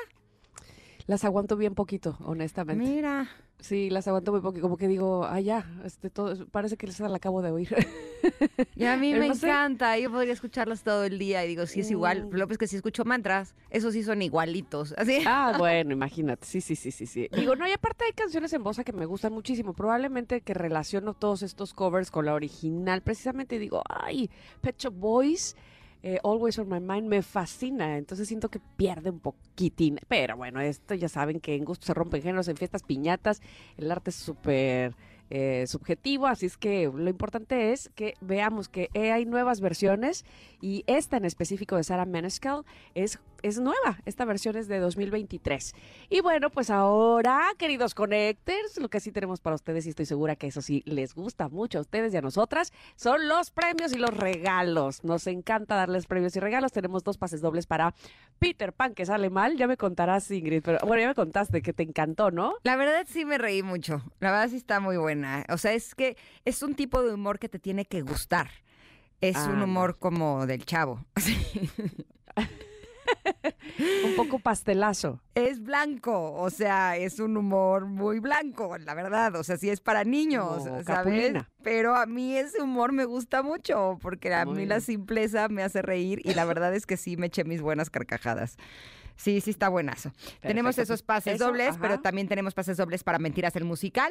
Las aguanto bien poquito, honestamente. Mira. Sí, las aguanto muy poquito. Como que digo, ah, ya, este, todo, parece que les la acabo de oír. Y a mí Pero me no sé. encanta. Yo podría escucharlos todo el día y digo, sí es igual. Mm. Lo que si escucho mantras, esos sí son igualitos. Así. Ah, bueno, imagínate. Sí, sí, sí, sí, sí. Digo, no, y aparte hay canciones en bossa que me gustan muchísimo. Probablemente que relaciono todos estos covers con la original. Precisamente digo, ay, Pet Shop Boys, eh, Always on My Mind, me fascina. Entonces siento que pierde un poquitín. Pero bueno, esto ya saben que en gusto se rompen géneros, en fiestas piñatas. El arte es súper eh, subjetivo, así es que lo importante es que veamos que hay nuevas versiones y esta en específico de Sarah Maniscal es, es nueva, esta versión es de 2023. Y bueno, pues ahora, queridos connectors, lo que sí tenemos para ustedes y estoy segura que eso sí les gusta mucho a ustedes y a nosotras, son los premios y los regalos. Nos encanta darles premios y regalos. Tenemos dos pases dobles para Peter Pan, que sale mal, ya me contarás Ingrid, pero bueno, ya me contaste que te encantó, ¿no? La verdad sí me reí mucho. La verdad sí está muy buena. O sea, es que es un tipo de humor que te tiene que gustar. Es un Ah, humor como del chavo. Un poco pastelazo. Es blanco, o sea, es un humor muy blanco, la verdad. O sea, sí es para niños, ¿sabes? Capulina. Pero a mí ese humor me gusta mucho, porque a Muy mí la simpleza me hace reír y la verdad es que sí me eché mis buenas carcajadas. Sí, sí está buenazo. Tenemos esos pases eso, dobles, pero también tenemos pases dobles para Mentiras el musical,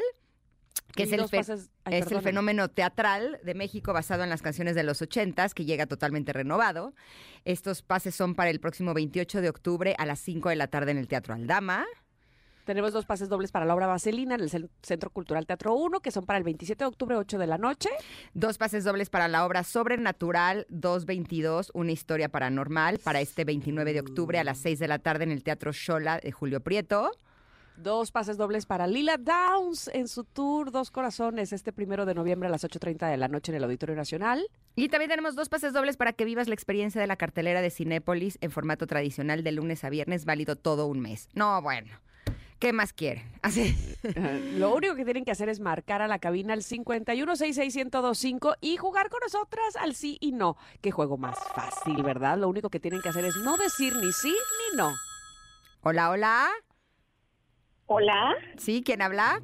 que es el, dos fe- pases- ay, es el fenómeno teatral de México basado en las canciones de los ochentas, que llega totalmente renovado. Estos pases son para el próximo 28 de octubre a las 5 de la tarde en el Teatro Aldama. Tenemos dos pases dobles para la obra Vaselina en el Cen- Centro Cultural Teatro 1, que son para el 27 de octubre, 8 de la noche. Dos pases dobles para la obra Sobrenatural 222, una historia paranormal, para este 29 de octubre a las 6 de la tarde en el Teatro Shola de Julio Prieto. Dos pases dobles para Lila Downs en su tour Dos Corazones, este primero de noviembre a las 8.30 de la noche en el Auditorio Nacional. Y también tenemos dos pases dobles para que vivas la experiencia de la cartelera de Cinépolis en formato tradicional de lunes a viernes, válido todo un mes. No, bueno, ¿qué más quieren? Así. Lo único que tienen que hacer es marcar a la cabina al 51661025 y jugar con nosotras al sí y no. Qué juego más fácil, ¿verdad? Lo único que tienen que hacer es no decir ni sí ni no. Hola, hola. Hola, ¿Sí? ¿Quién habla?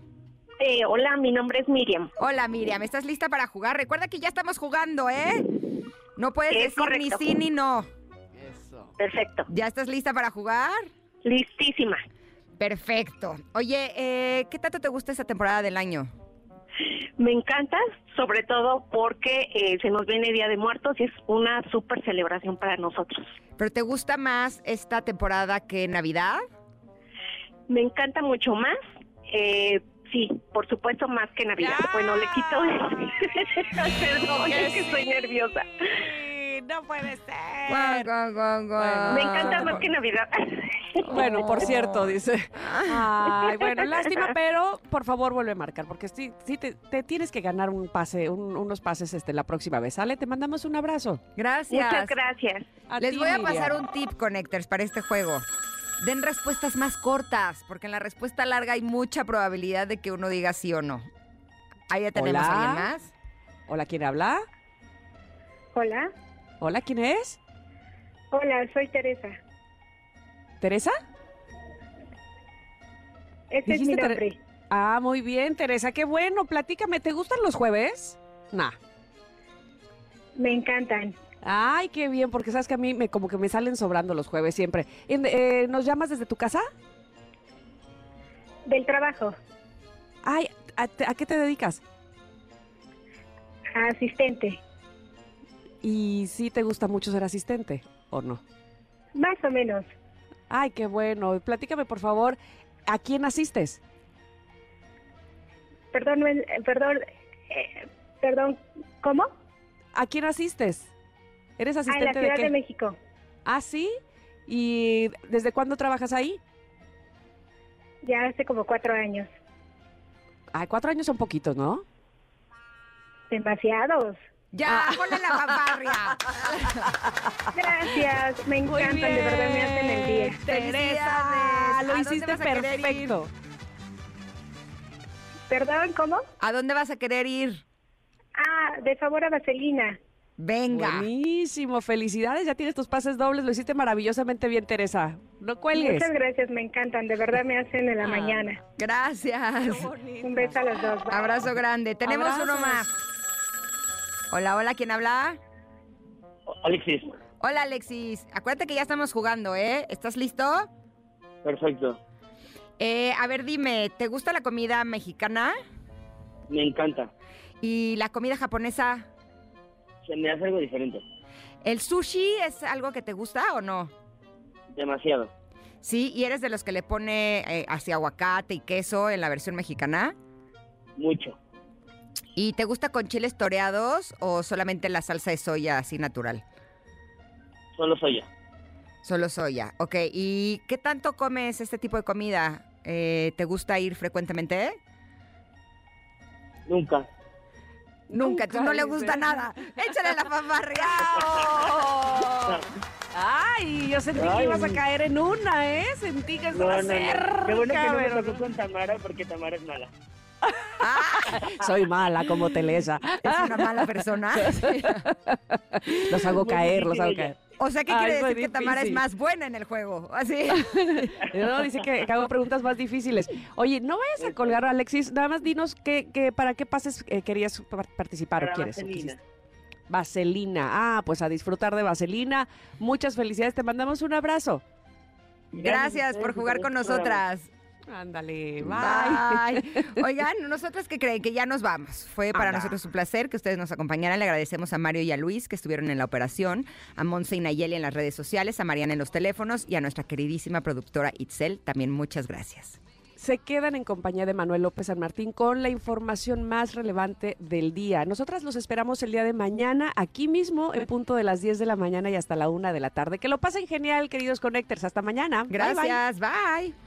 eh, hola, mi nombre es Miriam. Hola, Miriam, ¿estás lista para jugar? Recuerda que ya estamos jugando, ¿eh? No puedes Es decir ni correcto. sí ni no. Eso. Perfecto, ¿Ya estás lista para jugar? listísima. Perfecto. Oye, eh, ¿qué tanto te gusta esta temporada del año? Me encanta, sobre todo porque eh, se nos viene Día de Muertos y es una súper celebración para nosotros. ¿Pero te gusta más esta temporada que Navidad? Me encanta mucho más. eh, sí, por supuesto, más que Navidad. ¡Ya! Bueno, le quito. Perdón, es que estoy sí. nerviosa. Sí, No puede ser. Guau, guau, guau, guau. Me encanta más que Navidad. Bueno, por cierto, dice. Ay, bueno, lástima, pero por favor vuelve a marcar, porque sí, sí te, te tienes que ganar un pase, un- unos pases este, la próxima vez. ¿Sale? Te mandamos un abrazo. Gracias. Muchas gracias. A Les ti, voy a Miriam. pasar un tip, Connectors, para este juego. Den respuestas más cortas, porque en la respuesta larga hay mucha probabilidad de que uno diga sí o no. Ahí ya tenemos Hola. a alguien más. Hola, ¿quién habla? Hola, Hola, ¿quién es? hola, soy Teresa. ¿Teresa? Este es mi nombre. Ah, muy bien, Teresa, qué bueno. Platícame, ¿te gustan los jueves? Nah. Me encantan. Ay, qué bien, porque sabes que a mí me, como que me salen sobrando los jueves siempre. Eh, ¿Nos llamas desde tu casa? Del trabajo, Ay, ¿a, a qué te dedicas? asistente. ¿Y sí te gusta mucho ser asistente o no? Más o menos. Ay, qué bueno. Platícame, por favor, ¿a quién asistes? Perdón, eh, perdón, eh, perdón, ¿cómo? ¿A quién asistes? ¿Eres Ah, en la asistente de Ciudad qué? de México. Ah, sí. ¿Y desde cuándo trabajas ahí? Ya hace como cuatro años. Ay, cuatro años son poquitos, ¿no? Demasiados. Ya, ponle la fanfarria. Gracias, me Muy encantan, de verdad me hacen el día. Teresa, Felicidades. lo ¿A dónde hiciste perfecto. ¿Perdón, cómo? ¿A dónde vas a querer ir? Ah, de favor a Vaselina. Venga. Buenísimo, felicidades, ya tienes tus pases dobles, lo hiciste maravillosamente bien, Teresa. No cuelgues. Muchas gracias, me encantan, de verdad me hacen en la Ah. mañana. Gracias. Un beso a los dos. bye. Abrazo grande. Tenemos uno más. Hola, hola, ¿quién habla? Alexis, Hola, Alexis. Acuérdate que ya estamos jugando, ¿eh? ¿Estás listo? perfecto. Eh, a ver, dime, ¿te gusta la comida mexicana Me encanta. y la comida japonesa? Se me hace algo diferente. ¿El sushi es algo que te gusta o no? Demasiado. Sí, y eres de los que le pone eh, así aguacate y queso en la versión mexicana. Mucho. ¿Y te gusta con chiles toreados o solamente la salsa de soya así natural? Solo soya. Solo soya, ok. ¿Y qué tanto comes este tipo de comida? Eh, ¿Te gusta ir frecuentemente? Nunca. Nunca, tú no le gusta nada. Échale la fanfarria. ¡Bravo! Ay, yo sentí que ibas a caer en una, ¿eh? Sentí que estaba no, no. cerca, Qué bueno que no me tocó con Tamara porque Tamara es mala. Soy mala como Telesa. Es una mala persona. Los hago caer, los hago caer. O sea, ¿qué Ay, quiere decir que Tamara es más buena en el juego? Así. No, dice que, que hago preguntas más difíciles. Oye, no vayas a colgar, Alexis. Nada más dinos qué, qué- para qué pases eh, querías par- participar o Para quieres. o Vaselina. Ah, pues a disfrutar de Vaselina. Muchas felicidades. Te mandamos un abrazo. Gracias por jugar con programa. nosotras. Ándale, bye. Bye. Oigan, nosotros que creen que ya nos vamos. Fue para Anda. nosotros un placer que ustedes nos acompañaran. Le agradecemos a Mario y a Luis que estuvieron en la operación, a Monse y Nayeli en las redes sociales, a Mariana en los teléfonos y a nuestra queridísima productora Itzel. También muchas gracias. Se quedan en compañía de Manuel López San Martín con la información más relevante del día. Nosotras los esperamos el día de mañana, aquí mismo, en punto de las 10 de la mañana y hasta la 1 de la tarde. Que lo pasen genial, queridos Connectors. Hasta mañana. Bye, bye. Gracias. bye.